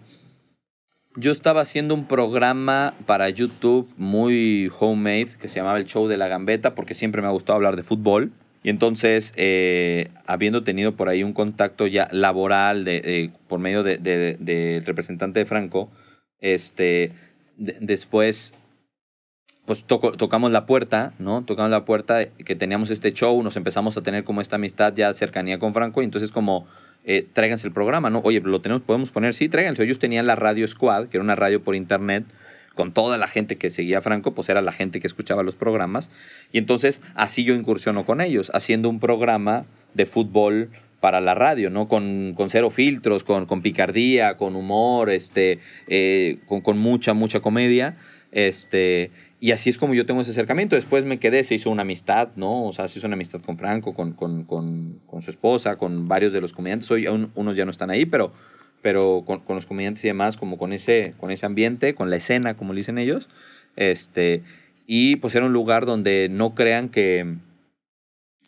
yo estaba haciendo un programa para YouTube muy homemade que se llamaba El Show de la Gambeta porque siempre me ha gustado hablar de fútbol. Y entonces, eh, habiendo tenido por ahí un contacto ya laboral de, por medio del de, representante de Franco, este, después pues tocamos la puerta, ¿no? Tocamos la puerta que teníamos este show, nos empezamos a tener como esta amistad ya cercanía con Franco y entonces como eh, tráiganse el programa, ¿no? Oye, lo tenemos, podemos poner, sí, tráiganse. Ellos tenían la Radio Squad, que era una radio por internet con toda la gente que seguía a Franco, pues era la gente que escuchaba los programas. Y entonces así yo incursiono con ellos, haciendo un programa de fútbol para la radio, ¿no? Con, con cero filtros, con, con picardía, con humor, este, eh, con, con mucha, mucha comedia. Este, y así es como yo tengo ese acercamiento. Después me quedé, se hizo una amistad, ¿no? O sea, se hizo una amistad con Franco, con, su esposa, con varios de los comediantes. Hoy unos ya no están ahí, pero, pero con, con, los comediantes y demás, como con ese, con ese ambiente, con la escena, como le dicen ellos. Este, y pues era un lugar donde no crean que,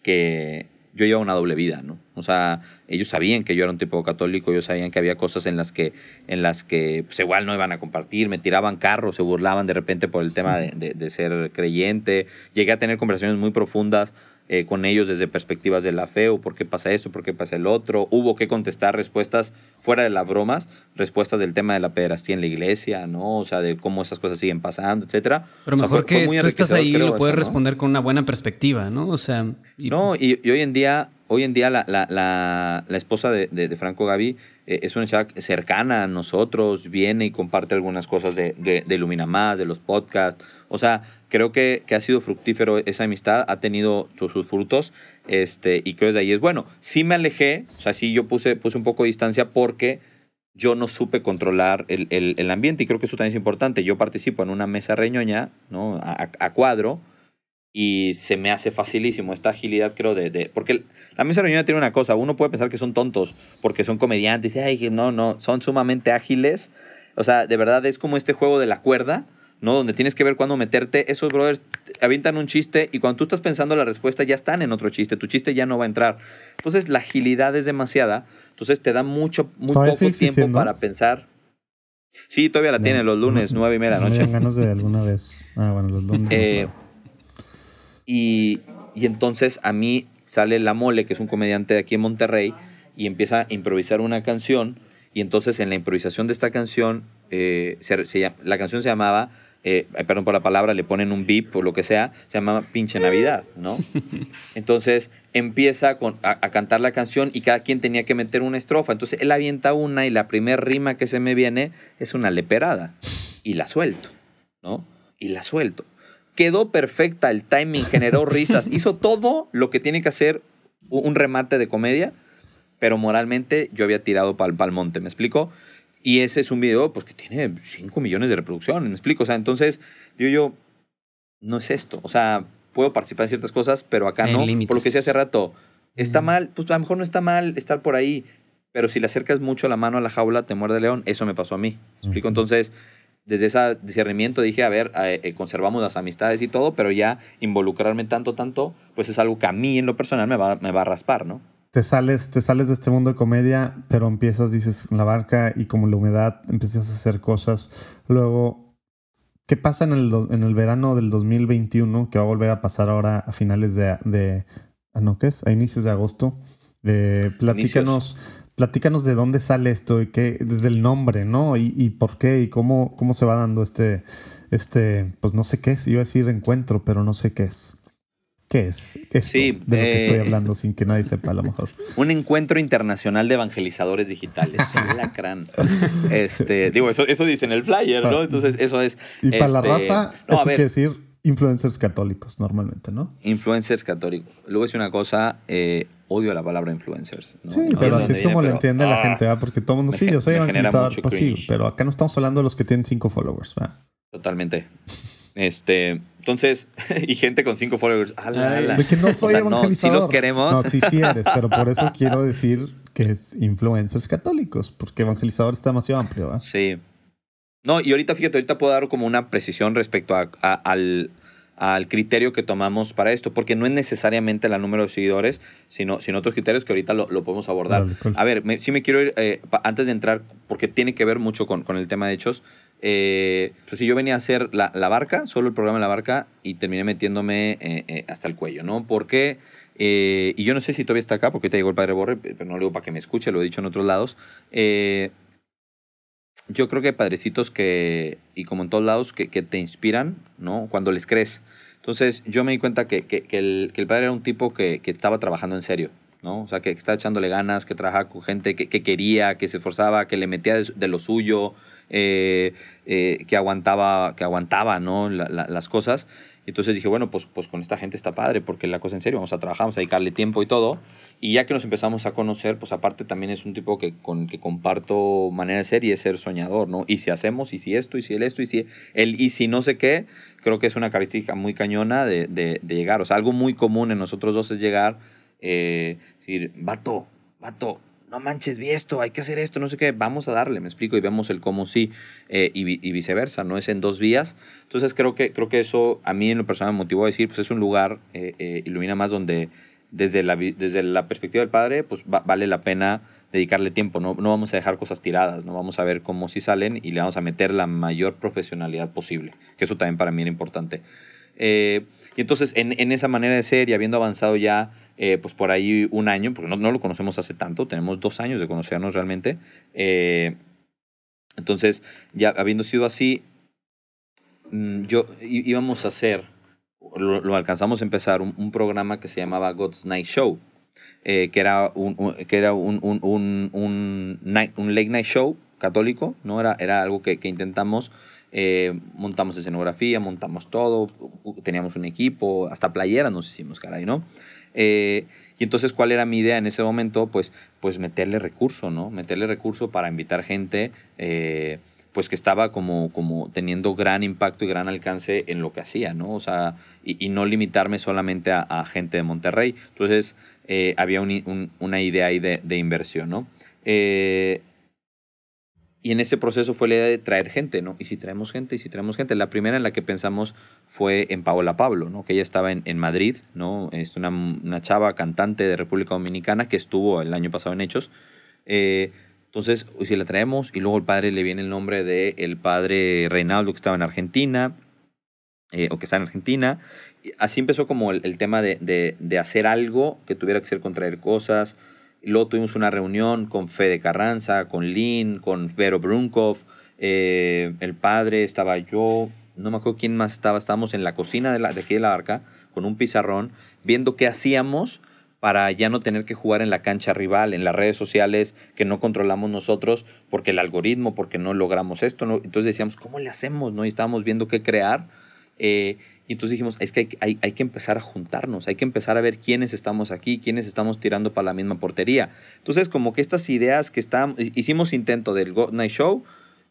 que yo llevaba una doble vida, ¿no? O sea, ellos sabían que yo era un tipo católico, ellos sabían que había cosas en las que, en las que pues, igual no iban a compartir, me tiraban carros, se burlaban de repente por el tema de, de ser creyente. Llegué a tener conversaciones muy profundas eh, con ellos desde perspectivas de la fe o por qué pasa esto, por qué pasa el otro. Hubo que contestar respuestas fuera de las bromas, respuestas del tema de la pederastía en la iglesia, ¿no? O sea, de cómo esas cosas siguen pasando, etcétera. Pero mejor que tú estás ahí y lo puedes responder con una buena perspectiva, ¿no? O sea... No, y, hoy en día, hoy en día la, la, la, la esposa de, de, Franco Gaby es una chica cercana a nosotros, viene y comparte algunas cosas de, de, de Ilumina Más, de los podcasts. O sea, creo que, que, ha sido fructífero esa amistad, ha tenido sus, frutos, este, y creo que desde ahí es bueno. Sí me alejé, o sea, sí yo puse, puse un poco de distancia porque yo no supe controlar el, el, el ambiente, y creo que eso también es importante. Yo participo en una mesa reñoña, ¿no? A, a, cuadro, y se me hace facilísimo esta agilidad, creo, de... de porque la mesa reñoña tiene una cosa, uno puede pensar que son tontos porque son comediantes, y, ay, no, no, son sumamente ágiles. O sea, de verdad es como este juego de la cuerda, ¿no? Donde tienes que ver cuándo meterte. Esos brothers avientan un chiste y cuando tú estás pensando la respuesta ya están en otro chiste. Tu chiste ya no va a entrar. Entonces la agilidad es demasiada. Entonces te da mucho, muy poco tiempo para pensar. Sí, todavía la tiene los lunes, nueve y media de la noche. ganas de [LAUGHS] alguna vez. Ah, bueno, los lunes. Eh, y, y entonces a mí sale La Mole, que es un comediante de aquí en Monterrey, y empieza a improvisar una canción. Y entonces en la improvisación de esta canción, eh, se, se, la canción se llamaba eh, perdón por la palabra, le ponen un beep o lo que sea, se llama pinche Navidad, ¿no? [LAUGHS] Entonces empieza con, a, a, cantar la canción y cada quien tenía que meter una estrofa. Entonces él avienta una y la primera rima que se me viene es una leperada y la suelto, ¿no? Y la suelto. Quedó perfecta, el timing generó risas, [LAUGHS] hizo todo lo que tiene que hacer un remate de comedia, pero moralmente yo había tirado para el monte, ¿me explico? Y ese es un video pues, que tiene 5 millones de reproducciones, ¿me explico? O sea, entonces, digo yo, no es esto. O sea, puedo participar en ciertas cosas, pero acá no. Por lo que decía hace rato, está mal, pues a lo mejor no está mal estar por ahí, pero si le acercas mucho la mano a la jaula, te muerde el león. Eso me pasó a mí. ¿Me explico? Entonces, desde ese discernimiento dije, a ver, eh, conservamos las amistades y todo, pero ya involucrarme tanto, tanto, pues es algo que a mí en lo personal me va, me va a raspar, ¿no? te sales, te sales de este mundo de comedia, pero empiezas, dices, la barca y como la humedad, empiezas a hacer cosas. Luego, ¿qué pasa en el, en el verano del 2021 que va a volver a pasar ahora a finales de, de ¿a no qué es? A inicios de agosto. Eh, platícanos, platícanos de dónde sale esto y qué, desde el nombre, ¿no? Y, y por qué y cómo, cómo se va dando este, este, pues no sé qué es, iba a decir encuentro, pero no sé qué es. ¿Qué es esto sí, de lo que estoy eh, hablando sin que nadie sepa a lo mejor? [LAUGHS] Un encuentro internacional de evangelizadores digitales. [LAUGHS] lacran. Este, digo, eso, eso dice en el flyer, ¿no? Entonces, eso es. Y para la este, raza, no, eso quiere decir influencers católicos normalmente, ¿no? Influencers católicos. Luego es una cosa, eh, odio la palabra influencers. ¿no? Sí, pero así es como lo entiende la gente, ¿verdad? Porque todo el mundo, sí, yo soy evangelizador pasivo, pero acá no estamos hablando de los que tienen cinco followers, ¿verdad? Totalmente. Este, entonces, [LAUGHS] y gente con cinco followers. Ala, De que no soy o sea, evangelizador. No, si los queremos. No, sí, sí eres, pero por eso [LAUGHS] quiero decir que es influencers católicos, porque evangelizador está demasiado amplio, ¿verdad? Sí. No, y ahorita, fíjate, ahorita puedo dar como una precisión respecto a, a, al, al criterio que tomamos para esto, porque no es necesariamente la número de seguidores, sino, sino otros criterios que ahorita lo, lo podemos abordar. A ver, sí me quiero ir, eh, antes de entrar, porque tiene que ver mucho con, con el tema de hechos, eh, pues si yo venía a hacer la, la, barca, solo el programa de la barca, y terminé metiéndome eh, hasta el cuello, ¿no? Porque, y yo no sé si todavía está acá, porque te llegó el padre Borre, pero no lo digo para que me escuche, lo he dicho en otros lados. Yo creo que padrecitos que, y como en todos lados, que, que te inspiran, ¿no? Cuando les crees. Entonces yo me di cuenta que, que, que, el, el, padre era un tipo que, estaba trabajando en serio, ¿no? O sea, que estaba echándole ganas, que trabajaba con gente que, quería, que se esforzaba, que le metía de, lo suyo, eh, eh, que aguantaba, que aguantaba, ¿no? las cosas. Entonces dije, bueno, pues, pues con esta gente está padre, porque la cosa en serio, vamos a trabajar, vamos a dedicarle tiempo y todo. Y ya que nos empezamos a conocer, pues aparte también es un tipo que, con que comparto manera de ser y es ser soñador, ¿no? Y si hacemos, y si esto, y si el esto, y si el, y si no sé qué, creo que es una característica muy cañona de, de, llegar. O sea, algo muy común en nosotros dos es llegar, eh, decir, vato, vato, no manches, vi esto, hay que hacer esto, no sé qué, vamos a darle, me explico, y vemos el cómo sí, eh, y, viceversa, no es en dos vías. Entonces creo que, creo que eso a mí en lo personal me motivó a decir, pues es un lugar, eh, eh, Ilumina más, donde desde la, desde la perspectiva del padre, pues vale la pena dedicarle tiempo, no, no vamos a dejar cosas tiradas, no vamos a ver cómo sí salen y le vamos a meter la mayor profesionalidad posible, que eso también para mí era importante. y entonces en, en esa manera de ser y habiendo avanzado ya eh, pues por ahí un año, porque no, no, lo conocemos hace tanto, tenemos dos años de conocernos realmente. Eh, entonces, ya habiendo sido así, mm, yo íbamos a hacer, lo, alcanzamos a empezar, un, programa que se llamaba God's Night Show, eh, que era un, que era un, un, un, un, late night show católico, ¿no? Era, era algo que, intentamos montamos escenografía, montamos todo, teníamos un equipo, hasta playera nos hicimos, caray, ¿no? Eh, y entonces, ¿cuál era mi idea en ese momento? Pues, pues meterle recurso, ¿no? Meterle recurso para invitar gente, eh, pues que estaba como, como teniendo gran impacto y gran alcance en lo que hacía, ¿no? O sea, y, no limitarme solamente a, gente de Monterrey. Entonces, eh, había una idea ahí de, de inversión, ¿no? Y en ese proceso fue la idea de traer gente, ¿no? Y si traemos gente, y si traemos gente. La primera en la que pensamos fue en Paola Pablo, ¿no? Que ella estaba en, en Madrid, ¿no? Es una, una, chava cantante de República Dominicana que estuvo el año pasado en Hechos. Eh, entonces, si la traemos y luego el padre le viene el nombre de el padre Reinaldo que estaba en Argentina, eh, o que está en Argentina. Así empezó como el, el tema de, de, de hacer algo que tuviera que ser contraer cosas, Luego tuvimos una reunión con Fede Carranza, con Lynn, con Vero Brunkov, eh, el padre, estaba yo, no me acuerdo quién más estaba, estábamos en la cocina de, la, de aquí de la barca, con un pizarrón, viendo qué hacíamos para ya no tener que jugar en la cancha rival, en las redes sociales que no controlamos nosotros, porque el algoritmo, porque no logramos esto. ¿no? Entonces decíamos, ¿cómo le hacemos? ¿no? Y estábamos viendo qué crear. Eh, y entonces dijimos, es que hay, hay, que empezar a juntarnos, hay que empezar a ver quiénes estamos aquí, quiénes estamos tirando para la misma portería. Entonces, como que estas ideas que están, hicimos intento del God Night Show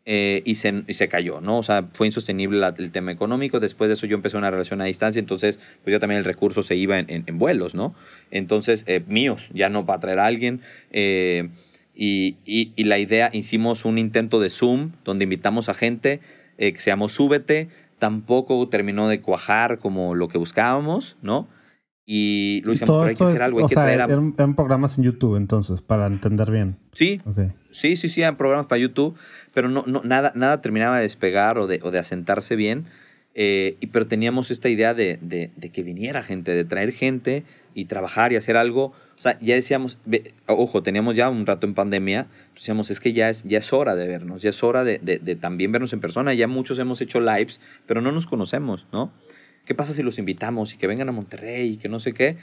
eh, y, se, y, se, cayó, ¿no? O sea, fue insostenible el tema económico. Después de eso yo empecé una relación a distancia, entonces pues ya también el recurso se iba en, vuelos, ¿no? Entonces, eh, míos, ya no para traer a alguien. Eh, y, y, la idea, hicimos un intento de Zoom donde invitamos a gente que se llamó Súbete, tampoco terminó de cuajar como lo que buscábamos, ¿no? Y lo hicimos, hay que hacer algo, hay que traer eran, programas en YouTube entonces, para entender bien. Sí, sí, sí, sí, eran programas para YouTube, pero no, no, nada, nada terminaba de despegar o de, o de asentarse bien. Eh, pero teníamos esta idea de, de, de, que viniera gente, de traer gente y trabajar y hacer algo. O sea, ya decíamos, ojo, teníamos ya un rato en pandemia, decíamos, es que ya es, ya es hora de vernos, ya es hora de, de, también vernos en persona. Ya muchos hemos hecho lives, pero no nos conocemos, ¿no? ¿Qué pasa si los invitamos y que vengan a Monterrey y que no sé qué?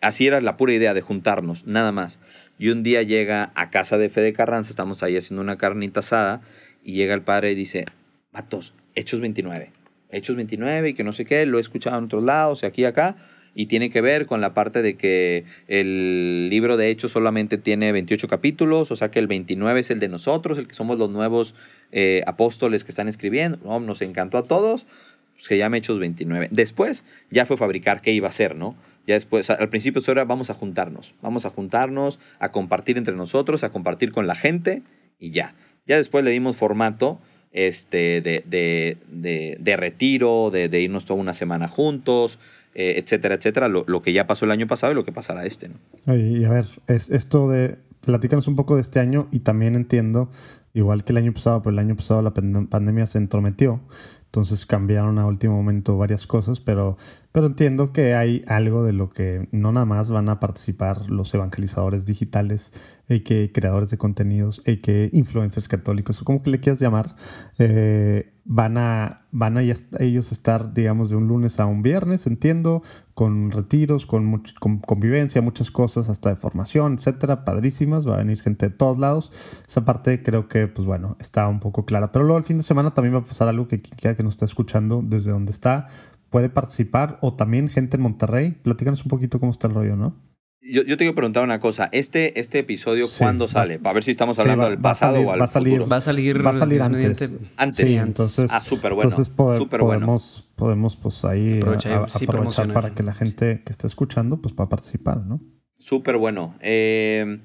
Así era la pura idea de juntarnos, nada más. Y un día llega a casa de Fede Carranza, estamos ahí haciendo una carnita asada, y llega el padre y dice, Matos, Hechos 29. Hechos 29 y que no sé qué, lo he escuchado en otros lados, aquí y acá y tiene que ver con la parte de que el libro de Hechos solamente tiene 28 capítulos, o sea que el 29 es el de nosotros, el que somos los nuevos eh, apóstoles que están escribiendo. nos encantó a todos, pues que llame Hechos 29. Después ya fue fabricar qué iba a ser, ¿no? Ya después, al principio era vamos a juntarnos, vamos a juntarnos, a compartir entre nosotros, a compartir con la gente y ya. Ya después le dimos formato este, de, de, de, de retiro, de, de, irnos toda una semana juntos, eh, etcétera, etcétera, lo, lo, que ya pasó el año pasado y lo que pasará este. ¿no? Y a ver, es esto de, platícanos un poco de este año y también entiendo, igual que el año pasado, pero el año pasado la pandemia se entrometió, entonces cambiaron a último momento varias cosas, pero, pero entiendo que hay algo de lo que no nada más van a participar los evangelizadores digitales, que creadores de contenidos, que influencers católicos, o como que le quieras llamar, eh, van a, van a ellos estar, digamos, de un lunes a un viernes, entiendo, con retiros, con, con, convivencia, muchas cosas, hasta de formación, etcétera, padrísimas, va a venir gente de todos lados. Esa parte creo que, pues bueno, está un poco clara. Pero luego el fin de semana también va a pasar algo que quien quiera que nos está escuchando desde donde está puede participar, o también gente en Monterrey. Platícanos un poquito cómo está el rollo, ¿no? Yo, yo, te quiero preguntar una cosa. ¿Este, este episodio cuándo sale? Para ver si estamos hablando sí, del pasado salir, o al va a salir, futuro. Va a salir, va a salir antes. Antes. Sí, entonces, ah, súper bueno. Entonces poder, super podemos, bueno. podemos pues ahí Aprovechar, a, a, sí, aprovechar promocionar. para que la gente que está escuchando pues pueda participar, ¿no? Súper bueno. Eh,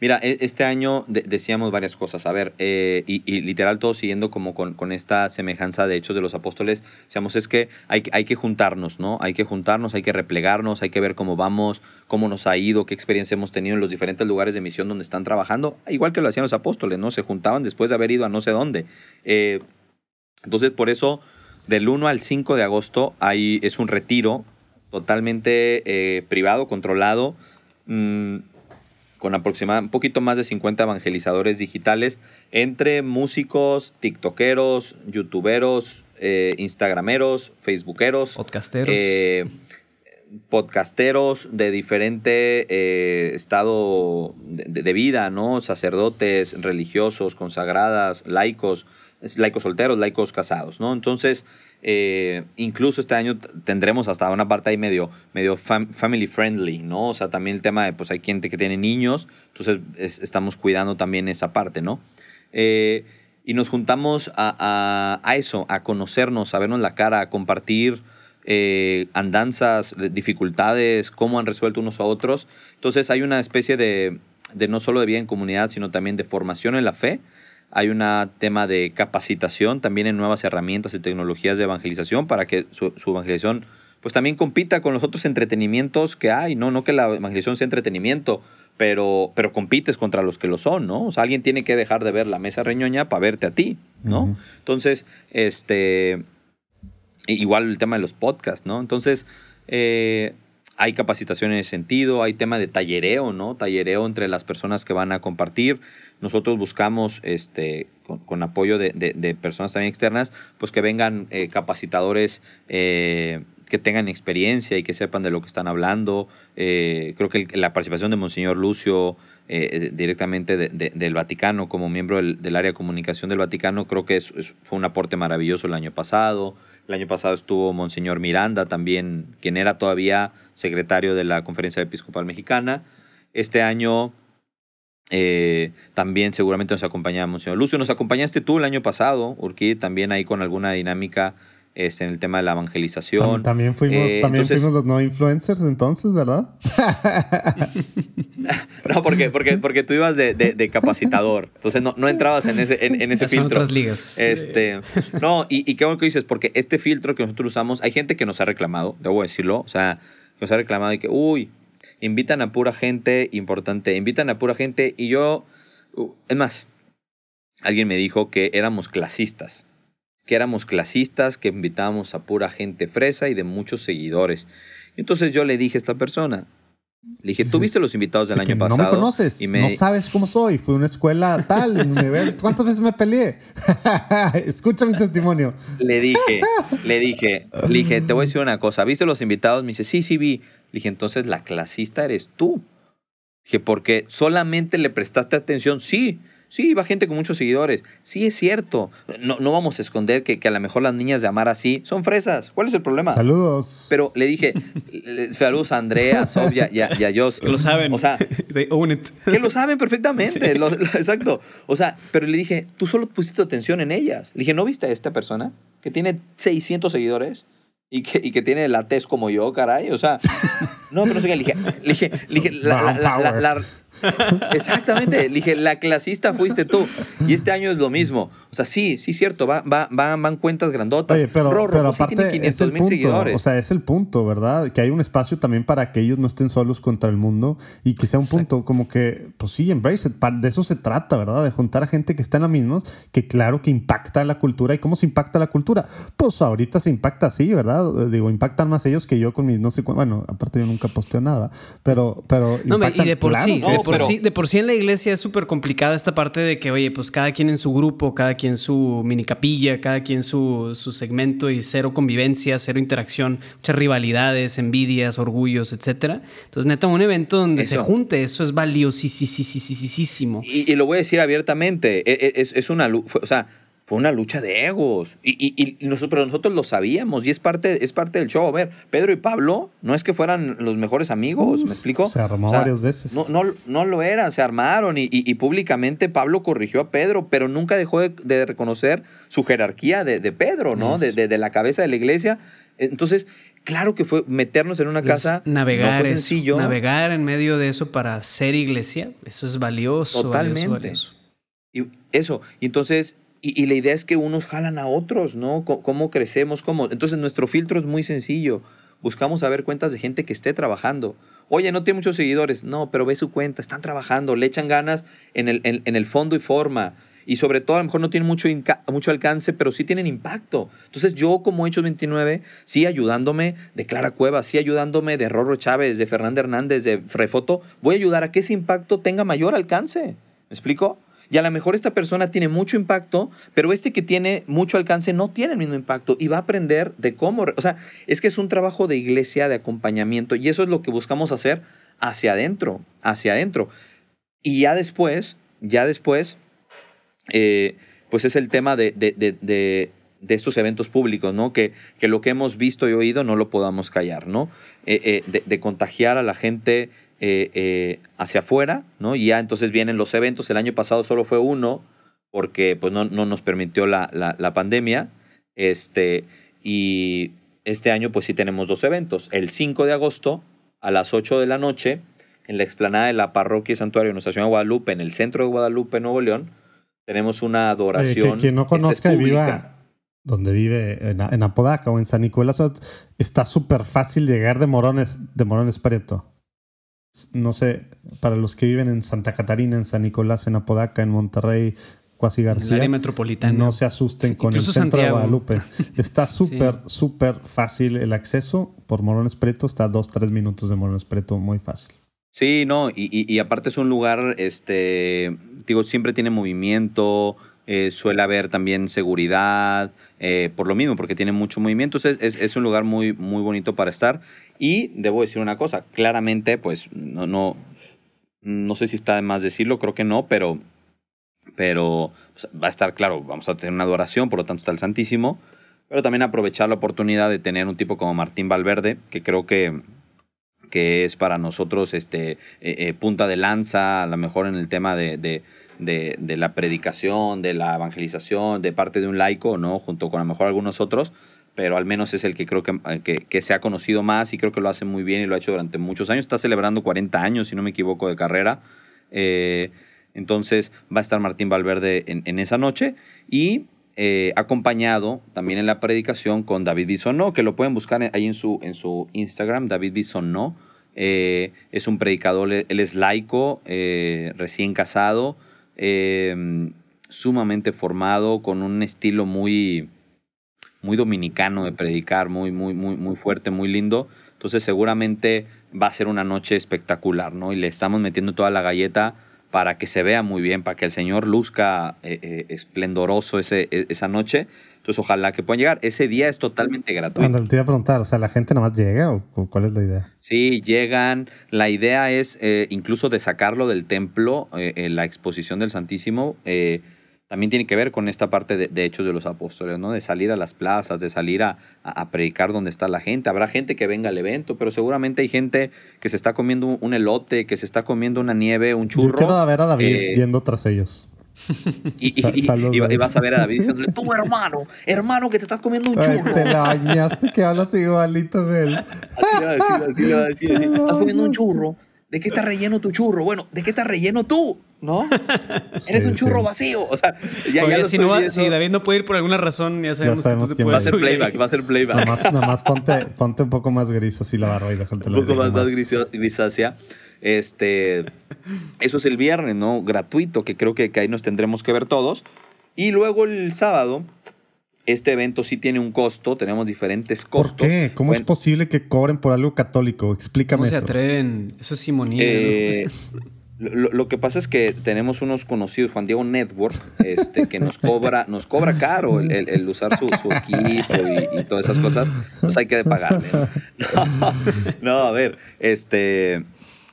mira, e- este año de- decíamos varias cosas. A ver, eh, y, literal todo siguiendo como con, esta semejanza de hechos de los apóstoles, decíamos es que hay, que- hay que juntarnos, ¿no? Hay que juntarnos, hay que replegarnos, hay que ver cómo vamos, cómo nos ha ido, qué experiencia hemos tenido en los diferentes lugares de misión donde están trabajando, igual que lo hacían los apóstoles, ¿no? Se juntaban después de haber ido a no sé dónde. Eh, entonces, por eso, del 1 al 5 de agosto hay, es un retiro totalmente eh, privado, controlado, mm, con aproximadamente un poquito más de 50 evangelizadores digitales, entre músicos, tiktokeros, youtuberos, eh, instagrameros, facebookeros, Podcasteros. eh, podcasteros de diferente eh, estado de, de vida, ¿no? Sacerdotes, religiosos, consagradas, laicos, laicos solteros, laicos casados, ¿no? Entonces, eh, incluso este año tendremos hasta una parte ahí medio, medio fam- family friendly, ¿no? O sea, también el tema de, pues hay gente que tiene niños, entonces es- estamos cuidando también esa parte, ¿no? Eh, y nos juntamos a, a- a eso, a conocernos, a vernos la cara, a compartir eh, andanzas, de- dificultades, cómo han resuelto unos a otros. Entonces hay una especie de, de no solo de vida en comunidad, sino también de formación en la fe. Hay un tema de capacitación también en nuevas herramientas y tecnologías de evangelización para que su, su evangelización pues también compita con los otros entretenimientos que hay, ¿no? No que la evangelización sea entretenimiento, pero, pero compites contra los que lo son, ¿no? O sea, alguien tiene que dejar de ver la mesa reñoña para verte a ti, ¿no? Entonces, este, igual el tema de los podcasts, ¿no? Entonces, eh, hay capacitación en ese sentido, hay tema de tallereo, ¿no? Tallereo entre las personas que van a compartir. Nosotros buscamos, este, con, apoyo de, personas también externas, pues que vengan eh, capacitadores eh, que tengan experiencia y que sepan de lo que están hablando. Eh, creo que la participación de Monseñor Lucio directamente de- de- del Vaticano como miembro del, área de comunicación del Vaticano, creo que es- fue un aporte maravilloso el año pasado. El año pasado estuvo Monseñor Miranda también, quien era todavía secretario de la Conferencia Episcopal Mexicana. Este año eh, también seguramente nos acompañaba Monseñor Lucio. Nos acompañaste tú el año pasado, Urquí, también ahí con alguna dinámica este, en el tema de la evangelización. Tam- También fuimos, Eh, también entonces- fuimos los no influencers entonces, ¿verdad? [LAUGHS] No, porque, porque, porque tú ibas de, de- de capacitador. Entonces no, no entrabas en ese, en, en ese Ya son filtro. otras ligas. Este, no, y, y qué bueno que dices, porque este filtro que nosotros usamos, hay gente que nos ha reclamado, debo decirlo, o sea, nos ha reclamado de que, uy, invitan a pura gente importante, invitan a pura gente, y yo, uh, es más, alguien me dijo que éramos clasistas, que éramos clasistas, que invitábamos a pura gente fresa y de muchos seguidores. Entonces yo le dije a esta persona, le dije, ¿tú viste los invitados del De año no pasado? me conoces, Y me- no sabes cómo soy, fui a una escuela tal, me ves- ¿cuántas veces me peleé? [LAUGHS] Escucha mi testimonio. Le dije, le dije, le dije, te voy a decir una cosa, ¿viste los invitados? Me dice, sí, sí vi. Le dije, entonces la clasista eres tú. Dije, porque solamente le prestaste atención. Sí, sí, va gente con muchos seguidores. Sí, es cierto. No, no vamos a esconder que, que a lo mejor las niñas de Amar así son fresas. ¿Cuál es el problema? Saludos. Pero le dije, saludos a Andrea, a Sofía y a, y a. Lo saben. O sea, [LAUGHS] They own it. que lo saben perfectamente. lo- lo- exacto. O sea, pero le dije, tú solo pusiste atención en ellas. Le dije, ¿no viste a esta persona que tiene 600 seguidores? Y que, y que tiene la tez como yo, caray. O sea, no, pero no sé qué. Le dije, le dije, le dije, la- la- la- exactamente. Dije, la clasista fuiste tú. Y este año es lo mismo. O sea, sí, sí, cierto, va, va, van cuentas grandotas. Oye, pero, pero pues aparte es el punto, o sea, es el punto, ¿verdad? Que hay un espacio también para que ellos no estén solos contra el mundo y que sea un punto como que, pues sí, embrace it. De eso se trata, ¿verdad? De juntar a gente que está en la misma, que claro que impacta la cultura. ¿Y cómo se impacta la cultura? Pues ahorita se impacta así, ¿verdad? Digo, impactan más ellos que yo con mis no sé cuánto. Bueno, aparte yo nunca posteo nada, pero... pero no, y de por, sí, de, por sí, de por sí en la iglesia es súper complicada esta parte de que, oye, pues cada quien en su grupo, cada quien su mini capilla, cada quien su, su segmento y cero convivencia, cero interacción, muchas rivalidades, envidias, orgullos, etcétera. Entonces, neta, un evento donde se junte, eso es valiosísimo. Y, y lo voy a decir abiertamente, e, e, es, es una... O sea, fue una lucha de egos. Y, nosotros, pero nosotros lo sabíamos y es parte, es parte del show. A ver, Pedro y Pablo no es que fueran los mejores amigos, ¿me explico? Se armó varias veces. No, no, no lo eran, se armaron y, públicamente Pablo corrigió a Pedro, pero nunca dejó de, reconocer su jerarquía de, Pedro, ¿no? De, la cabeza de la iglesia. Entonces, claro que fue meternos en una casa. Navegar, sencillo. navegar en medio de eso para ser iglesia, eso es valioso. Totalmente. Valioso, Y eso, y entonces y, la idea es que unos jalan a otros, ¿no? ¿Cómo, crecemos? ¿Cómo? Entonces nuestro filtro es muy sencillo. Buscamos saber cuentas de gente que esté trabajando. Oye, no tiene muchos seguidores. No, pero ve su cuenta, están trabajando, le echan ganas en el, en, el fondo y forma. Y sobre todo, a lo mejor no tienen mucho, mucho alcance, pero sí tienen impacto. Entonces, yo, como Hechos 29, sí ayudándome de Clara Cueva, sí ayudándome de Rorro Chávez, de Fernando Hernández, de Frefoto, voy a ayudar a que ese impacto tenga mayor alcance. ¿Me explico? Y a lo mejor esta persona tiene mucho impacto, pero este que tiene mucho alcance no tiene el mismo impacto y va a aprender de cómo, o sea, es que es un trabajo de iglesia, de acompañamiento, y eso es lo que buscamos hacer hacia adentro, hacia adentro. Y ya después, ya después, eh, pues es el tema de, de, estos eventos públicos, ¿no? Que, que, lo que hemos visto y oído no lo podamos callar, ¿no? Eh, eh, de, contagiar a la gente eh, eh, hacia afuera, ¿no? Y ya entonces vienen los eventos. El año pasado solo fue uno porque pues no, no nos permitió la, la, pandemia. Este, y este año pues sí tenemos dos eventos. El 5 de agosto a las 8 de la noche en la explanada de la parroquia y santuario de Nuestra Señora de Guadalupe, en el centro de Guadalupe, Nuevo León, tenemos una adoración. quien no conozca y viva donde vive en, en, Apodaca o en San Nicolás, está súper fácil llegar de Morones, de Morones Prieto no sé, para los que viven en Santa Catarina, en San Nicolás, en Apodaca, en Monterrey, Cuasi García. El área metropolitana. No se asusten con el centro de Guadalupe. [LAUGHS] Está súper, súper fácil el acceso. Por Morones Preto está a dos, tres minutos de Morones Preto, muy fácil. Sí, no, y, aparte es un lugar, este, digo, siempre tiene movimiento, eh, suele haber también seguridad, eh, por lo mismo, porque tiene mucho movimiento. Es, es, es, un lugar muy, muy bonito para estar. Y debo decir una cosa, claramente, pues no, no, no sé si está de más decirlo, creo que no, pero, pero pues, va a estar claro, vamos a tener una adoración, por lo tanto está el Santísimo, pero también aprovechar la oportunidad de tener un tipo como Martín Valverde, que creo que, que es para nosotros este, eh, eh, punta de lanza, a lo mejor en el tema de, de, de, de, la predicación, de la evangelización, de parte de un laico, ¿no? junto con a lo mejor algunos otros pero al menos es el que creo eh, que, que, se ha conocido más y creo que lo hace muy bien y lo ha hecho durante muchos años. Está celebrando 40 años, si no me equivoco, de carrera. Eh, entonces va a estar Martín Valverde en, esa noche y eh, acompañado también en la predicación con David Bisonó, que lo pueden buscar ahí en su, en su Instagram, David Bisonó. es un predicador, él es laico, recién casado, sumamente formado, con un estilo muy muy dominicano de predicar, muy, muy, muy, muy fuerte, muy lindo. Entonces seguramente va a ser una noche espectacular, ¿no? Y le estamos metiendo toda la galleta para que se vea muy bien, para que el Señor luzca eh, eh, esplendoroso ese, e, esa noche. Entonces ojalá que puedan llegar. Ese día es totalmente gratuito. Cuando te iba a preguntar, o sea, ¿la gente nada más llega o cuál es la idea? Sí, llegan. La idea es eh, incluso de sacarlo del templo, en la exposición del Santísimo también tiene que ver con esta parte de, Hechos de los Apóstoles, ¿no? De salir a las plazas, de salir a, predicar donde está la gente. Habrá gente que venga al evento, pero seguramente hay gente que se está comiendo un, elote, que se está comiendo una nieve, un churro. Yo quiero ver a David eh, yendo tras ellos. Y, vas a ver a David diciéndole, tú hermano, hermano que te estás comiendo un churro. te la bañaste que hablas igualito de él. Así le va a decir, así le va a decir. Estás comiendo un churro ¿de qué está relleno tu churro? Bueno, ¿de qué está relleno tú? ¿No? [LAUGHS] Eres un churro vacío. O sea, ya, ya si, no si, David no puede ir por alguna razón, ya sabemos, que tú te Va a ser playback, va a ser playback. Nada más, ponte, ponte, un poco más gris así la barba y déjate Un poco más, más grisácea. Este, eso es el viernes, ¿no? Gratuito, que creo que, que ahí nos tendremos que ver todos. Y luego el sábado, este evento sí tiene un costo, tenemos diferentes costos. ¿Por qué? ¿Cómo es posible que cobren por algo católico? Explícame ¿Cómo se atreven? Eso es simonía. Eh, lo, que pasa es que tenemos unos conocidos, Juan Diego Network, este, que nos cobra, nos cobra caro el, usar su, equipo y, todas esas cosas. Pues hay que pagarle. no [LAUGHS] a ver, este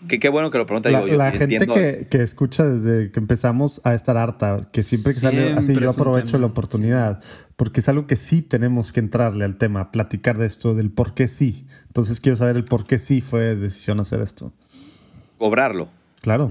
Qué, bueno que lo pregunta. La, la gente que, escucha desde que empezamos a estar harta, que siempre que sale así, yo aprovecho la oportunidad, porque es algo que sí tenemos que entrarle al tema, platicar de esto, del por qué sí. Entonces quiero saber el por qué sí fue decisión hacer esto. Cobrarlo. Claro.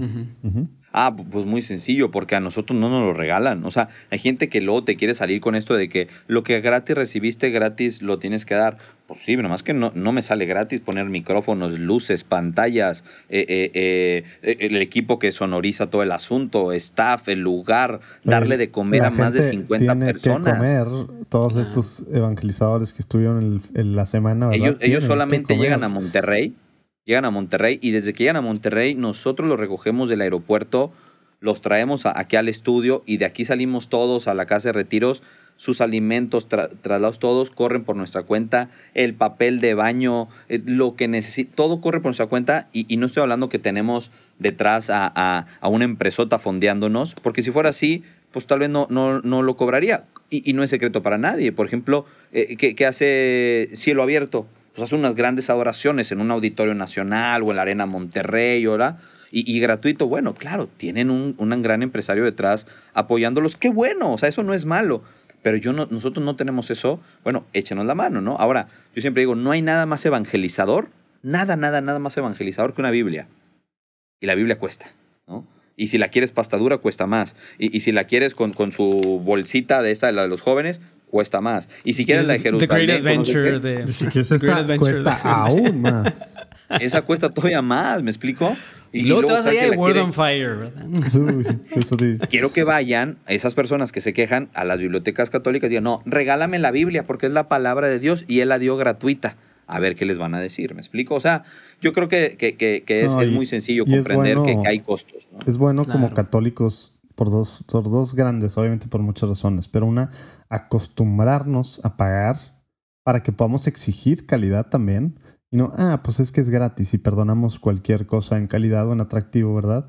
Ah, pues muy sencillo, porque a nosotros no nos lo regalan. O sea, hay gente que luego te quiere salir con esto de que lo que gratis recibiste, gratis lo tienes que dar. Pues sí, nada más que no, no me sale gratis poner micrófonos, luces, pantallas, eh, eh, eh, el equipo que sonoriza todo el asunto, staff, el lugar, darle de comer a más de 50 tiene personas. Que comer todos estos evangelizadores que estuvieron en, la semana. Ellos, ellos solamente llegan a Monterrey llegan a Monterrey y desde que llegan a Monterrey nosotros los recogemos del aeropuerto, los traemos aquí al estudio y de aquí salimos todos a la casa de retiros. Sus alimentos, traslados todos corren por nuestra cuenta, el papel de baño, eh, lo que necesita, todo corre por nuestra cuenta y, no estoy hablando que tenemos detrás a, una empresota fondeándonos, porque si fuera así, pues tal vez no, no, no lo cobraría. Y, no es secreto para nadie. Por ejemplo, eh, ¿qué, hace Cielo Abierto? pues hace unas grandes adoraciones en un auditorio nacional o en la Arena Monterrey, ¿verdad? Y, y gratuito, bueno, claro, tienen un, un, gran empresario detrás apoyándolos. Qué bueno, o sea, eso no es malo. Pero yo no, nosotros no tenemos eso, bueno, échenos la mano, ¿no? Ahora, yo siempre digo, no hay nada más evangelizador, nada, nada, nada más evangelizador que una Biblia. Y la Biblia cuesta, ¿no? Y si la quieres pastadura, cuesta más. Y, y si la quieres con, con, su bolsita de esta, la de los jóvenes, cuesta más. Y si quieres la de Jerusalén... The Great Adventure. de, si quieres esta, cuesta aún más. Esa cuesta todavía más, ¿me explico? Y, luego, te vas allá de Word on Fire, ¿verdad? Quiero que vayan esas personas que se quejan a las bibliotecas católicas y digan, no, regálame la Biblia porque es la palabra de Dios y Él la dio gratuita. A ver qué les van a decir, ¿me explico? O sea, yo creo que, que, que, es, es, muy sencillo comprender que, hay costos. Es bueno como católicos por dos, por dos grandes, obviamente por muchas razones, pero una, acostumbrarnos a pagar para que podamos exigir calidad también. Y no, ah, pues es que es gratis y perdonamos cualquier cosa en calidad o en atractivo, ¿verdad?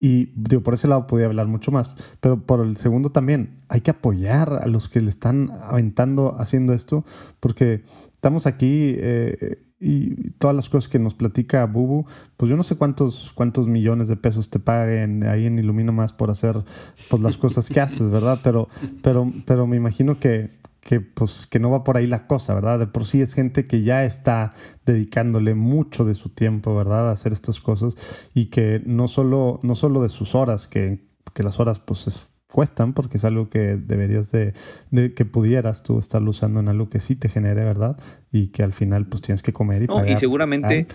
Y digo, por ese lado podía hablar mucho más, pero por el segundo también, hay que apoyar a los que le están aventando haciendo esto, porque estamos aquí eh, y todas las cosas que nos platica Bubu, pues yo no sé cuántos, cuántos millones de pesos te paguen ahí en Ilumino más por hacer pues, las cosas que haces, ¿verdad? Pero, pero, pero me imagino que, que, pues, que no va por ahí la cosa, ¿verdad? De por sí es gente que ya está dedicándole mucho de su tiempo, ¿verdad? A hacer estas cosas y que no solo, no solo de sus horas, que, que las horas pues es cuestan porque es algo que deberías de, que pudieras tú estarlo usando en algo que sí te genere, ¿verdad? Y que al final pues tienes que comer y no, Y seguramente,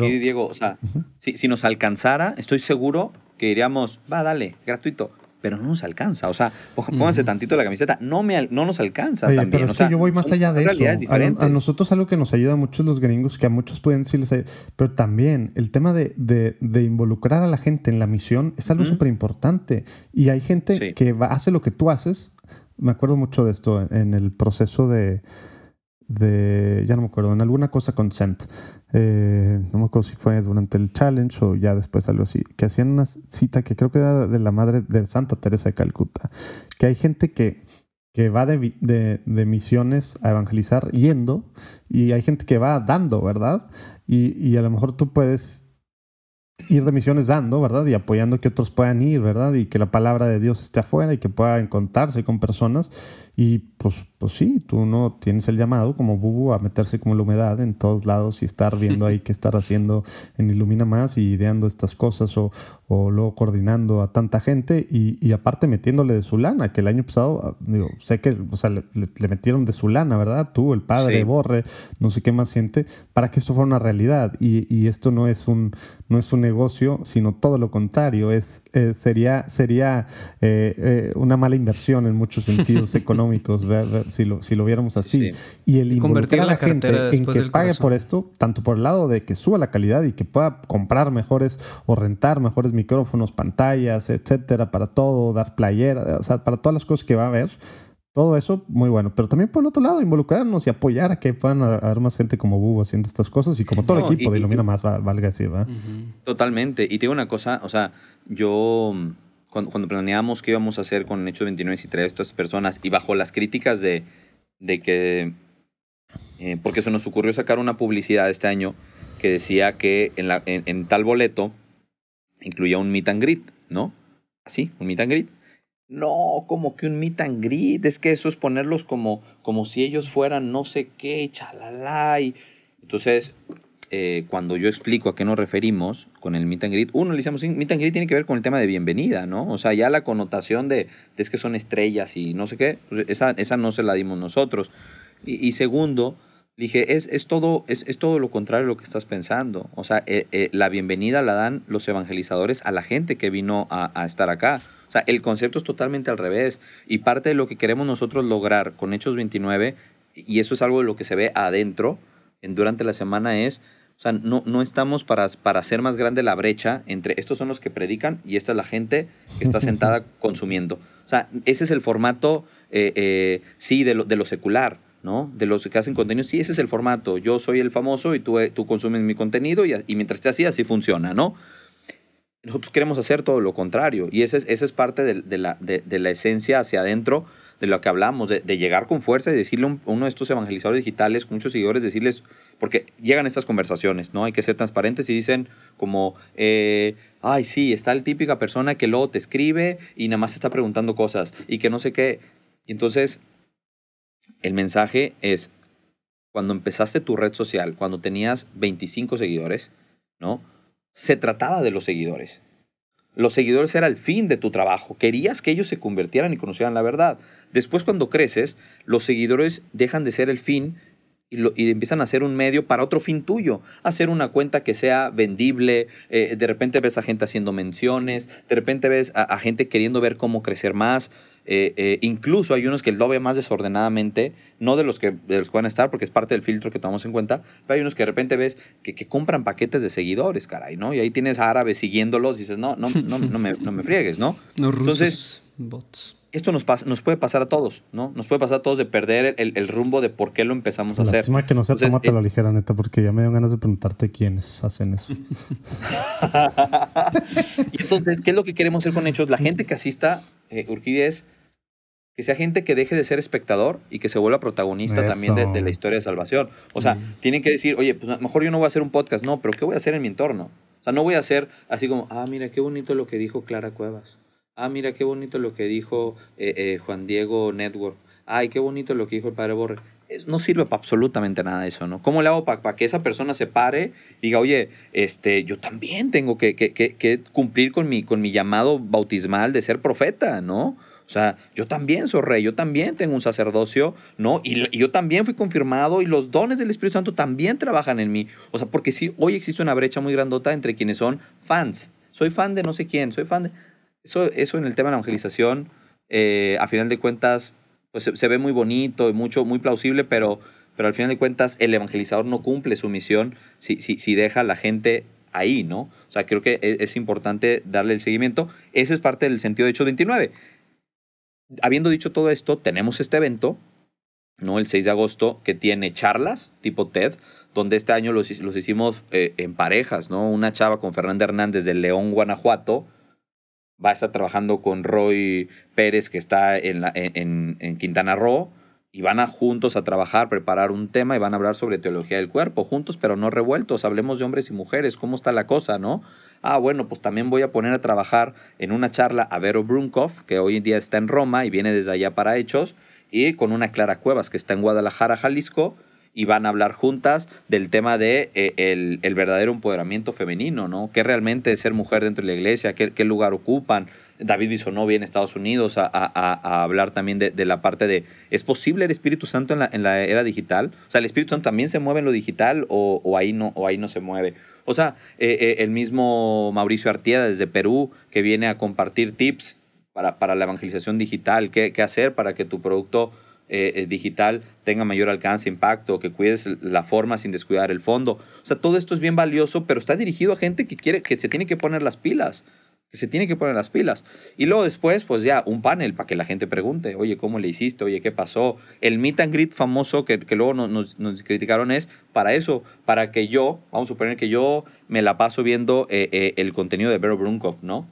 Diego, o sea, si, si nos alcanzara, estoy seguro que diríamos, va, dale, gratuito pero no nos alcanza. O sea, pónganse tantito la camiseta, no, me, no nos alcanza también. Pero es que yo voy más allá de eso. A, nosotros algo que nos ayuda mucho los gringos, que a muchos pueden decirles, pero también el tema de, de, involucrar a la gente en la misión es algo súper importante. Y hay gente que hace lo que tú haces. Me acuerdo mucho de esto en el proceso de de, ya no me acuerdo, en alguna cosa con Cent. Eh, no me acuerdo si fue durante el challenge o ya después algo así, que hacían una cita que creo que era de la madre de Santa Teresa de Calcuta, que hay gente que, que va de, de, de misiones a evangelizar yendo y hay gente que va dando, ¿verdad? Y, y a lo mejor tú puedes ir de misiones dando, ¿verdad? Y apoyando que otros puedan ir, ¿verdad? Y que la palabra de Dios esté afuera y que pueda encontrarse con personas. Y pues, pues sí, tú no tienes el llamado como Bubu a meterse como la humedad en todos lados y estar viendo ahí [LAUGHS] qué estar haciendo en Ilumina Más y ideando estas cosas o, o luego coordinando a tanta gente y, y, aparte metiéndole de su lana, que el año pasado, ah, digo, sé que o sea, le, le, metieron de su lana, ¿verdad? Tú, el padre, Borre, no sé qué más gente, para que esto fuera una realidad. Y, y esto no es un, no es un negocio, sino todo lo contrario. Es, eh, sería sería eh, eh, una mala inversión en muchos sentidos [LAUGHS] económicos si, lo, si lo viéramos así. Y el involucrar a la, gente en que pague por esto, tanto por el lado de que suba la calidad y que pueda comprar mejores o rentar mejores micrófonos, pantallas, etcétera, para todo, dar playera, o sea, para todas las cosas que va a haber todo eso, muy bueno. Pero también por el otro lado, involucrarnos y apoyar a que puedan haber más gente como Bubo haciendo estas cosas y como todo el equipo de Ilumina Más, valga así, ¿va? Totalmente. Y tengo una cosa, o sea, yo cuando, cuando, planeamos qué íbamos a hacer con Hechos 29 y traer estas personas y bajo las críticas de, de que, eh, porque se nos ocurrió sacar una publicidad este año que decía que en, la, en tal boleto incluía un meet and greet, ¿no? Así, un meet and greet. No, como que un meet and greet, es que eso es ponerlos como, como si ellos fueran no sé qué, chalala. Y... Entonces, eh, cuando yo explico a qué nos referimos con el meet and greet, uno le decimos, meet and greet tiene que ver con el tema de bienvenida, ¿no? O sea, ya la connotación de, es que son estrellas y no sé qué, pues esa, esa no se la dimos nosotros. Y, segundo, dije, es, es, todo, es, es, todo lo contrario a lo que estás pensando. O sea, eh, eh, la bienvenida la dan los evangelizadores a la gente que vino a, a estar acá. O sea, el concepto es totalmente al revés. Y parte de lo que queremos nosotros lograr con Hechos 29, y eso es algo de lo que se ve adentro en, durante la semana, es, o sea, no, no estamos para, para hacer más grande la brecha entre estos son los que predican y esta es la gente que está sentada [LAUGHS] consumiendo. O sea, ese es el formato, eh, eh, sí, de lo, de lo secular. ¿no? De los que hacen contenido, sí, ese es el formato. Yo soy el famoso y tú, tú consumes mi contenido y, y mientras esté así, así funciona, ¿no? Nosotros queremos hacer todo lo contrario y esa es, esa es parte de, la, de, la, esencia hacia adentro de lo que hablamos, de, llegar con fuerza y decirle a uno de estos evangelizadores digitales, con muchos seguidores, decirles, porque llegan estas conversaciones, ¿no? Hay que ser transparentes y dicen como, eh, ay, sí, está la típica persona que luego te escribe y nada más está preguntando cosas y que no sé qué. Y entonces, el mensaje es, cuando empezaste tu red social, cuando tenías 25 seguidores, ¿no? se trataba de los seguidores. Los seguidores era el fin de tu trabajo. Querías que ellos se convirtieran y conocieran la verdad. Después cuando creces, los seguidores dejan de ser el fin y, empiezan a ser un medio para otro fin tuyo. Hacer una cuenta que sea vendible. Eh, de repente ves a gente haciendo menciones. De repente ves a gente queriendo ver cómo crecer más. Eh, eh, incluso hay unos que lo ve más desordenadamente, no de los, que, de los que van a estar, porque es parte del filtro que tomamos en cuenta, pero hay unos que de repente ves que, que compran paquetes de seguidores, caray, ¿no? Y ahí tienes árabes siguiéndolos y dices, no, no, no, no, me, no me friegues, ¿no? [LAUGHS] No Entonces, bots. Esto nos, pasa, nos puede pasar a todos, ¿no? Nos puede pasar a todos de perder el, el rumbo de por qué lo empezamos a hacer. Lástima que no sea tómate la ligera, neta, porque ya me dio ganas de preguntarte quiénes hacen eso. [LAUGHS] y entonces, ¿qué es lo que queremos hacer con Hechos? La gente que asista, eh, Urquídez, que sea gente que deje de ser espectador y que se vuelva protagonista también de, la historia de salvación. O sea, tienen que decir, oye, pues a lo mejor yo no voy a hacer un podcast, no, pero ¿qué voy a hacer en mi entorno? O sea, no voy a hacer así como, ah, mira, qué bonito lo que dijo Clara Cuevas. Ah, mira, qué bonito lo que dijo eh, eh, Juan Diego Network. Ay, qué bonito lo que dijo el padre Borre. no sirve para absolutamente nada eso, ¿no? ¿Cómo le hago para que esa persona se pare y diga, oye, este, yo también tengo que, que, que, cumplir con mi, con mi llamado bautismal de ser profeta, ¿no? O sea, yo también soy rey, yo también tengo un sacerdocio, ¿no? Y, yo también fui confirmado y los dones del Espíritu Santo también trabajan en mí. O sea, porque sí, hoy existe una brecha muy grandota entre quienes son fans. Soy fan de no sé quién, soy fan de... Eso, eso en el tema de la evangelización, eh, a final de cuentas, pues se, ve muy bonito y mucho, muy plausible, pero, pero al final de cuentas el evangelizador no cumple su misión si, si, si deja a la gente ahí, ¿no? O sea, creo que es, es, importante darle el seguimiento. Ese es parte del sentido de hecho 29 habiendo dicho todo esto, tenemos este evento, ¿no? El 6 de agosto, que tiene charlas tipo TED, donde este año los, los hicimos eh, en parejas, ¿no? Una chava con Fernanda Hernández de León, Guanajuato, va a estar trabajando con Roy Pérez, que está en, en, en Quintana Roo, y van a juntos a trabajar, preparar un tema y van a hablar sobre teología del cuerpo, juntos pero no revueltos. Hablemos de hombres y mujeres, cómo está la cosa, ¿no? Ah, bueno, pues también voy a poner a trabajar en una charla a Vero Brunkov, que hoy en día está en Roma y viene desde allá para Hechos, y con una Clara Cuevas, que está en Guadalajara, Jalisco, y van a hablar juntas del tema de eh, el, verdadero empoderamiento femenino, ¿no? ¿Qué realmente es ser mujer dentro de la iglesia? ¿Qué, qué lugar ocupan? David Bisonó viene a Estados Unidos a, hablar también de, la parte de, ¿es posible el Espíritu Santo en la, en la, era digital? O sea, ¿el Espíritu Santo también se mueve en lo digital o, ahí, no, o ahí no se mueve? O sea, eh, eh, el mismo Mauricio Artieda desde Perú que viene a compartir tips para, para la evangelización digital, qué, qué hacer para que tu producto eh, digital tenga mayor alcance, impacto, que cuides la forma sin descuidar el fondo. O sea, todo esto es bien valioso, pero está dirigido a gente que quiere, que se tiene que poner las pilas que se tiene que poner las pilas. Y luego después, pues ya, un panel para que la gente pregunte, oye, ¿cómo le hiciste? Oye, ¿qué pasó? El meet and greet famoso que, que luego nos, nos, criticaron es para eso, para que yo, vamos a suponer que yo me la paso viendo eh, eh, el contenido de Vero Brunkov, ¿no?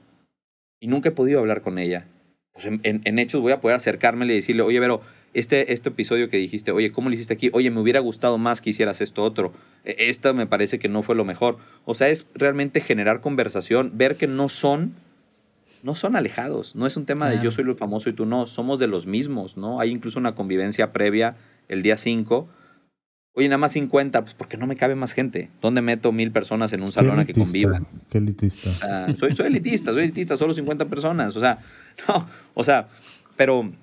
Y nunca he podido hablar con ella. Pues en, hechos voy a poder acercarme y decirle, oye, Vero, este, este episodio que dijiste, oye, ¿cómo lo hiciste aquí? Oye, me hubiera gustado más que hicieras esto otro. E, esta me parece que no fue lo mejor. O sea, es realmente generar conversación, ver que no son, no son alejados. No es un tema de yo soy lo famoso y tú no. Somos de los mismos, ¿no? Hay incluso una convivencia previa el día 5. Oye, nada más 50, pues porque no me cabe más gente. ¿Dónde meto mil personas en un salón a que convivan? Qué elitista. soy, soy elitista, soy elitista, solo 50 personas. O sea, [LAUGHS] no, o sea, pero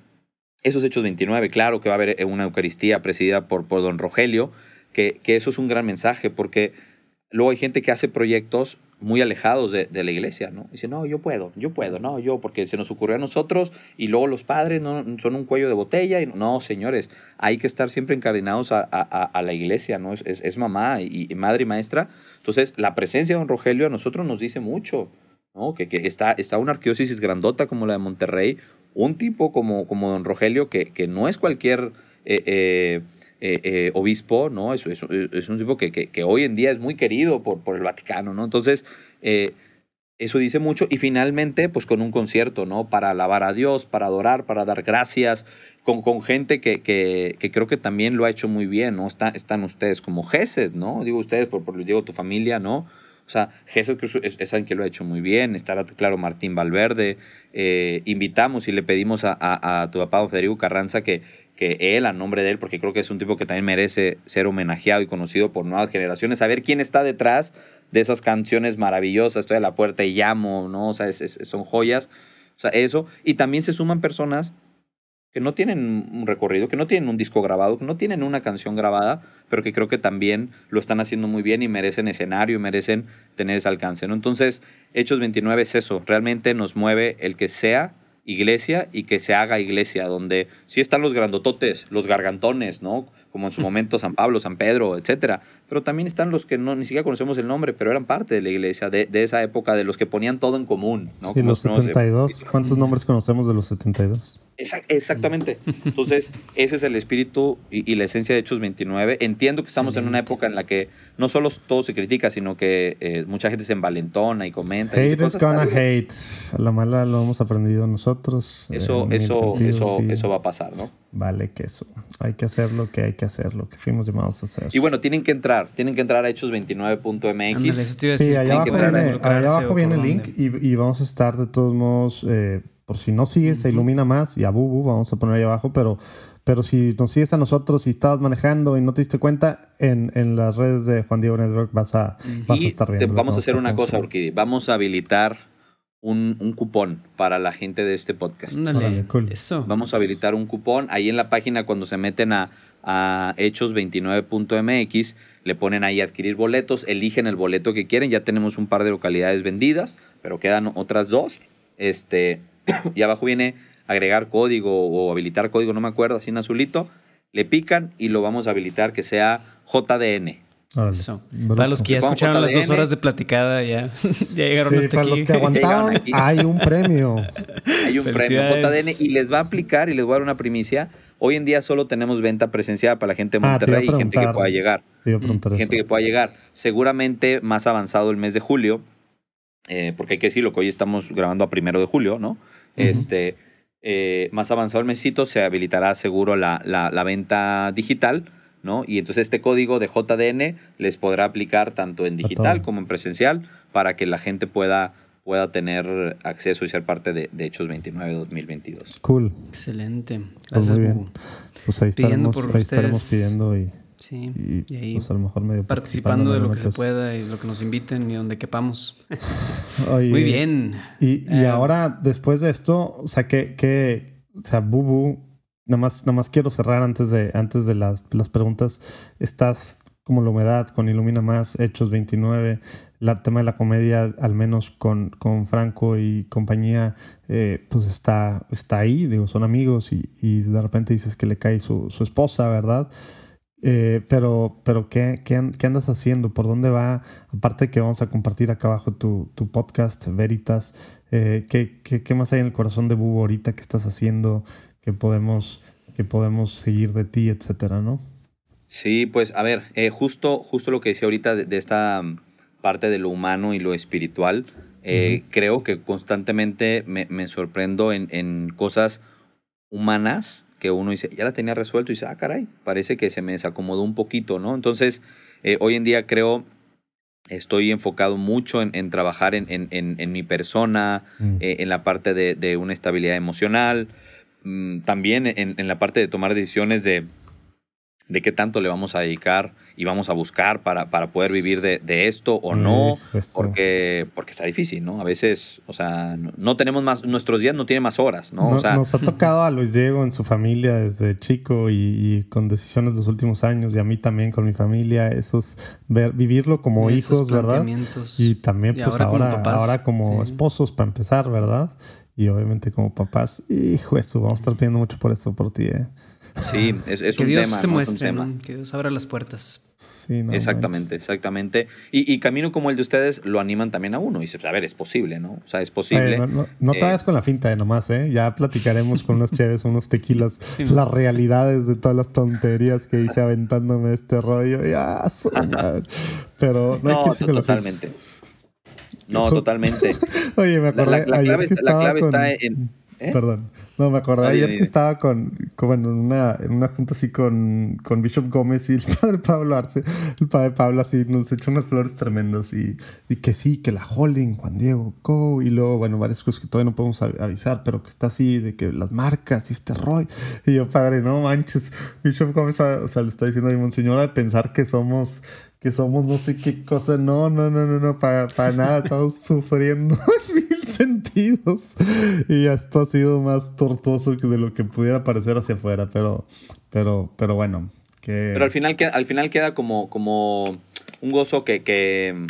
esos Hechos 29, claro que va a haber eh, una Eucaristía presidida por, por don Rogelio, que, que, eso es un gran mensaje, porque luego hay gente que hace proyectos muy alejados de, de, la iglesia, ¿no? Dice, no, yo puedo, yo puedo, no, yo, porque se nos ocurrió a nosotros y luego los padres no, son un cuello de botella. Y, no, señores, hay que estar siempre encardinados a, a, a la iglesia, ¿no? Es, es, mamá y, madre y maestra. Entonces, la presencia de don Rogelio a nosotros nos dice mucho, ¿no? Que, que está, está una arquidiócesis grandota como la de Monterrey, un tipo como, como don Rogelio, que, que no es cualquier eh, eh, eh, obispo, ¿no? Es, es, es un tipo que, que, hoy en día es muy querido por, por el Vaticano, ¿no? Entonces, eso dice mucho. Y finalmente, pues con un concierto, ¿no? Para alabar a Dios, para adorar, para dar gracias, con, con gente que, que, que creo que también lo ha hecho muy bien, ¿no? Está, están ustedes como Gesed, ¿no? Digo ustedes, por, por digo tu familia, ¿no? O sea, Gesed es, es, alguien que lo ha hecho muy bien. Estará, claro, Martín Valverde. Eh, invitamos y le pedimos a, a, tu papá, Federico Carranza, que, que él, a nombre de él, porque creo que es un tipo que también merece ser homenajeado y conocido por nuevas generaciones, saber quién está detrás de esas canciones maravillosas. Estoy a la puerta y llamo, ¿no? O sea, son joyas. O sea, eso. Y también se suman personas que no tienen un recorrido, que no tienen un disco grabado, que no tienen una canción grabada, pero que creo que también lo están haciendo muy bien y merecen escenario y merecen tener ese alcance. ¿no? Entonces, Hechos 29 es eso, realmente nos mueve el que sea iglesia y que se haga iglesia, donde sí están los grandototes, los gargantones, ¿no? Como en su momento San Pablo, San Pedro, etcétera. Pero también están los que no, ni siquiera conocemos el nombre, pero eran parte de la iglesia, de, de esa época, de los que ponían todo en común, ¿no? Sí, los 72. ¿Cuántos nombres conocemos de los 72? Exactamente. Entonces, ese es el espíritu y, la esencia de Hechos 29. Entiendo que estamos en una época en la que no solo todo se critica, sino que eh, mucha gente se envalentona y comenta. Haters gonna hate. la mala lo hemos aprendido nosotros. Eso, eso, eso, eso va a pasar, ¿no? Vale, que eso. Hay que hacer lo que hay que hacer, lo que fuimos llamados a hacer. Y bueno, tienen que entrar. Tienen que entrar a hechos29.mx. Sí, allá abajo, viene, allá abajo viene el link y, y, vamos a estar de todos modos... Eh, por si no sigues, se ilumina más y a Bubu, vamos a poner ahí abajo, pero, pero si nos sigues a nosotros y estabas manejando y no te diste cuenta, en, en las redes de Juan Diego Network vas a, vas a estar viendo. vamos a hacer una cosa, porque vamos a habilitar un, un, cupón para la gente de este podcast. Eso. Vamos a habilitar un cupón. Ahí en la página, cuando se meten a, a hechos29.mx, le ponen ahí adquirir boletos, eligen el boleto que quieren. Ya tenemos un par de localidades vendidas, pero quedan otras dos. Este, [CLEARS THROAT] y abajo viene agregar código o habilitar código, no me acuerdo, así en azulito. Le pican y lo vamos a habilitar que sea JDN. Eso. Para los que ya escucharon las dos horas de platicada, ya, [LAUGHS] ya llegaron hasta para los que aguantaron, [LAUGHS] hay un premio. Hay un premio JDN y les va a aplicar y les voy a dar una primicia. Hoy en día solo tenemos venta presencial para la gente de ah, Monterrey y gente que pueda llegar. gente que pueda llegar. Seguramente más avanzado el mes de julio, eh, porque hay que decirlo que hoy estamos grabando a primero de julio, ¿no? Este, eh, más avanzado el mesito se habilitará seguro la, la, venta digital, ¿no? Y entonces este código de JDN les podrá aplicar tanto en digital como en presencial para que la gente pueda, pueda tener acceso y ser parte de, de Hechos 29 2022. Cool. Excelente. Pues Gracias, Pues ahí estaremos, ahí estaremos pidiendo y Sí, y, ahí pues a lo mejor medio participando, de lo que se pueda y lo que nos inviten y donde quepamos. [LAUGHS] Muy bien. Y, y eh, ahora, después de esto, o sea, que, que o sea, Bubu, nada más, nada más quiero cerrar antes de, antes de las, las preguntas. Estás como la humedad con Ilumina Más, Hechos 29, el tema de la comedia, al menos con, con Franco y compañía, eh, pues está, está ahí, digo, son amigos y, de repente dices que le cae su, su esposa, ¿verdad? Eh, pero, pero ¿qué, qué, andas haciendo? ¿Por dónde va? Aparte de que vamos a compartir acá abajo tu, tu podcast, Veritas, eh, ¿qué, qué, qué, más hay en el corazón de Bubo ahorita? ¿Qué estás haciendo? ¿Qué podemos, que podemos seguir de ti, etcétera, no? Sí, pues a ver, eh, justo, justo lo que decía ahorita de, esta mm, parte de lo humano y lo espiritual, creo que constantemente me, me sorprendo en, en cosas humanas que uno dice, ya la tenía resuelto y dice, ah, caray, parece que se me desacomodó un poquito, ¿no? Entonces, eh, hoy en día creo, estoy enfocado mucho en, trabajar en, en, mi persona, mm. eh, en la parte de, de una estabilidad emocional, también en, la parte de tomar decisiones de de qué tanto le vamos a dedicar y vamos a buscar para, para poder vivir de, de esto o no, porque, porque está difícil, ¿no? A veces, o sea, no, tenemos más, nuestros días no tienen más horas, ¿no? o sea, nos ha tocado a Luis Diego en su familia desde chico y, con decisiones de los últimos años y a mí también con mi familia, esos, ver, vivirlo como hijos, ¿verdad? Y también pues ahora, ahora como, esposos para empezar, ¿verdad? Y obviamente como papás, hijo, eso, vamos a estar pidiendo mucho por eso, por ti, ¿eh? Sí, es, es [LAUGHS] que un Dios tema. Te muestre, Que Dios abra las puertas. Sí, no, exactamente, exactamente. Y, y, camino como el de ustedes lo animan también a uno. Y dice, a ver, es posible, ¿no? O sea, es posible. no, te eh, vayas con la finta de nomás, ¿eh? Ya platicaremos con unos chéves, unos tequilas, [LAUGHS] las realidades de todas las tonterías que hice aventándome este rollo. Ya, [LAUGHS] pero no, hay que totalmente. No, totalmente. [LAUGHS] Oye, me acordé. La, clave, la clave está en. ¿eh? Perdón. No, me acordé ayer que estaba con, en, una, en una junta así con, con Bishop Gómez y el [LAUGHS] padre Pablo Arce. El padre Pablo así nos echó unas flores tremendas y, y que sí, que la holding, Juan Diego, Co. Y luego, bueno, varias cosas que todavía no podemos avisar, pero que está así de que las marcas y este rollo. Y yo, padre, no manches. Bishop Gómez, o sea, le está diciendo a mi monseñor de pensar que somos que somos no sé qué cosa. No, no, no, no, no, para, para nada. Estamos [LAUGHS] sufriendo en mil sentidos. Y esto ha sido más tortuoso que de lo que pudiera parecer hacia afuera. Pero, pero, pero bueno. Que... Pero al final, al final queda como, como un gozo que, que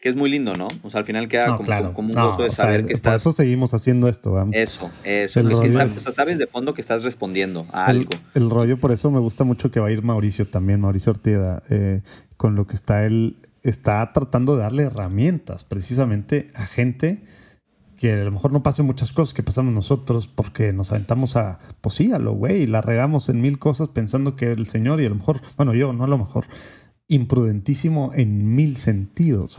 que es muy lindo, ¿no? O sea, al final queda como, un gozo de saber que estás. Por eso seguimos haciendo esto. ¿verdad? Eso, eso. Es que sabes, sabes, de fondo que estás respondiendo a algo. El rollo, por eso me gusta mucho que va a ir Mauricio también, Mauricio Ortieda, eh, con lo que está él, está tratando de darle herramientas precisamente a gente que a lo mejor no pasen muchas cosas que pasamos nosotros porque nos aventamos a, pues sí, a lo güey, la regamos en mil cosas pensando que el Señor y a lo mejor, bueno, yo, no a lo mejor, imprudentísimo en mil sentidos.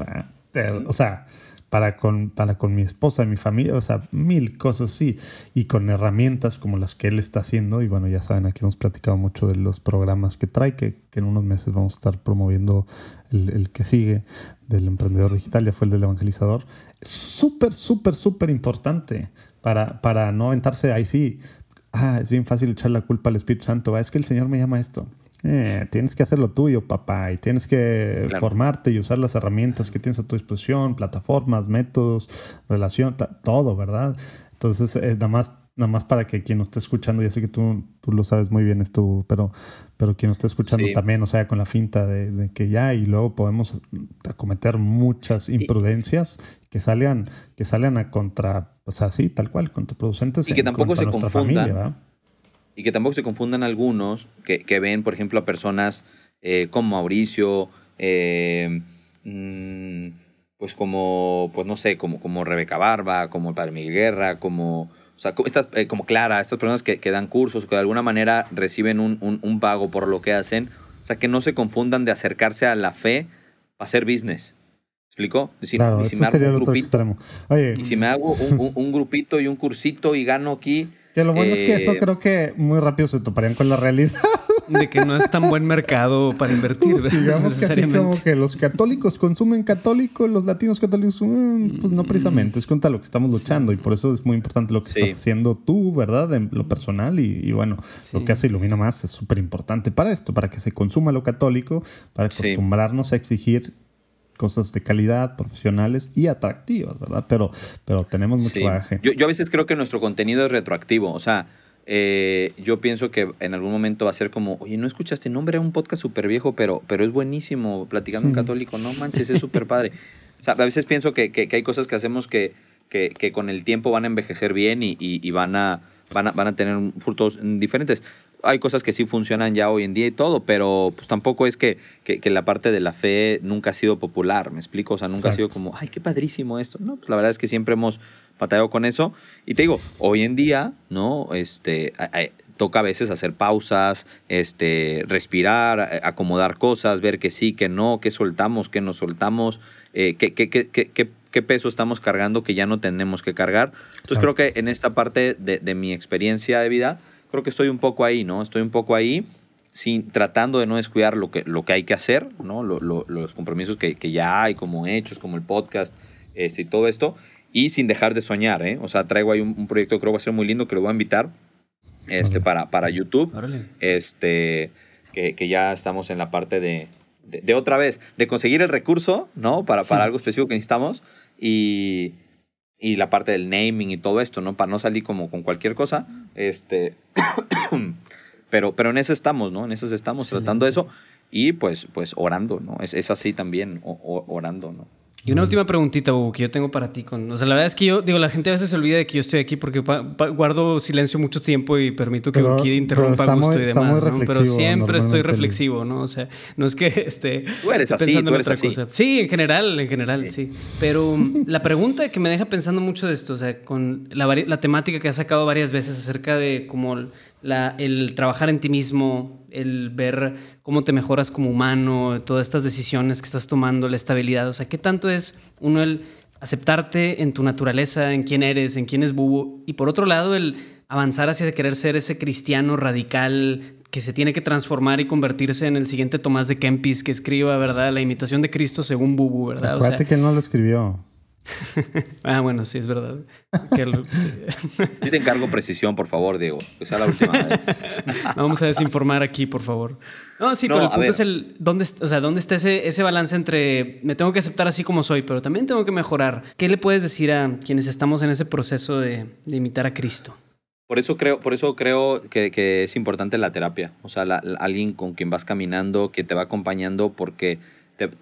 O sea, para con, para con mi esposa, mi familia, o sea, mil cosas así. Y con herramientas como las que él está haciendo. Y bueno, ya saben, aquí hemos platicado mucho de los programas que trae, que, en unos meses vamos a estar promoviendo el, que sigue del emprendedor digital, ya fue el del evangelizador. Súper, súper, súper importante para, para no aventarse ahí sí. Ah, es bien fácil echar la culpa al Espíritu Santo. es que el Señor me llama esto. Eh, tienes que hacer lo tuyo, papá, y tienes que formarte y usar las herramientas que tienes a tu disposición, plataformas, métodos, relación, todo, ¿verdad? Entonces, eh, nada más nada más para que quien nos esté escuchando, ya sé que tú, tú lo sabes muy bien esto, pero, pero quien nos esté escuchando también, o sea, con la finta de, que ya, y luego podemos acometer muchas imprudencias que salgan, que salgan a contra, o sea, sí, tal cual, contraproducentes. Y que tampoco se confundan. Familia, y que tampoco se confundan algunos que, ven, por ejemplo, a personas eh, como Mauricio, eh, mm, pues como, pues no sé, como, como Rebeca Barba, como el Padre Miguel Guerra, como, o sea, estas, eh, como Clara, estas personas que, que, dan cursos, que de alguna manera reciben un, un, pago por lo que hacen, o sea, que no se confundan de acercarse a la fe para hacer business. ¿Explicó? Si, claro, si me hago un grupito, y si me hago un, un, grupito y un cursito y gano aquí que lo bueno es que eso eh, creo que muy rápido se toparían con la realidad. [LAUGHS] de que no es tan buen mercado para invertir. digamos que así como que los católicos consumen católico, los latinos católicos, mm, pues no precisamente, es contra lo que estamos luchando y por eso es muy importante lo que estás haciendo tú, ¿verdad? En lo personal y, bueno, lo que hace Ilumina Más es súper importante para esto, para que se consuma lo católico, para acostumbrarnos a exigir cosas de calidad, profesionales y atractivas, ¿verdad? Pero, pero tenemos mucho bagaje. Yo, yo a veces creo que nuestro contenido es retroactivo, o sea, eh, yo pienso que en algún momento va a ser como, oye, no escuchaste, nombre un podcast súper viejo, pero, pero es buenísimo, platicando un católico, no manches, es súper padre. [LAUGHS] O sea, a veces pienso que, que, hay cosas que hacemos que, que, que, con el tiempo van a envejecer bien y, y, van, a, van, a, van a tener frutos diferentes. Hay cosas que sí funcionan ya hoy en día y todo, pero pues tampoco es que, que, la parte de la fe nunca ha sido popular, ¿me explico? O sea, nunca ha sido como, ay, qué padrísimo esto. No, pues la verdad es que siempre hemos batallado con eso. Y te digo, hoy en día, ¿no? Este, toca a veces hacer pausas, este, respirar, acomodar cosas, ver que sí, que no, que soltamos, que no soltamos, eh, qué, qué, peso estamos cargando que ya no tenemos que cargar. Entonces creo que en esta parte de, de, mi experiencia de vida, creo que estoy un poco ahí, ¿no? Estoy un poco ahí. Sin, tratando de no descuidar lo que, lo que hay que hacer, ¿no? los compromisos que, que, ya hay, como hechos, como el podcast este, y todo esto, y sin dejar de soñar, ¿eh? O sea, traigo ahí un, proyecto que creo que va a ser muy lindo que lo voy a invitar este, para, para YouTube. Este, que, que, ya estamos en la parte de, de, otra vez, de conseguir el recurso, ¿no? Para, para algo específico que necesitamos y, y la parte del naming y todo esto, ¿no? Para no salir como con cualquier cosa. Este, [COUGHS] pero, pero en eso estamos, ¿no? En eso estamos tratando eso y pues, pues orando, ¿no? Es, es así también, orando, ¿no? Y una última preguntita, Hugo, que yo tengo para ti. Con, o sea, la verdad es que yo, digo, la gente a veces se olvida de que yo estoy aquí porque guardo silencio mucho tiempo y permito que Buki interrumpa a gusto y demás, ¿no? Pero siempre estoy reflexivo, ¿no? O sea, no es que [LAUGHS] esté, tú eres así, pensando tú eres en otra cosa. Sí, en general, en general, sí. Pero la pregunta que me deja pensando mucho de esto, o sea, con la, la temática que has sacado varias veces acerca de cómo la, el trabajar en ti mismo, el ver cómo te mejoras como humano, todas estas decisiones que estás tomando, la estabilidad. O sea, ¿qué tanto es uno el aceptarte en tu naturaleza, en quién eres, en quién es Bubu? Y por otro lado, el avanzar hacia querer ser ese cristiano radical que se tiene que transformar y convertirse en el siguiente Tomás de Kempis que escriba, ¿verdad? La imitación de Cristo según Bubu, ¿verdad? Acuérdate que no lo escribió. [LAUGHS] ah, bueno, sí, es verdad. sí. te encargo precisión, por favor, Diego. Que sea la última vez. [LAUGHS] vamos a desinformar aquí, por favor. No, sí, pero el punto es el dónde, o sea, dónde está ese, ese balance entre me tengo que aceptar así como soy, pero también tengo que mejorar. ¿Qué le puedes decir a quienes estamos en ese proceso de, de imitar a Cristo? Por eso creo, por eso creo que, que es importante la terapia. O sea, alguien con quien vas caminando, que te va acompañando, porque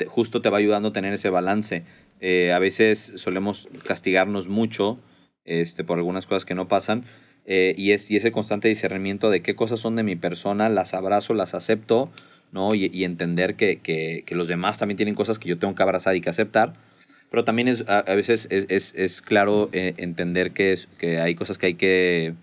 justo te va ayudando a tener ese balance eh, a veces solemos castigarnos mucho este, por algunas cosas que no pasan. Eh, y, es, y ese constante discernimiento de qué cosas son de mi persona, las abrazo, las acepto, ¿no? Y, entender que, que, que, los demás también tienen cosas que yo tengo que abrazar y que aceptar. Pero también es, a, veces es, es, es claro eh, entender que, que hay cosas que hay que,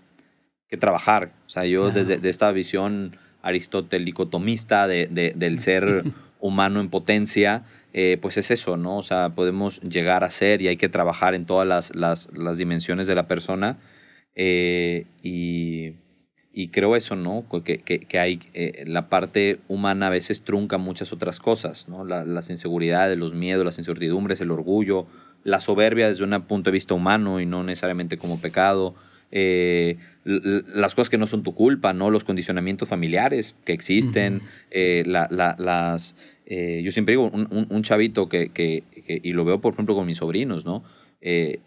que trabajar. O sea, yo desde de esta visión aristotélico-tomista de, de, del ser [LAUGHS] humano en potencia, eh, pues es eso, ¿no? O sea, podemos llegar a ser y hay que trabajar en todas las, las, las dimensiones de la persona. Eh, y, y, creo eso, ¿no? Que, que, que hay eh, la parte humana a veces trunca muchas otras cosas, ¿no? La, las inseguridades, los miedos, las incertidumbres, el orgullo, la soberbia desde un punto de vista humano y no necesariamente como pecado. las cosas que no son tu culpa, ¿no? Los condicionamientos familiares que existen, la, la, las, eh, yo siempre digo, un, un, chavito que, que, y lo veo por ejemplo con mis sobrinos, ¿no? Eh,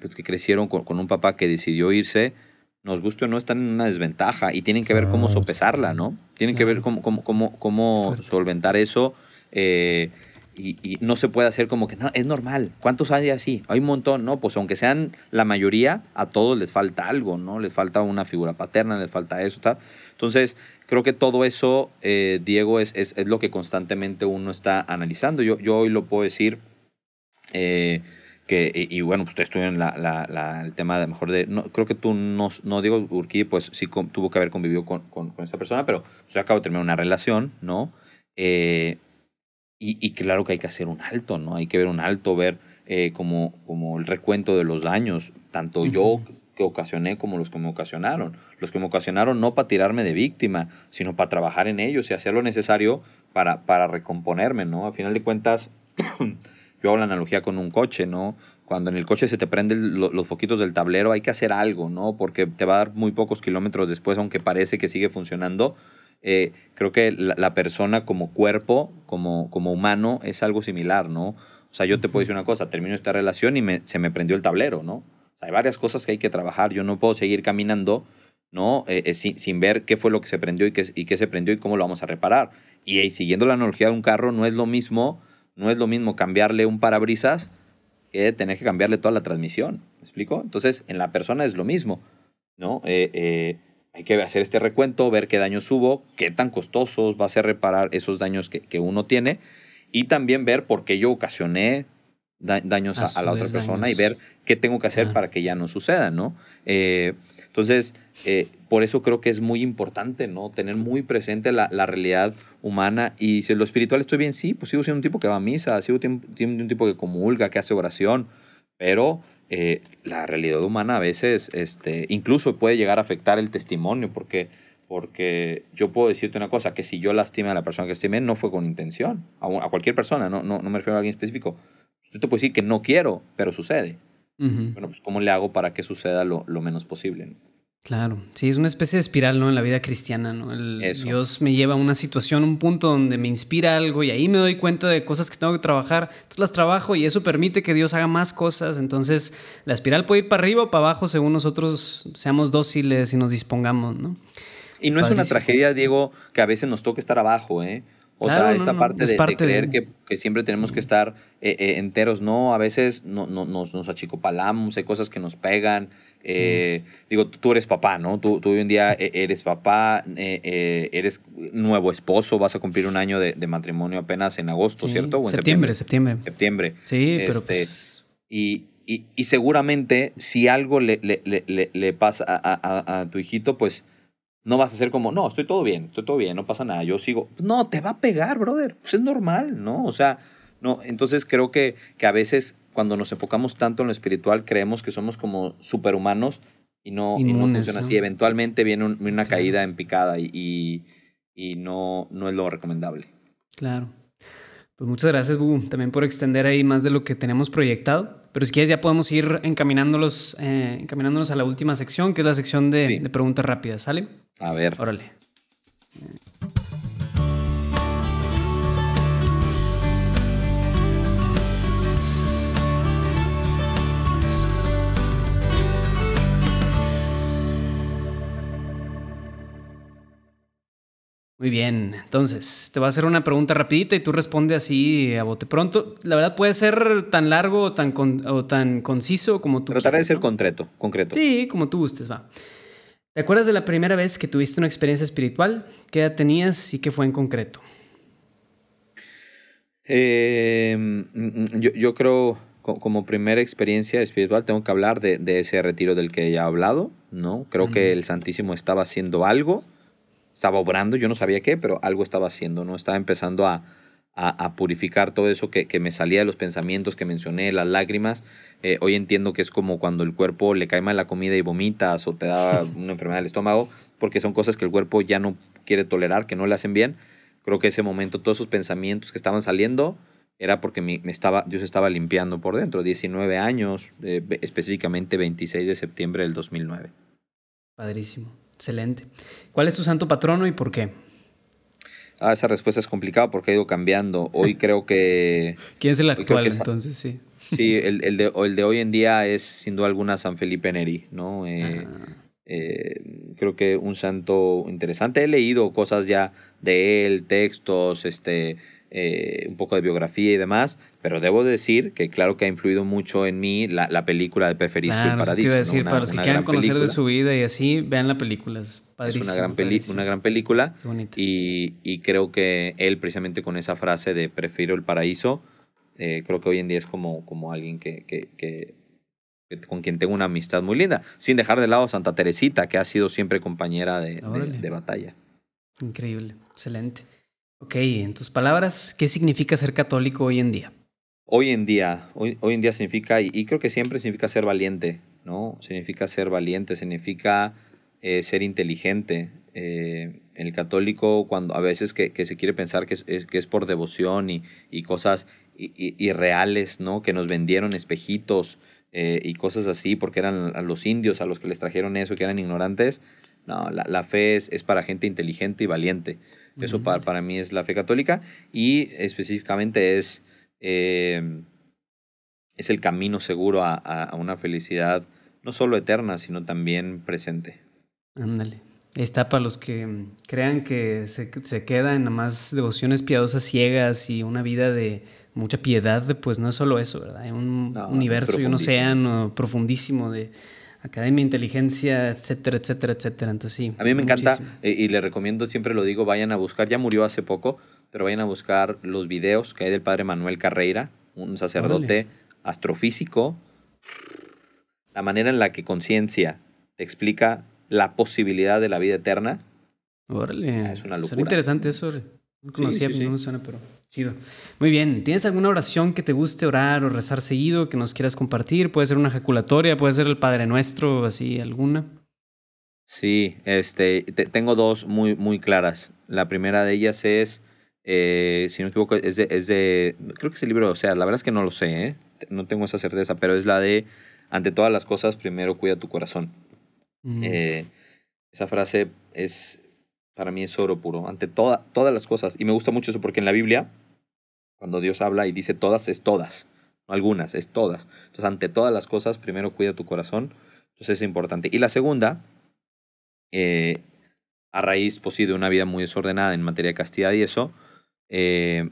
pues, que crecieron con, con, un papá que decidió irse, nos guste o no, están en una desventaja y tienen que ver cómo sopesarla, ¿no? Tienen que ver cómo, cómo, cómo, cómo solventar eso. Eh, y, y, no se puede hacer como que no, es normal. ¿Cuántos hay así? Hay un montón, ¿no? Pues aunque sean la mayoría, a todos les falta algo, ¿no? Les falta una figura paterna, les falta eso, tal. Entonces, creo que todo eso, eh, Diego, es, es, es, lo que constantemente uno está analizando. Yo, yo hoy lo puedo decir eh, que, y, bueno, pues estoy en la, la, la, el tema de mejor de, no, creo que tú no, no digo Urquí, pues sí tuvo que haber convivido con, con, con esa persona, pero yo acabo de terminar una relación, ¿no? Eh, y, y, claro que hay que hacer un alto, ¿no? Hay que ver un alto, ver como, como el recuento de los daños, tanto yo que ocasioné como los que me ocasionaron. Los que me ocasionaron no para tirarme de víctima, sino para trabajar en ellos y hacer lo necesario para, para recomponerme, ¿no? A final de cuentas, [CLEARS THROAT] yo hago la analogía con un coche, ¿no? Cuando en el coche se te prenden los foquitos del tablero, hay que hacer algo, ¿no? Porque te va a dar muy pocos kilómetros después, aunque parece que sigue funcionando. Eh, creo que la, persona como cuerpo, como, como humano, es algo similar, ¿no? O sea, yo te puedo decir una cosa, termino esta relación y se me prendió el tablero, ¿no? O sea, hay varias cosas que hay que trabajar. Yo no puedo seguir caminando, ¿no? Eh, eh, sin, ver qué fue lo que se prendió y qué, y qué se prendió y cómo lo vamos a reparar. Y, siguiendo la analogía de un carro, no es lo mismo, no es lo mismo cambiarle un parabrisas que tener que cambiarle toda la transmisión. ¿Me explico? Entonces, en la persona es lo mismo, ¿no? Eh, hay que hacer este recuento, ver qué daños hubo, qué tan costosos va a ser reparar esos daños que, uno tiene y también ver por qué yo ocasioné daños a, la otra persona y ver qué tengo que hacer para que ya no suceda, ¿no? Eh, entonces, eh, por eso creo que es muy importante, ¿no? Tener muy presente la, realidad humana y si lo espiritual estoy bien, sí, pues sigo siendo un tipo que va a misa, sigo siendo un tipo que comulga, que hace oración, pero eh, la realidad humana a veces este, incluso puede llegar a afectar el testimonio, porque, porque yo puedo decirte una cosa, que si yo lastimé a la persona que estimé, no fue con intención, a, cualquier persona, no, no, no, me refiero a alguien específico. Yo te puedo decir que no quiero, pero sucede. Bueno, pues ¿cómo le hago para que suceda lo, lo menos posible? Claro, sí, es una especie de espiral, ¿no? En la vida cristiana, ¿no? Dios me lleva a una situación, un punto donde me inspira algo y ahí me doy cuenta de cosas que tengo que trabajar, entonces las trabajo y eso permite que Dios haga más cosas, entonces la espiral puede ir para arriba o para abajo según nosotros seamos dóciles y nos dispongamos, ¿no? Y no es una tragedia, Diego, que a veces nos toque estar abajo, ¿eh? O sea, esta parte, de, creer Que, que, siempre tenemos que estar eh, eh, enteros, no, a veces no, no, nos, nos achicopalamos, hay cosas que nos pegan, eh, digo, tú eres papá, ¿no? Tú, tú hoy en día e, eres papá, eres nuevo esposo, vas a cumplir un año de, matrimonio apenas en agosto, ¿cierto? en septiembre, septiembre. Septiembre. Sí, pero este, pues... y, y, y, seguramente si algo le, le, le, le pasa a, a, tu hijito, pues no vas a ser como, no, estoy todo bien, estoy todo bien, no pasa nada, yo sigo. No, te va a pegar, brother. Pues es normal, ¿no? O sea, no, entonces creo que, que a veces cuando nos enfocamos tanto en lo espiritual, creemos que somos como superhumanos y no, y no funciona así. Eventualmente viene una caída en picada y, y, no, no es lo recomendable. Claro. Pues muchas gracias, Bubu, también por extender ahí más de lo que tenemos proyectado. Pero si quieres ya podemos ir encaminándolos, eh, encaminándonos a la última sección, que es la sección de, de preguntas rápidas, ¿sale? A ver. Órale. Muy bien, entonces te voy a hacer una pregunta rapidita y tú responde así a bote pronto. La verdad puede ser tan largo o tan, o tan conciso como tú Trataré de ser concreto, concreto. Sí, como tú gustes, va. ¿Te acuerdas de la primera vez que tuviste una experiencia espiritual? ¿Qué edad tenías y qué fue en concreto? Em, yo, creo, como primera experiencia espiritual, tengo que hablar de, ese retiro del que ya he hablado, ¿no? Creo que el Santísimo estaba haciendo algo estaba obrando, yo no sabía qué, pero algo estaba haciendo, ¿no? Estaba empezando a, a, purificar todo eso que, que, me salía de los pensamientos que mencioné, las lágrimas. Eh, hoy entiendo que es como cuando el cuerpo le cae mal la comida y vomitas o te da [LAUGHS] una enfermedad del estómago, porque son cosas que el cuerpo ya no quiere tolerar, que no le hacen bien. Creo que ese momento, todos esos pensamientos que estaban saliendo, era porque me, estaba, Dios estaba limpiando por dentro. 19 años, eh, específicamente 26 de septiembre del 2009. Padrísimo. Excelente. ¿Cuál es tu santo patrono y por qué? Ah, esa respuesta es complicada porque ha ido cambiando. Hoy [LAUGHS] creo que... ¿Quién es el actual entonces? Sí. Sí, el, el, de, el, de, hoy en día es sin duda alguna San Felipe Neri, ¿no? Eh, ah. eh, creo que un santo interesante. He leído cosas ya de él, textos, este, eh, un poco de biografía y demás, pero debo decir que claro que ha influido mucho en mí la, la película de Preferisco y Paradiso. Te iba a decir, para los que quieran conocer de su vida y así, vean la película. Es, es una, gran una gran película y, y, creo que él precisamente con esa frase de prefiero el paraíso, eh, creo que hoy en día es como, como alguien que, que, que con quien tengo una amistad muy linda, sin dejar de lado a Santa Teresita, que ha sido siempre compañera de, de, de batalla. Increíble, excelente. Ok, en tus palabras, ¿qué significa ser católico hoy en día? Hoy en día, hoy, hoy en día significa, y, creo que siempre significa ser valiente, ¿no? Significa ser valiente, significa eh, ser inteligente. Eh, el católico, cuando a veces que, se quiere pensar que es, que es por devoción y, y cosas irreales, ¿no? Que nos vendieron espejitos eh, y cosas así, porque eran a los indios a los que les trajeron eso, que eran ignorantes. No, la, fe es, es, para gente inteligente y valiente. Eso para, para, mí es la fe católica y específicamente es, eh, es el camino seguro a, a, una felicidad no solo eterna, sino también presente. Ándale. Está para los que crean que se, se queda en nada más devociones piadosas ciegas y una vida de mucha piedad, pues no es solo eso, ¿verdad? Hay un universo y un océano profundísimo de academia, inteligencia, etcétera, etcétera, etcétera. Entonces sí. A mí me encanta eh, y le recomiendo, siempre lo digo, vayan a buscar, ya murió hace poco, pero vayan a buscar los videos que hay del padre Manuel Carreira, un sacerdote astrofísico, la manera en la que conciencia te explica la posibilidad de la vida eterna. Órale. Es una locura. interesante eso. No conocía, no me suena, pero chido. Muy bien. ¿Tienes alguna oración que te guste orar o rezar seguido que nos quieras compartir? Puede ser una ejaculatoria, puede ser el Padre Nuestro, así, alguna. Sí, este, tengo dos muy, muy claras. La primera de ellas es, eh, si no me equivoco, es de, es de, creo que es el libro, o sea, la verdad es que no lo sé, ¿eh? no tengo esa certeza, pero es la de, ante todas las cosas, primero cuida tu corazón. Mm. Eh, esa frase es, para mí es oro puro, ante toda, todas las cosas. Y me gusta mucho eso porque en la Biblia, cuando Dios habla y dice todas, es todas, no algunas, es todas. Entonces, ante todas las cosas, primero cuida tu corazón. Entonces es importante. Y la segunda, a raíz pues, de una vida muy desordenada en materia de castidad y eso, eh,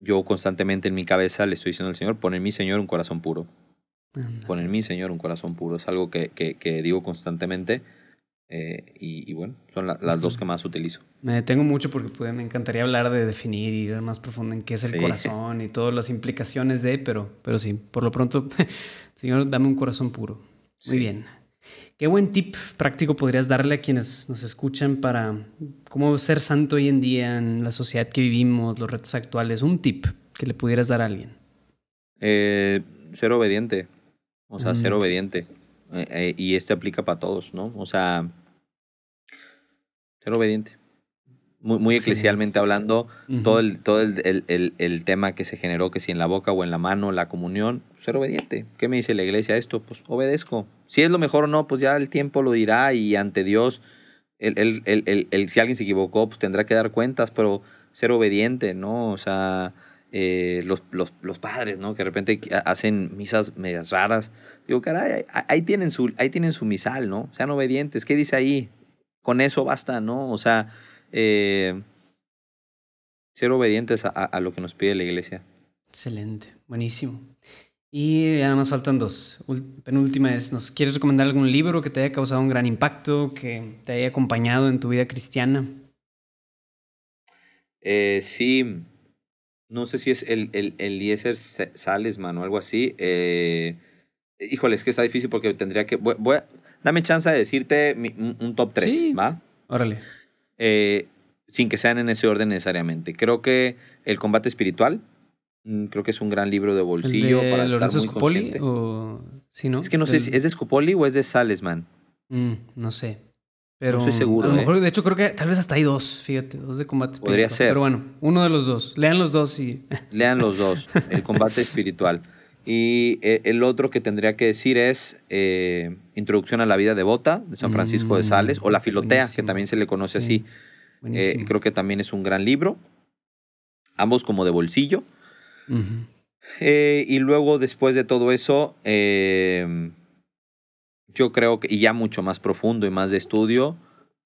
yo constantemente en mi cabeza le estoy diciendo al Señor, pon en mi Señor un corazón puro. Pon en mí, Señor, un corazón puro. Es algo que, que, que digo constantemente. Eh, y, bueno, son las dos que más utilizo. Me detengo mucho porque pues, me encantaría hablar de definir y ver más profundo en qué es el [LAUGHS] corazón y todas las implicaciones de, pero, pero sí, por lo pronto, [LAUGHS] Señor, dame un corazón puro. Muy bien. ¿Qué buen tip práctico podrías darle a quienes nos escuchan para cómo ser santo hoy en día en la sociedad que vivimos, los retos actuales? Un tip que le pudieras dar a alguien. Eh, ser obediente. O sea, ser mm. obediente. Eh, eh, y este aplica para todos, ¿no? O sea, ser obediente. Muy, muy eclesialmente hablando, todo, el, todo el, el, el, tema que se generó, que si en la boca o en la mano, la comunión, ser obediente. ¿Qué me dice la iglesia esto? Pues obedezco. Si es lo mejor o no, pues ya el tiempo lo dirá y ante Dios, el, el, el, si alguien se equivocó, pues tendrá que dar cuentas, pero ser obediente, ¿no? O sea, eh, los, los, los, padres, ¿no? Que de repente hacen misas medias raras. Digo, caray, ahí tienen su, ahí tienen su misal, ¿no? Sean obedientes. ¿Qué dice ahí? Con eso basta, ¿no? O sea, eh, ser obedientes a, a, lo que nos pide la iglesia. Excelente, buenísimo. Y ya más faltan dos. Penúltima es, ¿nos quieres recomendar algún libro que te haya causado un gran impacto, que te haya acompañado en tu vida cristiana? Eh, sí, no sé si es el, el, Eliezer Salesman o algo así. Eh, híjole, es que está difícil porque tendría que. Voy, dame chance de decirte un, top 3, ¿va? Órale. Eh, sin que sean en ese orden necesariamente. Creo que El combate espiritual. Mm, creo que es un gran libro de bolsillo para estar muy Scopoli, O... ¿Sí, no? Es que no sé si es de Scopoli o es de Salesman. Mm, no sé. Pero no estoy seguro. A lo mejor, ¿eh? de hecho, creo que tal vez hasta hay dos, fíjate, dos de combate espiritual. Podría ser. Pero bueno, uno de los dos. Lean los dos y. Lean los dos, [LAUGHS] el combate espiritual. Y eh, el otro que tendría que decir es eh, Introducción a la vida devota de San Francisco de Sales, o La Filotea, que también se le conoce así. creo que también es un gran libro. Ambos como de bolsillo. y luego, después de todo eso, yo creo que, y ya mucho más profundo y más de estudio,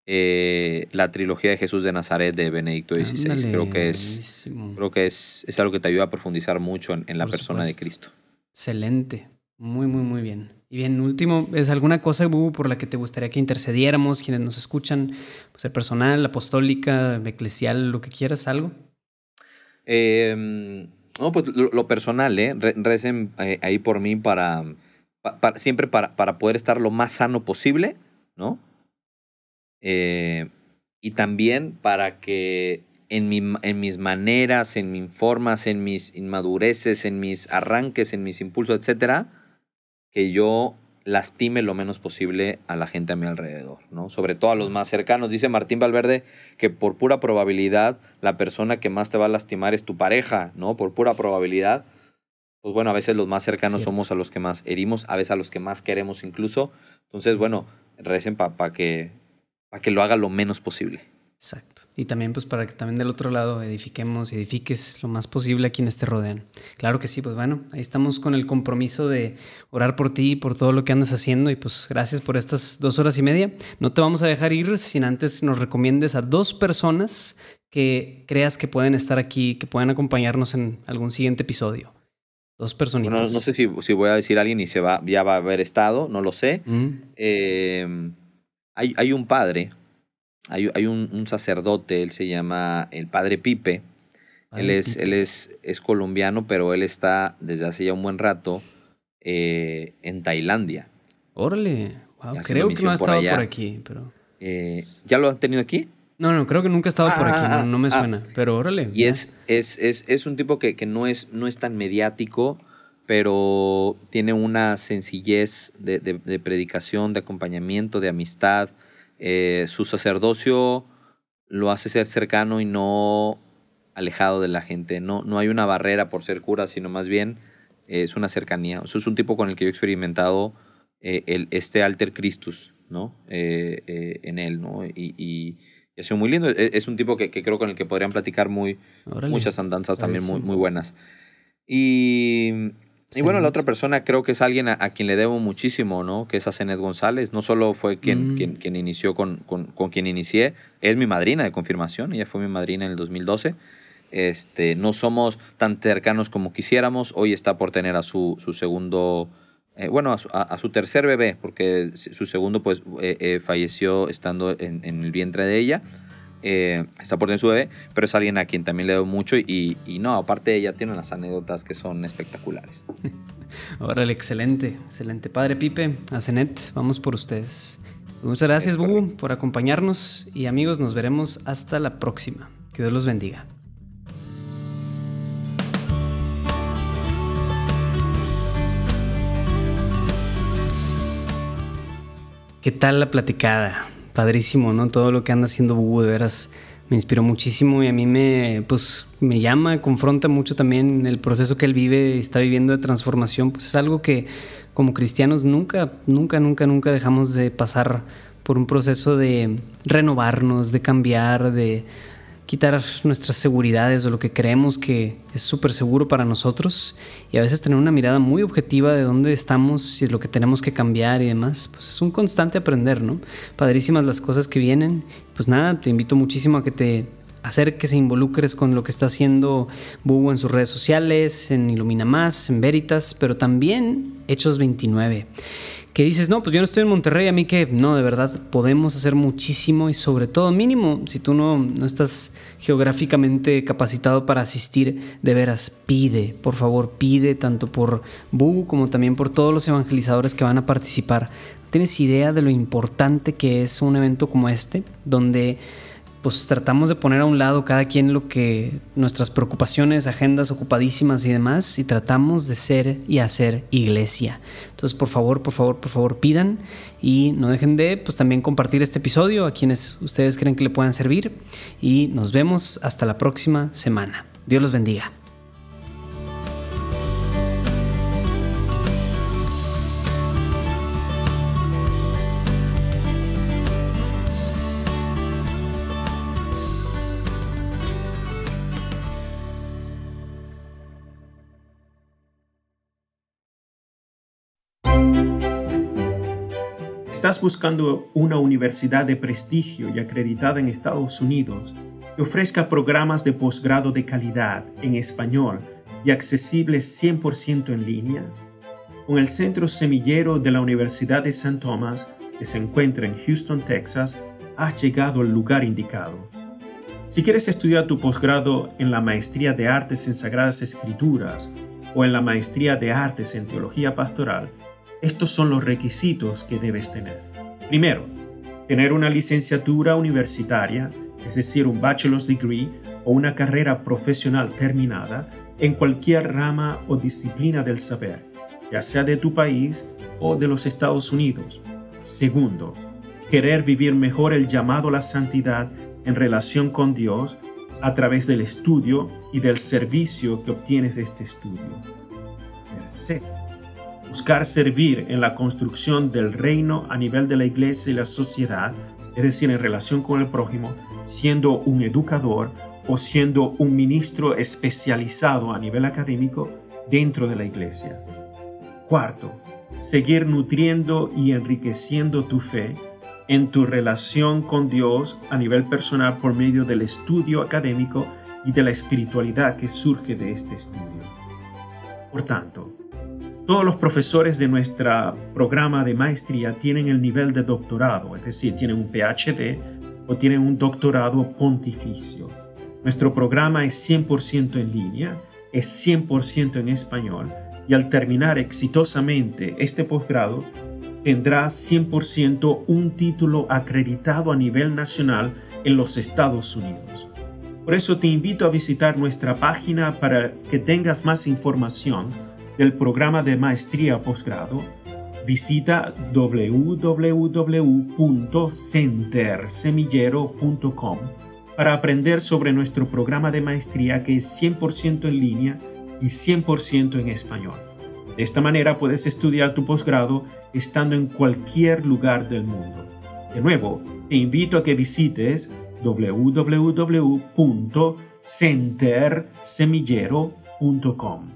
eh, la trilogía de Jesús de Nazaret de Benedicto XVI. creo que es, creo que es, es, algo que te ayuda a profundizar mucho en, la persona de Cristo. Excelente. Muy, muy, muy bien. Y bien, último, ¿es alguna cosa, por la que te gustaría que intercediéramos, quienes nos escuchan? Pues personal, apostólica, eclesial, lo que quieras, algo. Em, no, pues lo, personal, ¿eh? recen eh, ahí por mí para siempre para, para, poder estar lo más sano posible, ¿no? Eh, y también para que en, mi, en mis maneras, en mis formas, en mis inmadureces, en mis arranques, en mis impulsos, etcétera, que yo lastime lo menos posible a la gente a mi alrededor, ¿no? Sobre todo a los más cercanos. Dice Martín Valverde que por pura probabilidad la persona que más te va a lastimar es tu pareja, ¿no? Por pura probabilidad. Pues bueno, a veces los más cercanos somos a los que más herimos, a veces a los que más queremos incluso. Entonces, bueno, recen para que, pa que lo haga lo menos posible. Exacto. Y también pues para que también del otro lado edifiquemos y edifiques lo más posible a quienes te rodean. Claro que sí, pues bueno, ahí estamos con el compromiso de orar por ti y por todo lo que andas haciendo y pues gracias por estas dos horas y media. No te vamos a dejar ir sin antes nos recomiendes a dos personas que creas que pueden estar aquí, que puedan acompañarnos en algún siguiente episodio. Dos personitas. no sé si, si, voy a decir a alguien y se va, ya va a haber estado, no lo sé. Mm. Eh, hay, hay un padre hay, un, sacerdote, él se llama el Padre Pipe. él, es, él es, es colombiano, pero él está desde hace ya un buen rato eh, en Tailandia. Órale, creo que no ha estado por, aquí, pero... Eh, ¿Ya lo han tenido aquí? No, no, creo que nunca ha estado por aquí, no, no me ah, suena, pero órale. Y es, es, es, es, un tipo que, que, no, es, no es tan mediático, pero tiene una sencillez de, de predicación, de acompañamiento, de amistad, eh, su sacerdocio lo hace ser cercano y no alejado de la gente. No, no hay una barrera por ser cura, sino más bien eh, es una cercanía. Eso es un tipo con el que yo he experimentado eh, el, este alter Christus, ¿no? en él, ¿no? Y, y, ha sido muy lindo. E, es, un tipo que, que, creo con el que podrían platicar muy, muchas andanzas también muy, muy buenas. Y y bueno, la otra persona creo que es alguien a, quien le debo muchísimo, ¿no? Que es a Zenet González. No solo fue quien, mm. quien, quien, inició con, con, con, quien inicié, es mi madrina de confirmación. Ella fue mi madrina en el 2012. Este, no somos tan cercanos como quisiéramos. Hoy está por tener a su, su segundo, eh, bueno, a su, tercer bebé, porque su segundo pues eh, eh, falleció estando en, en el vientre de ella. Eh, está por tener su bebé, pero es alguien a quien también le doy mucho y, no, aparte ella tiene unas anécdotas que son espectaculares. [LAUGHS] Órale, excelente, excelente. Padre Pipe, a Zenet, vamos por ustedes. Muchas gracias, Bubu, por acompañarnos y amigos, nos veremos hasta la próxima. Que Dios los bendiga. ¿Qué tal la platicada? Padrísimo, ¿no? Todo lo que anda haciendo Bubu, de veras, me inspiró muchísimo y a mí me, pues, me llama, confronta mucho también el proceso que él vive, está viviendo de transformación, pues es algo que como cristianos nunca, nunca, nunca, nunca dejamos de pasar por un proceso de renovarnos, de cambiar, de quitar nuestras seguridades o lo que creemos que es súper seguro para nosotros y a veces tener una mirada muy objetiva de dónde estamos y lo que tenemos que cambiar y demás, pues es un constante aprender, ¿no? Padrísimas las cosas que vienen. Pues nada, te invito muchísimo a que te acerques e involucres con lo que está haciendo Bubu en sus redes sociales, en Ilumina Más, en Veritas, pero también Hechos 29 que dices, no, pues yo no estoy en Monterrey, a mí que no, de verdad podemos hacer muchísimo y sobre todo mínimo, si tú no, no estás geográficamente capacitado para asistir, de veras, pide, por favor, pide tanto por Bu como también por todos los evangelizadores que van a participar. ¿Tienes idea de lo importante que es un evento como este, donde pues tratamos de poner a un lado cada quien lo que nuestras preocupaciones, agendas ocupadísimas y demás, y tratamos de ser y hacer iglesia. Entonces, por favor, por favor, por favor, pidan y no dejen de pues también compartir este episodio a quienes ustedes creen que le puedan servir y nos vemos hasta la próxima semana. Dios los bendiga. Estás buscando una universidad de prestigio y acreditada en Estados Unidos que ofrezca programas de posgrado de calidad en español y accesibles 100% en línea, con el Centro Semillero de la Universidad de St. Thomas, que se encuentra en Houston, Texas, has llegado al lugar indicado. Si quieres estudiar tu posgrado en la Maestría de Artes en Sagradas Escrituras o en la Maestría de Artes en Teología Pastoral, estos son los requisitos que debes tener. Primero, tener una licenciatura universitaria, es decir, un bachelor's degree o una carrera profesional terminada en cualquier rama o disciplina del saber, ya sea de tu país o de los Estados Unidos. Segundo, querer vivir mejor el llamado a la santidad en relación con Dios a través del estudio y del servicio que obtienes de este estudio. Tercero, buscar servir en la construcción del reino a nivel de la iglesia y la sociedad, es decir, en relación con el prójimo, siendo un educador o siendo un ministro especializado a nivel académico dentro de la iglesia. Cuarto, seguir nutriendo y enriqueciendo tu fe en tu relación con Dios a nivel personal por medio del estudio académico y de la espiritualidad que surge de este estudio. Por tanto, todos los profesores de nuestro programa de maestría tienen el nivel de doctorado, es decir, tienen un PhD o tienen un doctorado pontificio. Nuestro programa es 100% en línea, es 100% en español y al terminar exitosamente este posgrado, tendrás 100% un título acreditado a nivel nacional en los Estados Unidos. Por eso te invito a visitar nuestra página para que tengas más información del programa de maestría posgrado. Visita www.centersemillero.com para aprender sobre nuestro programa de maestría que es 100% en línea y 100% en español. De esta manera puedes estudiar tu posgrado estando en cualquier lugar del mundo. De nuevo, te invito a que visites www.centersemillero.com.